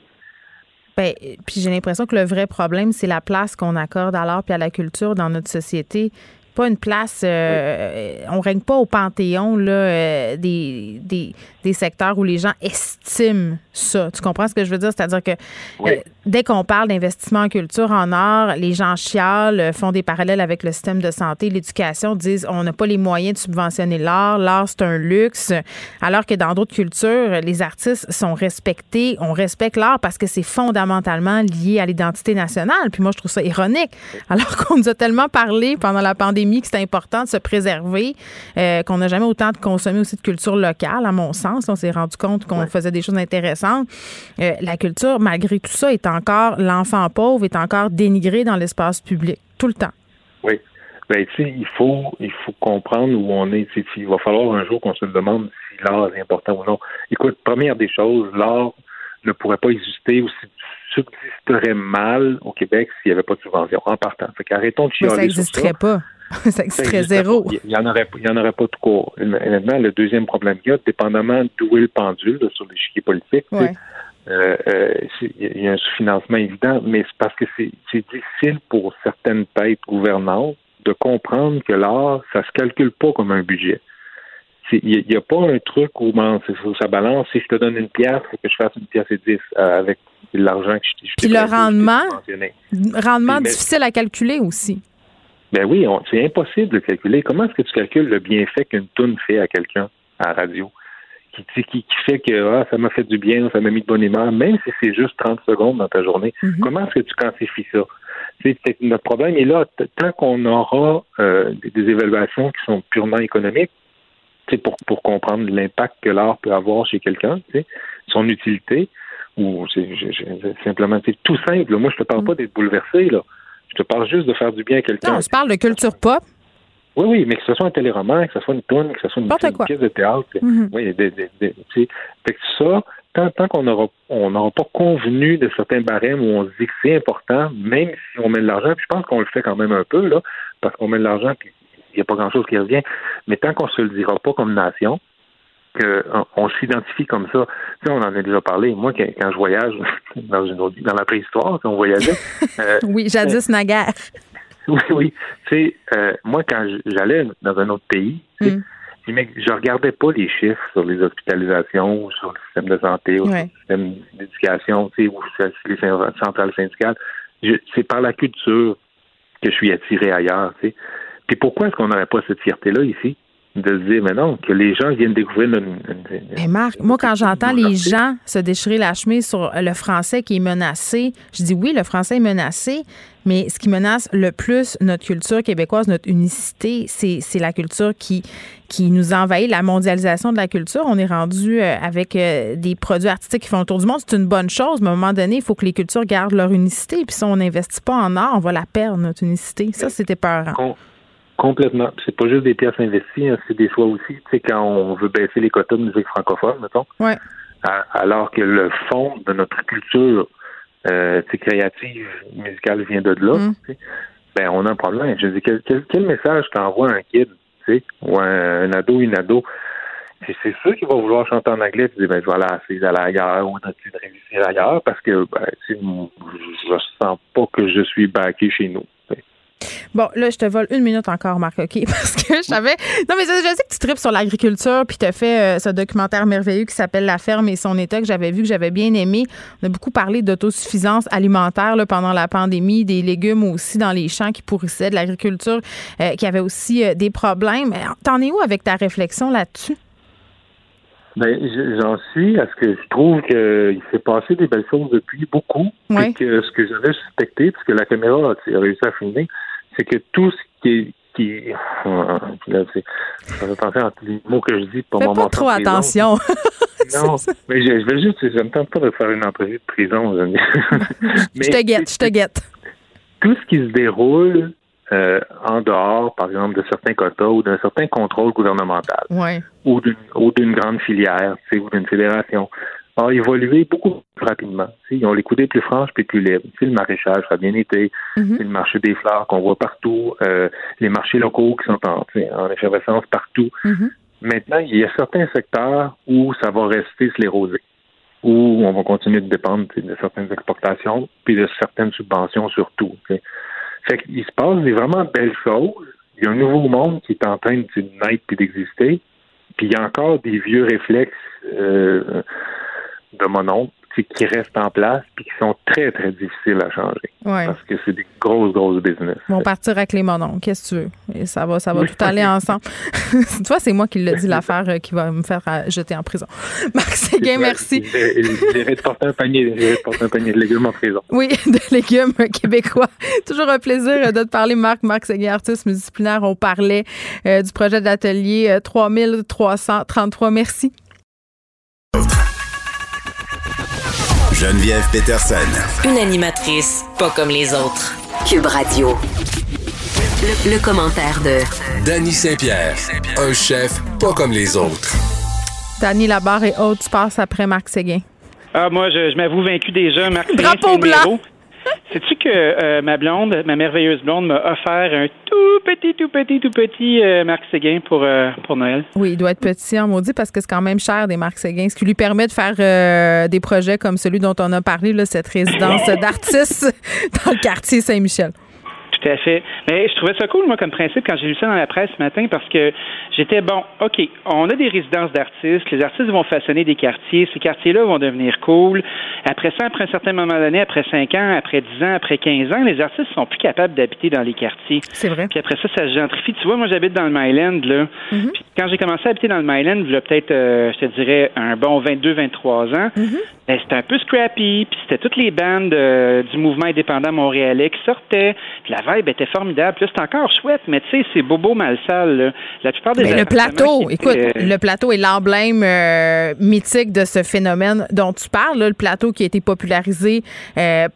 Ben, puis j'ai l'impression que le vrai problème, c'est la place qu'on accorde à l'art puis à la culture dans notre société. Pas une place. euh, On règne pas au panthéon là, euh, des, des, des secteurs où les gens estiment ça. Tu comprends ce que je veux dire? C'est-à-dire que euh, dès qu'on parle d'investissement en culture, en art, les gens chialent, euh, font des parallèles avec le système de santé, l'éducation, disent on n'a pas les moyens de subventionner l'art, l'art c'est un luxe. Alors que dans d'autres cultures, les artistes sont respectés, on respecte l'art parce que c'est fondamentalement lié à l'identité nationale. Puis moi, je trouve ça ironique. Alors qu'on nous a tellement parlé pendant la pandémie que c'était important de se préserver, euh, qu'on n'a jamais autant de consommé aussi de culture locale, à mon sens. On s'est rendu compte qu'on faisait des choses intéressantes. Euh, la culture, malgré tout ça, est encore, l'enfant pauvre est encore dénigré dans l'espace public, tout le temps. Oui. Ben, tu sais, il faut, il faut comprendre où on est. Tu sais, Il va falloir un jour qu'on se demande si l'art est important ou non. Écoute, première des choses, l'art ne pourrait pas exister ou subsister existerait mal au Québec s'il n'y avait pas de subvention en partant. Fait qu'arrêtons de Mais chialer ça sur n'existerait pas. ça existerait existerait zéro. Il n'y en aurait, il y en aurait pas de cours. Maintenant, le deuxième problème qu'il y a, dépendamment d'où est le pendule là, sur l'échiquier politique, Ouais. euh, euh, il y a un sous-financement évident, mais c'est parce que c'est difficile pour certaines têtes gouvernantes de comprendre que l'art, ça se calcule pas comme un budget. Il n'y a, pas un truc où ben, ça balance. Si je te donne une pièce, faut que je fasse une pièce et dix euh, avec l'argent que je, je Puis le rendement, rendement difficile à calculer aussi. Ben oui, c'est impossible de calculer. Comment est-ce que tu calcules le bienfait qu'une toune fait à quelqu'un à la radio? Qui, qui, qui fait que ah, ça m'a fait du bien, ça m'a mis de bonne humeur, même si c'est juste 30 secondes dans ta journée. Comment est-ce que tu quantifies ça? Notre problème est là. Tant qu'on aura euh, des, des évaluations qui sont purement économiques, c'est pour, pour comprendre l'impact que l'art peut avoir chez quelqu'un, son utilité, ou c'est, simplement c'est tout simple. Moi, je te parle pas d'être bouleversé, là. Je te parle juste de faire du bien à quelqu'un. Non, on se parle de culture pop. Oui, oui, mais que ce soit un téléroman, que ce soit une tourne, que ce soit une, pièce de théâtre. Mhm. Oui, des- des-. Fait que ça, tant, tant qu'on n'aura on pas convenu de certains barèmes où on se dit que c'est important, même si on met de l'argent, puis je pense qu'on le fait quand même un peu, là, parce qu'on met de l'argent, puis il n'y a pas grand-chose qui revient, mais tant qu'on se le dira pas comme nation, qu'on on s'identifie comme ça. Tu sais, on en a déjà parlé. Moi, quand, je voyage dans une autre, dans la préhistoire, quand on voyageait, euh, Oui, jadis naguère. oui, oui. Tu sais, euh, moi, quand j'allais dans un autre pays, tu sais, mec, je regardais pas les chiffres sur les hospitalisations, ou sur le système de santé, ou sur le système d'éducation, tu sais, ou sur les centrales syndicales. C'est par la culture que je suis attiré ailleurs, tu sais. Puis pourquoi est-ce qu'on n'aurait pas cette fierté-là ici? De se dire, mais non, que les gens viennent découvrir notre... Mais Marc, moi, quand j'entends les gens se déchirer la chemise sur le français qui est menacé, je dis oui, le français est menacé, mais ce qui menace le plus notre culture québécoise, notre unicité, c'est c'est la culture qui, qui nous envahit, la mondialisation de la culture. On est rendu euh, avec euh, des produits artistiques qui font le tour du monde. C'est une bonne chose, mais à un moment donné, il faut que les cultures gardent leur unicité. Puis si on n'investit pas en art, on va la perdre, notre unicité. Ça, c'était peurant. Com- complètement. C'est pas juste des pièces investies, hein, c'est des choix aussi. Tu sais, quand on veut baisser les quotas de musique francophone, mettons, Ouais. à- alors que le fond de notre culture euh, créative, musicale vient de là, Mm. ben on a un problème. Je dis, quel, quel, quel message t'envoie un kid, tu sais, ou un, un ado, une ado? C'est sûr qu'il va vouloir chanter en anglais, tu dis, ben, je vais aller essayer d'aller ailleurs ou de de réussir ailleurs parce que, ben, sais, je sens pas que je suis backé chez nous. Bon, là, je te vole une minute encore, Marc, OK? Parce que je savais. Non, mais je sais que tu tripes sur l'agriculture, puis tu as fait euh, ce documentaire merveilleux qui s'appelle La ferme et son état, que j'avais vu, que j'avais bien aimé. On a beaucoup parlé d'autosuffisance alimentaire là, pendant la pandémie, des légumes aussi dans les champs qui pourrissaient, de l'agriculture euh, qui avait aussi euh, des problèmes. T'en es où avec ta réflexion là-dessus? Ben, je- j'en suis à ce que je trouve qu'il s'est passé des belles choses depuis beaucoup. Et que ce que j'avais suspecté, parce que la caméra a, a réussi à filmer, c'est que tout ce qui est qui euh, là, ça fait penser à les mots que je dis pour Fais mon pas trop attention. Non, mais je, je vais juste, je me tente pas de faire une entrevue de prison. je- je te guette, je te guette. tout ce qui se déroule euh, en dehors, par exemple, de certains quotas ou d'un certain contrôle gouvernemental Ouais. ou d'une ou d'une grande filière, tu sais, ou d'une fédération, a évolué beaucoup plus rapidement. Ils ont les coudées plus franches puis plus libres. Sais, le maraîchage, ça a bien été. Mhm. C'est le marché des fleurs qu'on voit partout. euh, les marchés locaux qui sont en, en effervescence partout. Mhm. Maintenant, il y a certains secteurs où ça va rester sclérosé, où on va continuer de dépendre de certaines exportations puis de certaines subventions surtout. tu sais. Fait qu'il se passe des vraiment belles choses. Il y a un nouveau monde qui est en train de naître puis d'exister. Puis il y a encore des vieux réflexes euh, de mon oncle qui restent en place puis qui sont très, très difficiles à changer. Ouais. Parce que c'est des grosses, grosses business. Ils vont partir avec les mononcles. Qu'est-ce que tu veux? Et ça va, ça va tout aller ensemble. tu vois, c'est moi qui l'ai dit, l'affaire euh, qui va me faire euh, jeter en prison. Marc Séguin, merci. J'irai te porter un panier, porter un panier de légumes en prison. Oui, de légumes québécois. Toujours un plaisir euh, de te parler, Marc. Marc Séguin, artiste multidisciplinaire. On parlait euh, du projet d'atelier euh, 3333. Merci. Geneviève Peterson. Une animatrice pas comme les autres. Cube Radio. Le, le commentaire de Danny Saint-Pierre, un chef pas comme les autres. Dany Labarre et autres, tu passes après Marc Séguin. Ah, moi, je, je m'avoue vaincu déjà. Marc Séguin, Drapeau blanc. Sais-tu que euh, ma blonde, ma merveilleuse blonde, m'a offert un tout petit, tout petit, tout petit euh, Marc Séguin pour, euh, pour Noël? Oui, il doit être petit en maudit parce que c'est quand même cher des Marc Séguin, ce qui lui permet de faire euh, des projets comme celui dont on a parlé, là, cette résidence d'artistes dans le quartier Saint-Michel. Tout à fait. Mais je trouvais ça cool, moi, comme principe, quand j'ai lu ça dans la presse ce matin, parce que j'étais bon, OK, on a des résidences d'artistes, les artistes vont façonner des quartiers, ces quartiers-là vont devenir cool. Après ça, après un certain moment donné, après 5 ans, après 10 ans, après 15 ans, les artistes sont plus capables d'habiter dans les quartiers. C'est vrai. Puis après ça, ça se gentrifie. Tu vois, moi, j'habite dans le Myland, là. Puis quand j'ai commencé à habiter dans le Myland, il y a peut-être, euh, je te dirais, un bon 22, 23 ans, ben, c'était un peu scrappy, puis c'était toutes les bandes euh, du mouvement indépendant montréalais qui sortaient, puis la vibe était formidable. Puis là, c'est encore chouette, mais tu sais, c'est bobo mal sale. là. La plupart des Mais le plateau, écoute, euh, le plateau est l'emblème euh, mythique de ce phénomène dont tu parles, là, le plateau qui a été popularisé. euh,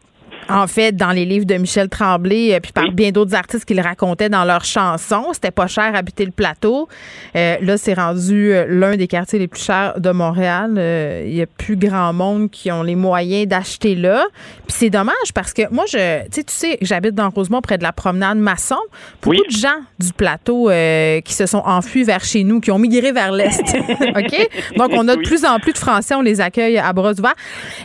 en fait, dans les livres de Michel Tremblay, euh, puis par bien d'autres artistes qui le racontaient dans leurs chansons, c'était pas cher habiter le plateau. Euh, là, c'est rendu euh, l'un des quartiers les plus chers de Montréal. Euh, Il y a plus grand monde qui ont les moyens d'acheter là. Puis c'est dommage parce que moi, je, tu sais, tu sais, j'habite dans Rosemont près de la promenade Masson. Beaucoup de gens du plateau euh, qui se sont enfuis vers chez nous, qui ont migré vers l'est. ok? Donc on a de plus en plus de Français, on les accueille à bras ouverts.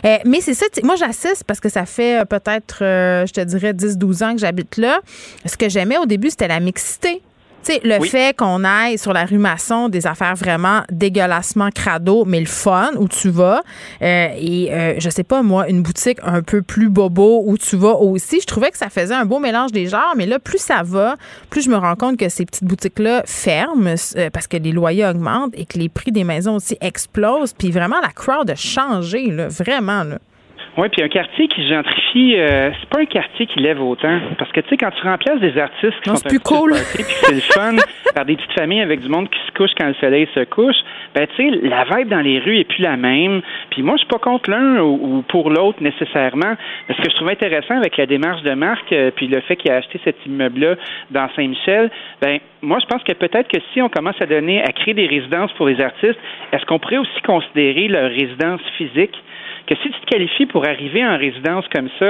Euh, mais c'est ça. Moi, j'assiste parce que ça fait euh, peut-être, euh, je te dirais, 10-12 ans que j'habite là. Ce que j'aimais au début, c'était la mixité. Tu sais, le Oui. fait qu'on aille sur la rue Masson des affaires vraiment dégueulassement crado, mais le fun où tu vas. euh, et euh, je sais pas, moi, une boutique un peu plus bobo où tu vas aussi. Je trouvais que ça faisait un beau mélange des genres, mais là, plus ça va, plus je me rends compte que ces petites boutiques-là ferment euh, parce que les loyers augmentent et que les prix des maisons aussi explosent. Puis vraiment, la crowd a changé, là, vraiment. Là. Oui, puis un quartier qui gentrifie, euh, c'est pas un quartier qui lève autant. Parce que, tu sais, quand tu remplaces des artistes qui Non, sont un plus cool. party, puis c'est le fun, par des petites familles avec du monde qui se couche quand le soleil se couche, ben, tu sais, la vibe dans les rues est plus la même. Puis moi, je suis pas contre l'un ou, ou pour l'autre nécessairement. Mais ce que je trouve intéressant avec la démarche de Marc, euh, puis le fait qu'il a acheté cet immeuble-là dans Saint-Michel, ben, moi, je pense que peut-être que si on commence à donner, à créer des résidences pour les artistes, est-ce qu'on pourrait aussi considérer leur résidence physique? Que si tu te qualifies pour arriver en résidence comme ça,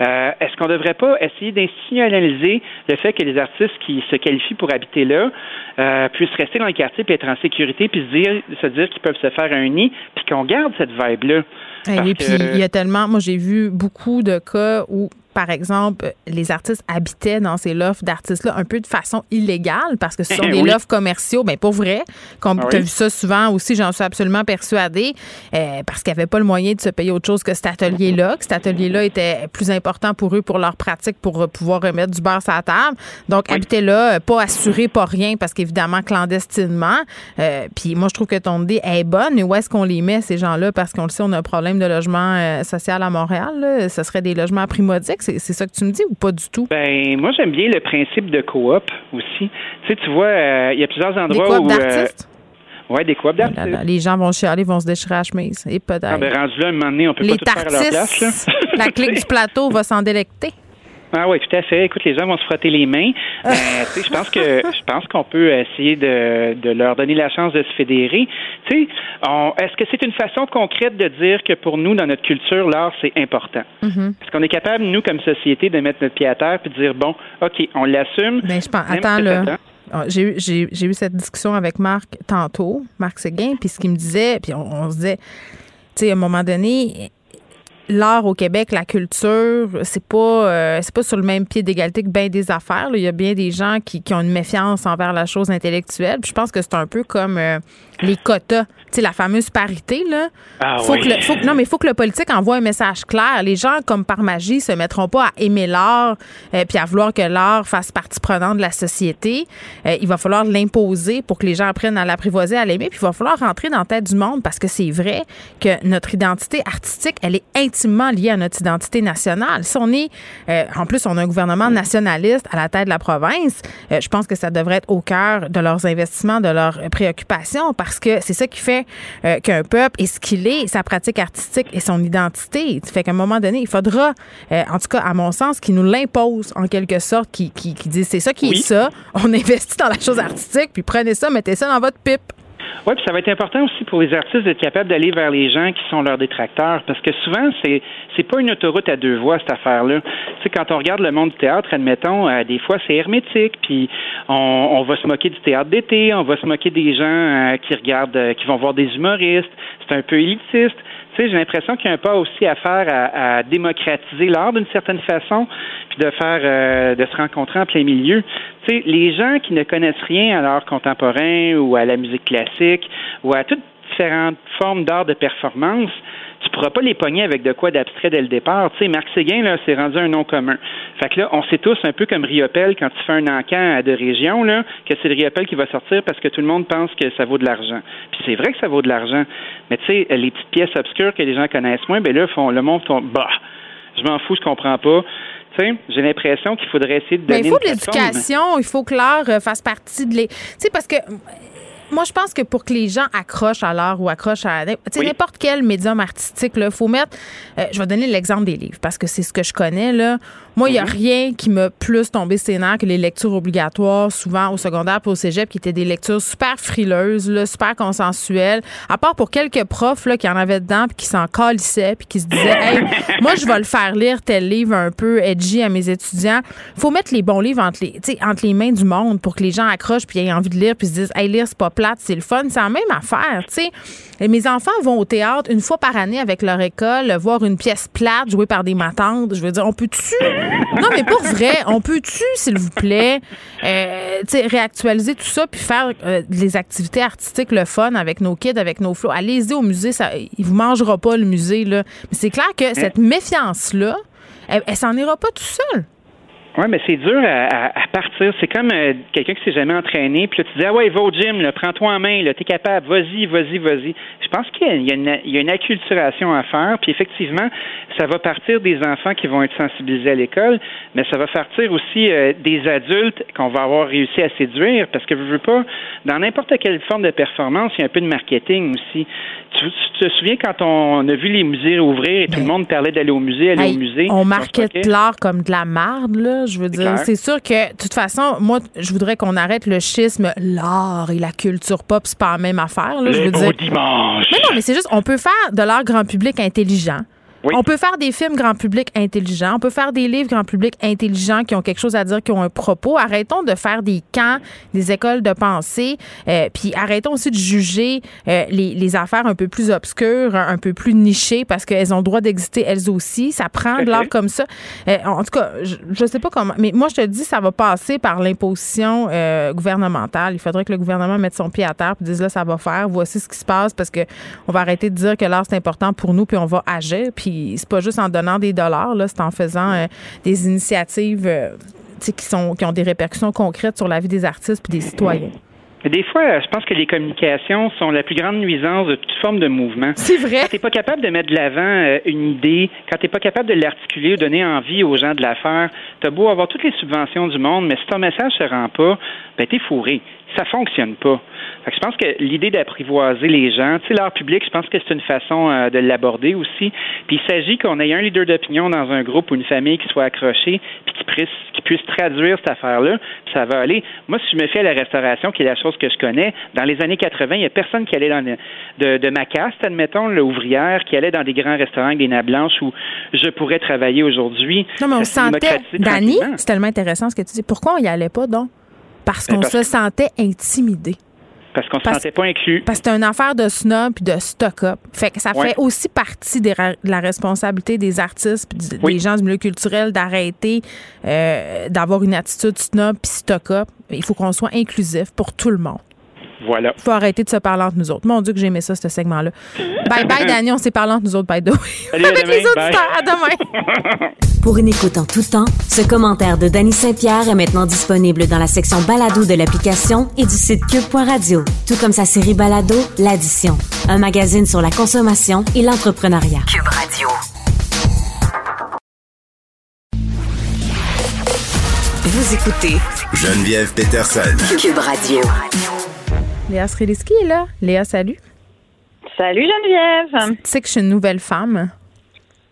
euh, est-ce qu'on ne devrait pas essayer d'institutionnaliser le fait que les artistes qui se qualifient pour habiter là euh, puissent rester dans le quartier puis être en sécurité puis se dire, se dire qu'ils peuvent se faire un nid puis qu'on garde cette vibe-là? Et Parce puis, que- il y a tellement. Moi, j'ai vu beaucoup de cas où, par exemple, les artistes habitaient dans ces lofts d'artistes-là un peu de façon illégale parce que ce sont des Oui. lofts commerciaux. Ben, pour vrai. Comme Ah tu as oui. vu ça souvent aussi, j'en suis absolument persuadée, euh, parce qu'ils n'avaient pas le moyen de se payer autre chose que cet atelier-là, que cet atelier-là était plus important pour eux, pour leur pratique, pour euh, pouvoir remettre du beurre sur la table. Donc, habiter là, euh, pas assuré, pas rien, parce qu'évidemment, clandestinement. Euh, Puis moi, je trouve que ton idée est bonne, mais où est-ce qu'on les met, ces gens-là? Parce qu'on le sait, on a un problème de logement euh, social à Montréal. là. Ce serait des logements primodiques. C'est c'est ça que tu me dis ou pas du tout? Ben, moi, j'aime bien le principe de coop aussi. Tu sais, tu vois, euh, il y a plusieurs endroits coops où. d'artistes? ouais, des coops d'artistes. Là, les gens vont chialer, vont se déchirer à la chemise. Et peut-être. Ah, ben, rendu là, un moment donné, on peut les pas tout faire à leur place. là. la clique du plateau va s'en délecter. Ah oui, tout à fait. Écoute, les gens vont se frotter les mains. Sais, je pense que je pense qu'on peut essayer de, de leur donner la chance de se fédérer. Tu sais, on- est-ce que c'est une façon concrète de dire que pour nous, dans notre culture, l'art, c'est important? Mhm. Est-ce qu'on est capable, nous, comme société, de mettre notre pied à terre puis de dire, bon, OK, on l'assume? Ben, je pense, attends, là. Ah, J'ai eu, eu cette discussion avec Marc tantôt, Marc Séguin, puis ce qu'il me disait, puis on, on se disait, tu sais, à un moment donné, l'art au Québec, la culture, c'est pas euh, c'est pas sur le même pied d'égalité que bien des affaires. là. Il y a bien des gens qui, qui ont une méfiance envers la chose intellectuelle. Puis je pense que c'est un peu comme euh, les quotas, tu sais, la fameuse parité là. Ah faut oui. que le- faut non, mais il faut que le politique envoie un message clair. Les gens, comme par magie, se mettront pas à aimer l'art euh, puis à vouloir que l'art fasse partie prenante de la société. Euh, il va falloir l'imposer pour que les gens apprennent à l'apprivoiser, à l'aimer. Puis il va falloir rentrer dans la tête du monde parce que c'est vrai que notre identité artistique, elle est intimement liée à notre identité nationale. Si on est, euh, en plus, on a un gouvernement nationaliste à la tête de la province, euh, je pense que ça devrait être au cœur de leurs investissements, de leurs préoccupations, parce que c'est ça qui fait euh, qu'un peuple est ce qu'il est, sa pratique artistique et son identité. Ça fait qu'à un moment donné, il faudra, en tout cas, à mon sens, qu'il nous l'impose en quelque sorte, qui, qui, c'est ça qui Oui. est ça, on investit dans la chose artistique, puis prenez ça, mettez ça dans votre pipe. Oui, puis ça va être important aussi pour les artistes d'être capables d'aller vers les gens qui sont leurs détracteurs, parce que souvent c'est c'est pas une autoroute à deux voies cette affaire-là. Tu sais, quand on regarde le monde du théâtre, admettons, euh, des fois c'est hermétique, puis on, va se moquer du théâtre d'été, on va se moquer des gens euh, qui regardent, euh, qui vont voir des humoristes. C'est un peu élitiste. Tu sais, j'ai l'impression qu'il y a un pas aussi à faire à, à démocratiser l'art d'une certaine façon, puis de faire, de se rencontrer en plein milieu. Tu sais, les gens qui ne connaissent rien à l'art contemporain ou à la musique classique ou à toutes différentes formes d'art de performance, tu pourras pas les pogner avec de quoi d'abstrait dès le départ. Tu sais, Marc Séguin, là, c'est rendu un nom commun. Fait que là, on sait tous un peu comme Riopel quand tu fais un encan de région, là, que c'est le Riopel qui va sortir parce que tout le monde pense que ça vaut de l'argent. Puis c'est vrai que ça vaut de l'argent. Mais tu sais, les petites pièces obscures que les gens connaissent moins, ben là, font, le monde tombe, bah, je m'en fous, je comprends pas. Tu sais, j'ai l'impression qu'il faudrait essayer de donner. Mais il faut de l'éducation, il faut que l'art euh, fasse partie de les. Tu sais, parce que moi, je pense que pour que les gens accrochent à l'art ou accrochent à n'importe quel médium artistique, il faut mettre. Euh, je vais donner l'exemple des livres parce que c'est ce que je connais. Là. Moi, il n'y a mhm. rien qui m'a plus tombé sénat que les lectures obligatoires, souvent au secondaire puis au cégep, qui étaient des lectures super frileuses, là, super consensuelles. À part pour quelques profs là, qui en avaient dedans puis qui s'en calissaient puis qui se disaient Hey, moi, je vais le faire lire tel livre un peu edgy à mes étudiants. faut mettre les bons livres entre les, entre les mains du monde pour que les gens accrochent puis aient envie de lire puis se disent Hey, lire, c'est pas plate, c'est le fun. C'est la même affaire, tu sais. Et mes enfants vont au théâtre une fois par année avec leur école, voir une pièce plate jouée par des matantes. Je veux dire, on peut-tu non, mais pour vrai, on peut-tu, s'il vous plaît, euh, réactualiser tout ça puis faire euh, des activités artistiques, le fun avec nos kids, avec nos flots? Allez-y au musée, ça, il vous mangera pas le musée, là. Mais c'est clair que cette méfiance-là, elle, elle s'en ira pas tout seul. Oui, mais c'est dur à, partir. C'est comme euh, quelqu'un qui s'est jamais entraîné, puis là, tu dis Ah ouais, va au gym, prends-toi en main, là, t'es capable, vas-y, vas-y, vas-y. Je pense qu'il y, a une, il y a une acculturation à faire, puis effectivement, ça va partir des enfants qui vont être sensibilisés à l'école, mais ça va partir aussi euh, des adultes qu'on va avoir réussi à séduire, parce que je veux pas, dans n'importe quelle forme de performance, il y a un peu de marketing aussi. Tu, te souviens quand on a vu les musées ouvrir et tout le monde parlait d'aller au musée, aller au musée? On marquait l'art comme de la marde, là. Je veux dire, c'est sûr que, de toute façon, moi, je voudrais qu'on arrête le schisme, l'art et la culture pop, c'est pas la même affaire. Là, je veux dire. dimanche. Mais non, mais c'est juste, on peut faire de l'art grand public intelligent. On peut faire des films grand public intelligents. On peut faire des livres grand public intelligents qui ont quelque chose à dire, qui ont un propos. Arrêtons de faire des camps, des écoles de pensée. Euh, puis arrêtons aussi de juger euh, les, les, affaires un peu plus obscures, un, peu plus nichées, parce qu'elles ont le droit d'exister elles aussi. Ça prend de l'art comme ça. Euh, en tout cas, je, je sais pas comment. Mais moi, je te dis, ça va passer par l'imposition gouvernementale. Il faudrait que le gouvernement mette son pied à terre et dise là, ça va faire. Voici ce qui se passe parce que on va arrêter de dire que l'art, c'est important pour nous, puis on va agir. Puis c'est pas juste en donnant des dollars, là, c'est en faisant euh, des initiatives euh, qui, sont, qui ont des répercussions concrètes sur la vie des artistes et des citoyens. Des fois, je pense que les communications sont la plus grande nuisance de toute forme de mouvement. C'est vrai. Quand t'es pas capable de mettre de l'avant euh, une idée, quand t'es pas capable de l'articuler ou donner envie aux gens de la faire, t'as beau avoir toutes les subventions du monde, mais si ton message se rend pas, ben t'es fourré. Ça fonctionne pas je pense que l'idée d'apprivoiser les gens, tu sais, l'art public, je pense que c'est une façon euh, de l'aborder aussi. Puis il s'agit qu'on ait un leader d'opinion dans un groupe ou une famille qui soit accroché, puis qui puisse, qui puisse traduire cette affaire-là, puis ça va aller. Moi, si je me fie à la restauration, qui est la chose que je connais, dans les années 80, il n'y a personne qui allait dans de, de ma caste, admettons, l'ouvrière, qui allait dans des grands restaurants avec des nappes blanches où je pourrais travailler aujourd'hui. Non, mais on sentait, Dani, c'est tellement intéressant ce que tu dis. Pourquoi on y allait pas, donc? Parce ben, qu'on se sentait intimidé. Parce qu'on se sentait pas inclus. Parce que c'est une affaire de snob et de stock-up. Fait que ça fait aussi partie de la responsabilité des artistes des gens du milieu culturel d'arrêter euh, d'avoir une attitude snob puis stock-up. Il faut qu'on soit inclusif pour tout le monde. Voilà. Il faut arrêter de se parler entre nous autres. Mon Dieu, que j'aimais ça, ce segment-là. bye bye, Daniel. On s'est parlé entre nous autres, by the way. Avec les auditeurs. À demain. Pour une écoute en tout temps, ce commentaire de Danny Saint-Pierre est maintenant disponible dans la section balado de l'application et du site cube.radio. Tout comme sa série balado, L'Addition. Un magazine sur la consommation et l'entrepreneuriat. Cube Radio. Vous écoutez Geneviève Peterson. Cube Radio. Léa Sreliski est là. Léa, salut. Salut Geneviève. Tu sais que je suis une nouvelle femme?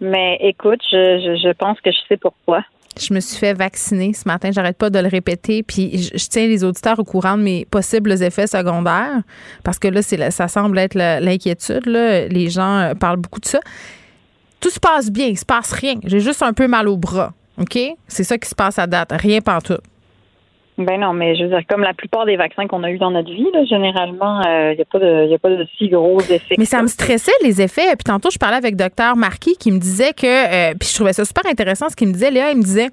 Mais écoute, je, pense que je sais pourquoi. Je me suis fait vacciner ce matin, j'arrête pas de le répéter, puis je, tiens les auditeurs au courant de mes possibles effets secondaires, parce que là, c'est ça semble être l'inquiétude. Les gens euh, parlent beaucoup de ça. Tout se passe bien, il se passe rien. J'ai juste un peu mal au bras. OK? C'est ça qui se passe à date. Rien tout. Ben non, mais je veux dire, comme la plupart des vaccins qu'on a eu dans notre vie, là, généralement, il euh, n'y a, pas de, a pas de si gros effets. Mais ça me stressait, les effets. Puis tantôt, je parlais avec docteur Marquis qui me disait que, euh, puis je trouvais ça super intéressant ce qu'il me disait. Léa, il me disait,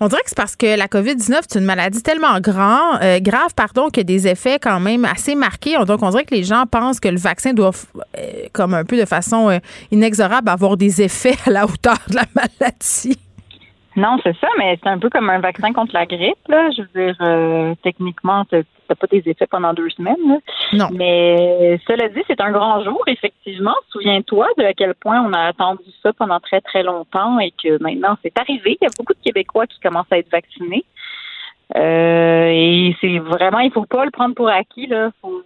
on dirait que c'est parce que la COVID-19, c'est une maladie tellement grand, euh, grave, pardon, qu'il y a des effets quand même assez marqués. Donc, on dirait que les gens pensent que le vaccin doit, comme un peu de façon inexorable, avoir des effets à la hauteur de la maladie. Non, c'est ça, mais c'est un peu comme un vaccin contre la grippe. Là. Je veux dire, euh, techniquement, tu n'as pas des effets pendant deux semaines. Là. Non. Mais cela dit, c'est un grand jour, effectivement. Souviens-toi de à quel point on a attendu ça pendant très, très longtemps et que maintenant c'est arrivé. Il y a beaucoup de Québécois qui commencent à être vaccinés. Euh, et c'est vraiment, il faut pas le prendre pour acquis. Là. Faut,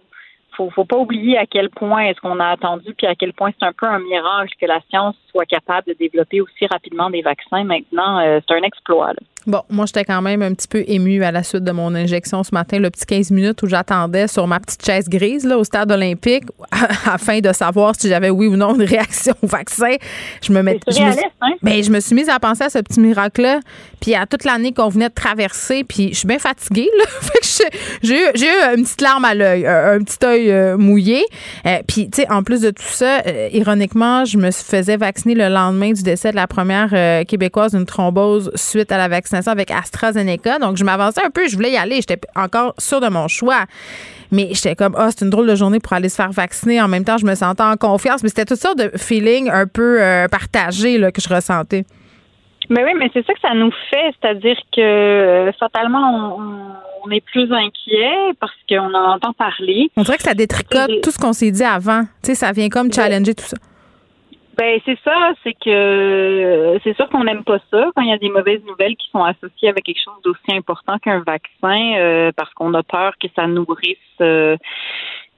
faut, faut pas oublier à quel point est-ce qu'on a attendu, puis à quel point c'est un peu un miracle que la science soit capable de développer aussi rapidement des vaccins. Maintenant, euh, c'est un exploit. Bon, moi, j'étais quand même un petit peu émue à la suite de mon injection ce matin, le petit 15 minutes où j'attendais sur ma petite chaise grise là, au stade olympique afin de savoir si j'avais oui ou non une réaction au vaccin. Je me, mets, je, me, hein? ben, je me suis mise à penser à ce petit miracle-là, puis à toute l'année qu'on venait de traverser, puis je suis bien fatiguée. j'ai eu, eu une petite larme à l'œil, un, petit œil euh, mouillé. Euh, puis, tu sais, en plus de tout ça, euh, ironiquement, je me faisais vacciner le lendemain du décès de la première Québécoise d'une thrombose suite à la vaccination avec AstraZeneca. Donc, je m'avançais un peu. Je voulais y aller. J'étais encore sûre de mon choix. Mais j'étais comme, ah, c'est une drôle de journée pour aller se faire vacciner. En même temps, je me sentais en confiance. Mais c'était tout ça de feeling un peu euh, partagé là, que je ressentais. Mais oui, mais c'est ça que ça nous fait. C'est-à-dire que euh, fatalement, on, est plus inquiet parce qu'on en entend parler. On dirait que ça détricote tout ce qu'on s'est dit avant. Tu sais, ça vient comme challenger tout ça. Ben c'est ça, c'est que c'est sûr qu'on n'aime pas ça quand il y a des mauvaises nouvelles qui sont associées avec quelque chose d'aussi important qu'un vaccin, euh, parce qu'on a peur que ça nourrisse euh,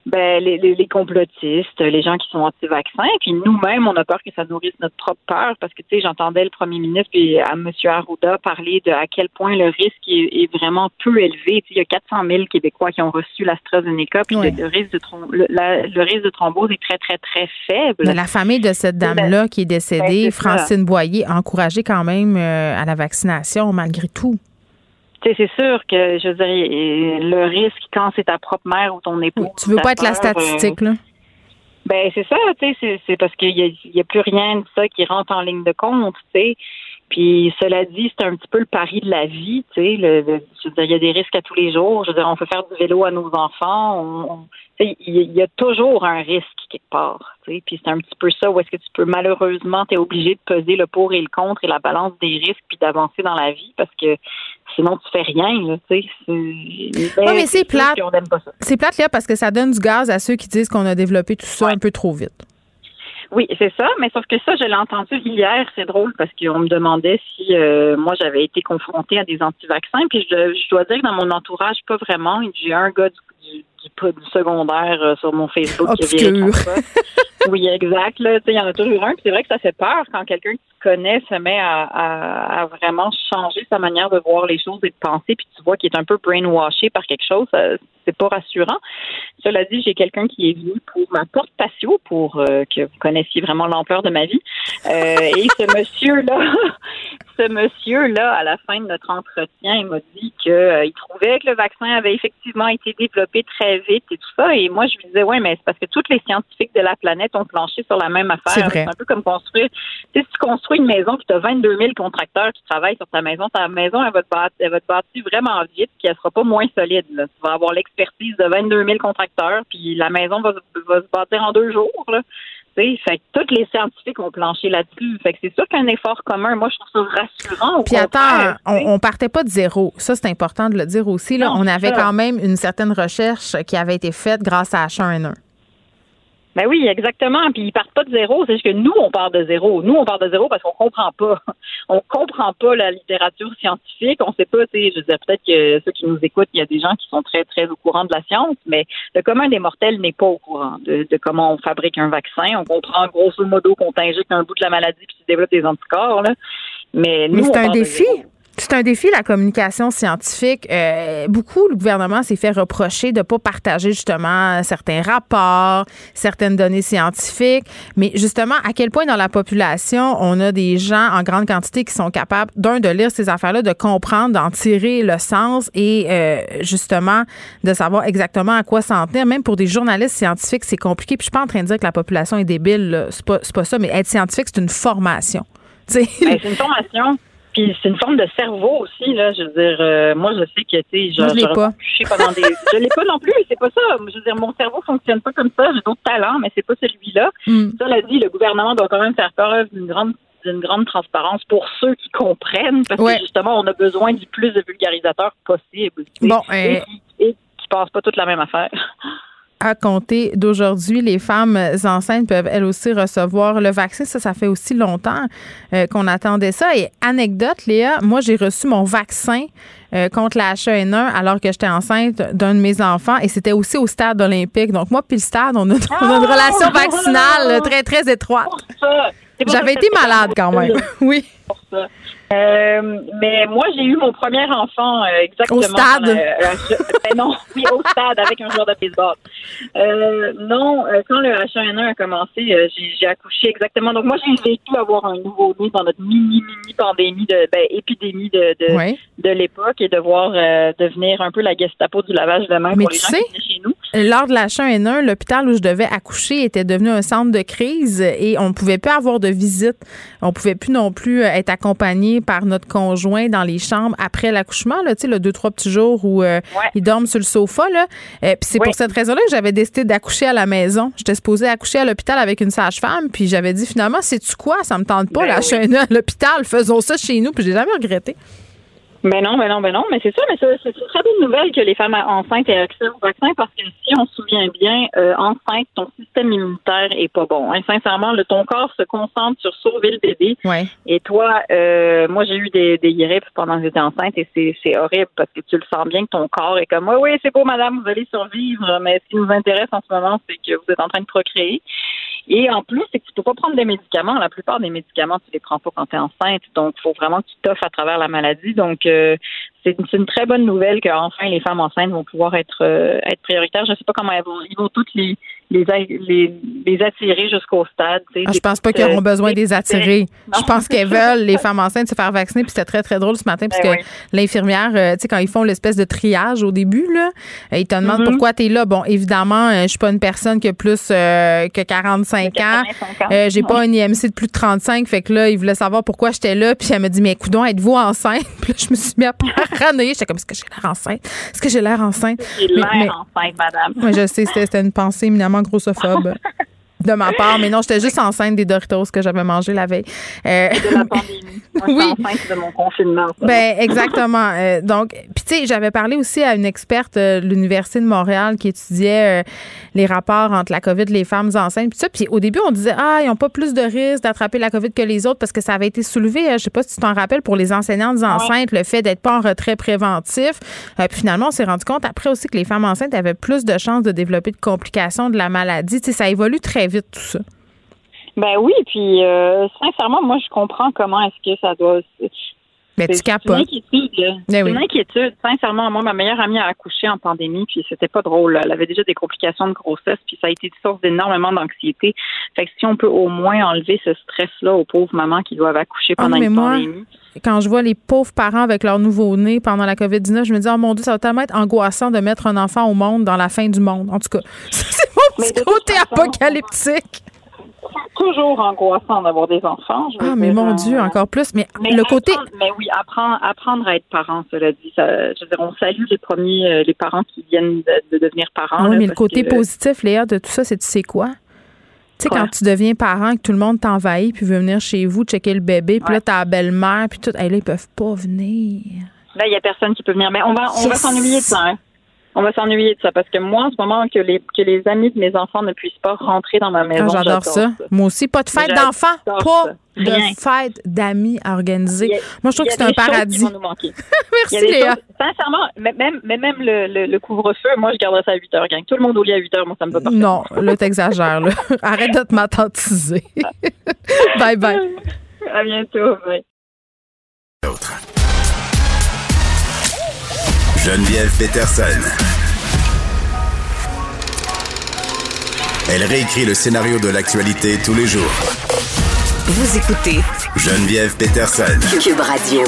ben, les, les, complotistes, les gens qui sont anti-vaccins, puis nous-mêmes, on a peur que ça nourrisse notre propre peur, parce que, tu sais, j'entendais le premier ministre et à M. Arruda parler de à quel point le risque est, vraiment peu élevé. il y a 400 000 Québécois qui ont reçu l'AstraZeneca, puis le, risque de le, risque de thrombose est très, très, très faible. la famille de cette dame-là qui est décédée, ben, Francine Boyer, a encouragé quand même euh, à la vaccination malgré tout c'est sûr que, je dirais, le risque quand c'est ta propre mère ou ton époux. Tu veux pas être la statistique, là? Ben, c'est ça, tu sais, c'est parce qu'il y a, plus rien de ça qui rentre en ligne de compte, tu sais. Puis cela dit, c'est un petit peu le pari de la vie, tu sais. Le, je veux dire, il y a des risques à tous les jours. Je veux dire, on peut faire du vélo à nos enfants. On, il y a toujours un risque quelque part. Tu sais. Puis c'est un petit peu ça où est-ce que tu peux malheureusement, tu es obligé de peser le pour et le contre et la balance des risques puis d'avancer dans la vie parce que sinon tu fais rien. Tu sais. Oui, mais c'est plate. C'est plate là parce que ça donne du gaz à ceux qui disent qu'on a développé tout ça un peu trop vite. Oui, c'est ça, mais sauf que ça, je l'ai entendu hier, c'est drôle parce qu'on me demandait si euh, moi j'avais été confrontée à des anti-vaccins, puis je, dois dire que dans mon entourage, pas vraiment. J'ai un gars du, du, secondaire euh, sur mon Facebook Obscur. Oui, exact. Il y en a toujours un. c'est vrai que ça fait peur quand quelqu'un qui connaît se met à, à, vraiment changer sa manière de voir les choses et de penser, puis tu vois qu'il est un peu brainwashé par quelque chose. c'est pas rassurant. Cela dit, j'ai quelqu'un qui est venu pour ma porte patio pour euh, que vous connaissiez vraiment l'ampleur de ma vie. Euh, et ce monsieur-là, ce monsieur-là, à la fin de notre entretien, il m'a dit qu'il euh, trouvait que le vaccin avait effectivement été développé très vite et tout ça. Et moi, je lui disais, ouais, mais c'est parce que tous les scientifiques de la planète ont planché sur la même affaire. C'est un peu comme construire. Tu sais, si tu construis une maison, puis tu as 22 000 contracteurs qui travaillent sur ta maison, ta maison, elle va te bâtir, elle va te bâtir vraiment vite, puis elle sera pas moins solide. Là. Tu vas avoir l'expertise de 22 000 contracteurs, puis la maison va, va se bâtir en deux jours. Là. Fait que tous les scientifiques ont planché là-dessus. Fait que c'est sûr qu'un effort commun, moi, je trouve ça rassurant. Puis attends, on, on, partait pas de zéro. Ça, c'est important de le dire aussi. Là. on avait quand même une certaine recherche qui avait été faite grâce à H1N1. Ben oui, exactement. Puis ils partent pas de zéro. C'est juste que nous, on part de zéro. Nous, on part de zéro parce qu'on comprend pas. On comprend pas la littérature scientifique. On sait pas, tu sais, je veux peut-être que ceux qui nous écoutent, il y a des gens qui sont très, très au courant de la science, mais le commun des mortels n'est pas au courant de, comment on fabrique un vaccin. On comprend grosso modo qu'on t'injecte un bout de la maladie puis tu développes des anticorps, là. Mais, mais c'est un défi. C'est un défi, la communication scientifique. Euh, beaucoup, le gouvernement s'est fait reprocher de ne pas partager justement certains rapports, certaines données scientifiques. Mais justement, à quel point dans la population, on a des gens en grande quantité qui sont capables, d'un, de lire ces affaires-là, de comprendre, d'en tirer le sens et euh, justement de savoir exactement à quoi s'en tenir. Même pour des journalistes scientifiques, c'est compliqué. Puis je suis pas en train de dire que la population est débile. C'est pas, pas ça. Mais être scientifique, c'est une formation. Ben, c'est une formation. Puis c'est une forme de cerveau aussi, là. Je veux dire, euh, moi, je sais que, tu sais, je, je l'ai pas. Pendant des... je l'ai pas non plus, c'est pas ça. Je veux dire, mon cerveau fonctionne pas comme ça. J'ai d'autres talents, mais c'est pas celui-là. Mm. Ça l'a dit, le gouvernement doit quand même faire preuve d'une grande d'une grande transparence pour ceux qui comprennent, parce que justement, on a besoin du plus de vulgarisateurs possible. Bon, et, qui, et qui passent pas toute la même affaire. À compter d'aujourd'hui, les femmes enceintes peuvent elles aussi recevoir le vaccin. Ça, ça fait aussi longtemps euh, qu'on attendait ça. Et anecdote, Léa, moi, j'ai reçu mon vaccin euh, contre la H1N1 alors que j'étais enceinte d'un de mes enfants et c'était aussi au stade olympique. Donc, moi, puis le stade, on a, on a une relation vaccinale très, très étroite. J'avais été malade quand même. oui. Euh, mais moi, j'ai eu mon premier enfant euh, exactement. Au stade? euh, ben non, oui, au stade avec un joueur de baseball. Euh, non, euh, quand le H1N1 a commencé, j'ai, accouché exactement. Donc moi, j'ai vécu avoir un nouveau-né dans notre mini mini pandémie de ben, épidémie de de, Oui. de l'époque et de voir euh, devenir un peu la Gestapo du lavage de main Mais pour tu les gens sais, qui venaient chez nous. Lors de la H1N1, l'hôpital où je devais accoucher était devenu un centre de crise et on ne pouvait plus avoir de visite. On pouvait plus non plus être accompagné par notre conjoint dans les chambres après l'accouchement, là, tu sais, le deux, trois petits jours où euh, ils dorment sur le sofa. Là. Euh, puis c'est pour cette raison-là que j'avais décidé d'accoucher à la maison. J'étais supposée accoucher à l'hôpital avec une sage-femme, puis j'avais dit finalement, sais-tu quoi? Ça me tente pas, Ben la oui. H1N1 à l'hôpital. Faisons ça chez nous, puis j'ai jamais regretté. Ben non, ben non, ben non, mais c'est ça, mais c'est c'est une très bonne nouvelle que les femmes enceintes aient accès au vaccin parce que si on se souvient bien, euh, enceinte, ton système immunitaire est pas bon. Hein. Sincèrement, le, ton corps se concentre sur sauver le bébé. Ouais. Et toi, euh, moi j'ai eu des, des grippes pendant que j'étais enceinte et c'est, c'est horrible parce que tu le sens bien que ton corps est comme oui, oui, c'est beau madame, vous allez survivre, mais ce qui nous intéresse en ce moment, c'est que vous êtes en train de procréer. Et en plus, c'est que tu peux pas prendre des médicaments. La plupart des médicaments, tu les prends pas quand tu es enceinte. Donc, il faut vraiment que tu t'offres à travers la maladie. Donc, euh, c'est une, très bonne nouvelle qu'enfin les femmes enceintes vont pouvoir être euh, être prioritaires. Je sais pas comment elles vont, ils vont toutes les les, les, les attirer jusqu'au stade. tu sais, Ah, je pense pas qu'ils auront euh, besoin des attirer. Je pense qu'elles veulent, les femmes enceintes, se faire vacciner. Puis c'était très, très drôle ce matin, parce Ben que l'infirmière, euh, tu sais, quand ils font l'espèce de triage au début, là, ils te demandent Mhm. pourquoi tu es là. Bon, évidemment, euh, je suis pas une personne qui a plus euh, que 45 ans. 85 ans. J'ai pas Ouais. un IMC de plus de 35. Fait que là, ils voulaient savoir pourquoi j'étais là. Puis elle me dit, mais coudon, êtes-vous enceinte? Puis là, je me suis mis à paranoïer. J'étais comme, est-ce que j'ai l'air enceinte? Est-ce que j'ai l'air enceinte? J'ai l'air enceinte, madame. oui, je sais, c'était c'était une pensée éminemment grossophobe de ma part. Mais non, j'étais juste enceinte des Doritos que j'avais mangé la veille. Euh, de la pandémie. Oui. enceinte de mon confinement. ça. ben exactement. Euh, donc, puis tu sais, j'avais parlé aussi à une experte euh, de l'université de Montréal qui étudiait les rapports entre la COVID, les femmes enceintes, puis ça. Puis au début, on disait ah, ils n'ont pas plus de risques d'attraper la COVID que les autres parce que ça avait été soulevé. euh, je sais pas si tu t'en rappelles pour les enseignantes enceintes, le fait d'être pas en retrait préventif. Euh, puis finalement, on s'est rendu compte après aussi que les femmes enceintes avaient plus de chances de développer de complications de la maladie. Tu sais, ça évolue très vite tout ça. Ben oui, puis euh, sincèrement, moi, je comprends comment est-ce que ça doit. Ben, tu capotes. Ben C'est une inquiétude. Sincèrement, moi, ma meilleure amie a accouché en pandémie, puis c'était pas drôle. Elle avait déjà des complications de grossesse, puis ça a été une source d'énormément d'anxiété. Fait que si on peut au moins enlever ce stress-là aux pauvres mamans qui doivent accoucher Ah, pendant une moi, pandémie. quand je vois les pauvres parents avec leur nouveau-né pendant la COVID-19, je me dis, oh mon Dieu, ça va tellement être angoissant de mettre un enfant au monde dans la fin du monde. En tout cas, c'est mon petit côté apocalyptique. Toujours angoissant d'avoir des enfants. je Ah, mais dire, mon euh, Dieu, encore plus. Mais, Mais le côté. mais oui, apprendre, apprendre à être parent, cela dit. Ça, je veux dire, on salue les premiers, euh, les parents qui viennent de, de devenir parents. Oui, là, mais le côté que- positif, Léa, de tout ça, c'est tu sais quoi? Tu sais, quand tu deviens parent, que tout le monde t'envahit, puis veut venir chez vous, checker le bébé, puis là, ta belle-mère, puis tout. Hey, là, ils peuvent pas venir. Là, il y a personne qui peut venir. Mais on va, on va s'ennuyer de ça. hein. On va s'ennuyer de ça parce que moi, en ce moment, que les, que les amis de mes enfants ne puissent pas rentrer dans ma Ah, maison. J'adore ça. Moi aussi, pas de fête d'enfants, ça. pas de Rien. fête d'amis à organiser. A- Moi, je trouve que c'est un paradis. vont nous manquer. Merci, Léa. choses- sincèrement, mais même, mais même le, le, le couvre-feu, moi, je garderais ça à 8 heures. Gang. Tout le monde au lit à 8 heures, moi, ça me va pas. Non, là, t'exagères. là. Arrête de te m'attantiser. bye bye. À bientôt. bye. Geneviève Peterson. Elle réécrit le scénario de l'actualité tous les jours. Vous écoutez Geneviève Peterson. Cube Radio.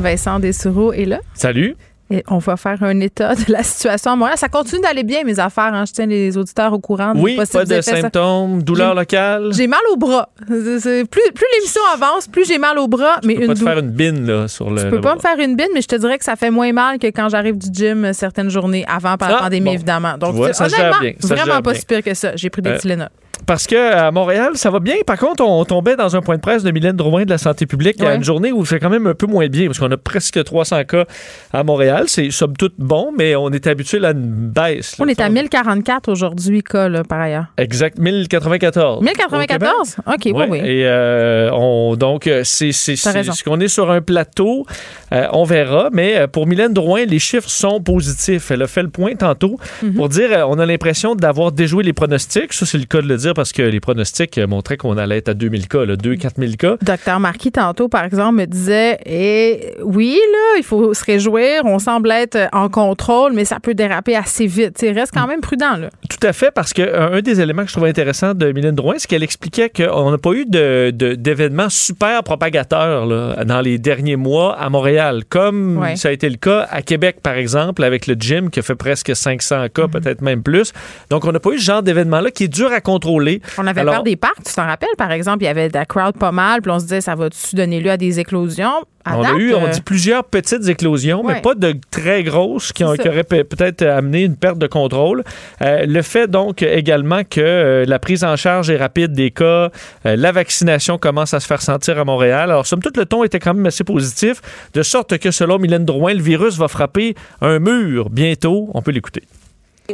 Vincent Dessureau est là. Salut. Et on va faire un état de la situation à Montréal. Ça continue d'aller bien, mes affaires. hein. Je tiens les auditeurs au courant. Oui, pas de symptômes, douleur locale. J'ai mal au bras. Plus, plus l'émission avance, plus j'ai mal au bras. mais Tu peux une pas te faire une bine là, sur le. Je peux le pas bras. me faire une bine, mais je te dirais que ça fait moins mal que quand j'arrive du gym euh, certaines journées avant par la Ah, pandémie, bon. évidemment. Donc, Tu vois, ça honnêtement, bien, ça vraiment pas bien. si pire que ça. J'ai pris des Euh, Tylenol. Parce que à Montréal, ça va bien. Par contre, on tombait dans un point de presse de Mylène Drouin de la santé publique à Ouais. une journée où c'est quand même un peu moins bien, parce qu'on a presque 300 cas à Montréal. C'est somme toute bon, mais on est habitué à une baisse. là. On est à 1044 aujourd'hui, cas, là, par ailleurs. Exact, 1094. 1094? OK, oui, oui. Et euh, on, donc, euh, c'est ce qu'on est sur un plateau, euh, on verra. Mais pour Mylène Drouin, les chiffres sont positifs. Elle a fait le point tantôt Mhm. pour dire on a l'impression d'avoir déjoué les pronostics. Ça, c'est le cas de le dire parce que les pronostics euh, montraient qu'on allait être à 2000 cas, 2-4000 cas. Docteur Marquis, tantôt, par exemple, me disait et oui, là, il faut se réjouir. On semble être en contrôle, mais ça peut déraper assez vite. Tu sais, reste quand même prudent, là. Tout à fait, parce que euh, un des éléments que je trouvais intéressant de Mylène Drouin, c'est qu'elle expliquait qu'on n'a pas eu de- de- d'événements super propagateurs là, dans les derniers mois à Montréal, comme Ouais. ça a été le cas à Québec, par exemple, avec le gym qui a fait presque 500 cas, Mhm. peut-être même plus. Donc, on n'a pas eu ce genre d'événement-là qui est dur à contrôler. On avait Alors, peur des parcs, tu t'en rappelles, par exemple, il y avait de la crowd pas mal, puis on se disait, ça va-tu donner lieu à des éclosions? À on date, a eu, on euh, dit plusieurs petites éclosions, mais pas de très grosses qui, ont- auraient pe- peut-être amené une perte de contrôle. Euh, le fait donc également que euh, la prise en charge est rapide des cas, euh, la vaccination commence à se faire sentir à Montréal. Alors, somme toute, le ton était quand même assez positif, de sorte que selon Mylène Drouin, le virus va frapper un mur bientôt. On peut l'écouter.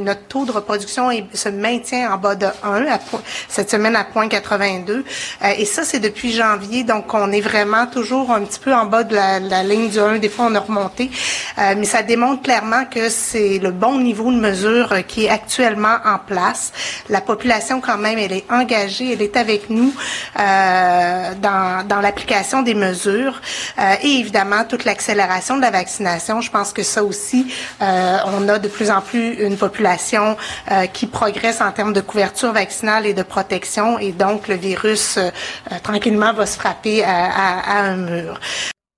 Notre taux de reproduction se maintient en bas de 1 à point- cette semaine à 0.82. Euh, et ça, c'est depuis janvier. Donc, on est vraiment toujours un petit peu en bas de la, ligne du 1. Des fois, on a remonté. Euh, mais ça démontre clairement que c'est le bon niveau de mesure euh, qui est actuellement en place. La population, quand même, elle est engagée. Elle est avec nous euh, dans, dans l'application des mesures. Et évidemment, toute l'accélération de la vaccination. Je pense que ça aussi, on a de plus en plus une population euh, qui progresse en termes de couverture vaccinale et de protection. Et donc, le virus, euh, euh, tranquillement, va se frapper à, à- à un mur.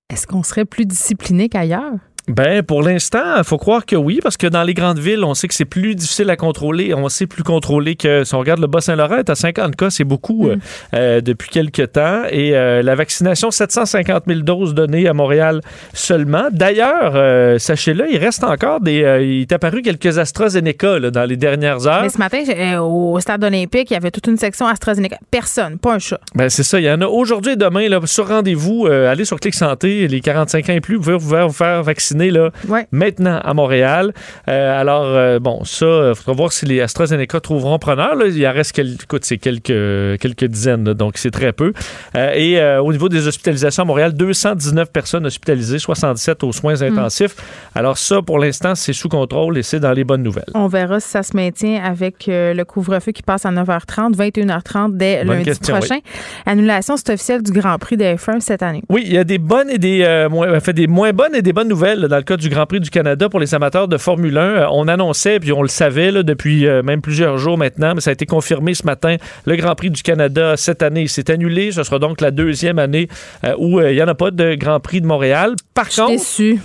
Est-ce qu'on serait plus discipliné qu'ailleurs? Ben, pour l'instant, il faut croire que oui, parce que dans les grandes villes, on sait que c'est plus difficile à contrôler. On sait plus contrôler que si on regarde le Bas-Saint-Laurent, est à 50 cas, c'est beaucoup euh, euh, depuis quelques temps. Et euh, la vaccination, 750 000 doses données à Montréal seulement. D'ailleurs, euh, sachez-le, il reste encore des. il est apparu quelques AstraZeneca là, dans les dernières heures. Mais ce matin, au stade olympique, il y avait toute une section AstraZeneca. Personne, pas un chat. Ben, c'est ça. Il y en a aujourd'hui et demain, là, sur rendez-vous. allez sur Clic Santé, les 45 ans et plus, vous pouvez vous faire, vous là, maintenant à Montréal. Euh, alors, euh, bon, ça, il faudra voir si les AstraZeneca trouveront preneur. Là. Il en reste quelques, écoute, c'est quelques, quelques dizaines, là, donc c'est très peu. Euh, et euh, au niveau des hospitalisations à Montréal, 219 personnes hospitalisées, 67 aux soins intensifs. Alors, ça, pour l'instant, c'est sous contrôle et c'est dans les bonnes nouvelles. On verra si ça se maintient avec euh, le couvre-feu qui passe à 9h30, 21h30 dès Bonne lundi question, prochain. oui. Annulation, c'est officiel du Grand Prix de F1 cette année. Oui, il y a des bonnes et des, euh, moins, fait, des moins bonnes et des bonnes nouvelles dans le cas du Grand Prix du Canada pour les amateurs de Formule 1. Euh, on annonçait, puis on le savait là, depuis euh, même plusieurs jours maintenant, mais ça a été confirmé ce matin. Le Grand Prix du Canada cette année s'est annulé. Ce sera donc la deuxième année euh, où il n'y en a pas de Grand Prix de Montréal. Par contre,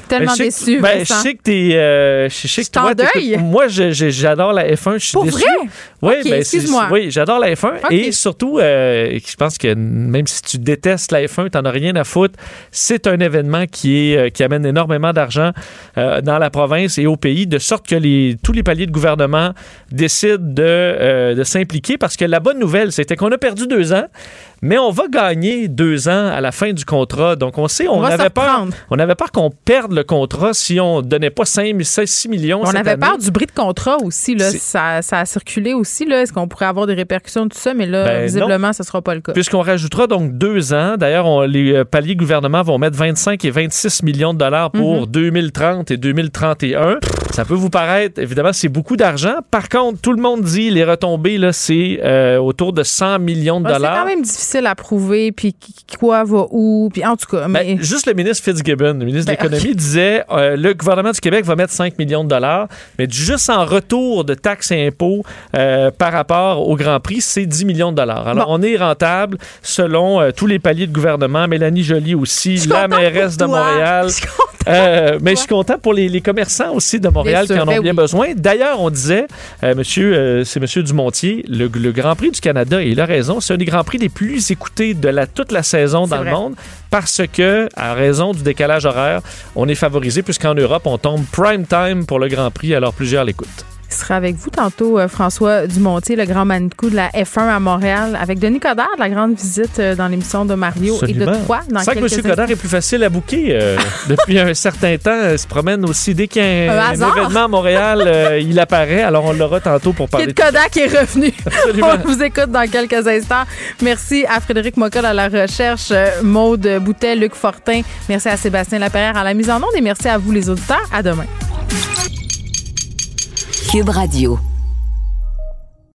tellement Ben, que- déçue, ben, je sais que t'es, euh, je sais que toi, t'en. Moi, j'adore la F1. Je suis Pour déçu. vrai? Oui, Ok, ben, excuse-moi. Oui, j'adore la F1. Ok. Et surtout, euh, je pense que même si tu détestes la F1, tu n'en as rien à foutre. C'est un événement qui, est, qui amène énormément d'argent euh, dans la province et au pays, de sorte que tous les paliers de gouvernement décident de, euh, de s'impliquer parce que la bonne nouvelle, c'était qu'on a perdu deux ans. Mais on va gagner deux ans à la fin du contrat. Donc, on sait, on, On avait peur, on avait peur qu'on perde le contrat si on donnait pas 5, 6 millions. On cette avait année. peur du bris de contrat aussi. Là. C'est- Ça, ça a circulé aussi. Est-ce qu'on pourrait avoir des répercussions de tout ça? Mais là, Ben, visiblement, ce ne sera pas le cas. Puisqu'on rajoutera donc deux ans. D'ailleurs, les euh, paliers gouvernement vont mettre 25 et 26 millions de dollars pour Mhm. 2030 et 2031. Ça peut vous paraître, évidemment, c'est beaucoup d'argent. Par contre, tout le monde dit les retombées, là, c'est euh, autour de 100 millions de Ah, c'est dollars. quand même difficile difficile à prouver, puis quoi va où, puis en tout cas. Ben, juste le ministre Fitzgibbon, le ministre de ben, l'Économie, disait euh, le gouvernement du Québec va mettre 5 millions de dollars, mais juste en retour de taxes et impôts euh, par rapport au Grand Prix, c'est 10 millions de dollars. Alors, on est rentable selon euh, tous les paliers de gouvernement. Mélanie Joly aussi, la mairesse de Montréal. mais je suis content pour les, commerçants aussi de Montréal qui en ont ben bien besoin. D'ailleurs, on disait, monsieur, c'est monsieur Dumontier, le, le Grand Prix du Canada, et il a raison, c'est un des Grands Prix les plus écoutés de la, toute la saison dans le monde parce que, à raison du décalage horaire, on est favorisé puisqu'en Europe, on tombe prime time pour le Grand Prix, alors plusieurs l'écoutent sera avec vous tantôt, euh, François Dumontier, le grand manicou de la F1 à Montréal, avec Denis Coderre, la grande visite euh, dans l'émission de Mario et de toi. C'est que M. Coderre est plus facile à bouquer. Euh, depuis un certain temps, il se promène aussi. Dès qu'il y a un, événement à Montréal, il apparaît. Alors, on l'aura tantôt pour parler. Kid Kodak qui est revenu. on vous écoute dans quelques instants. Merci à Frédéric Mockel à la recherche, Maude Boutet, Luc Fortin. Merci à Sébastien Laperrière à la mise en onde et merci à vous, les auditeurs. À demain. Cube Radio.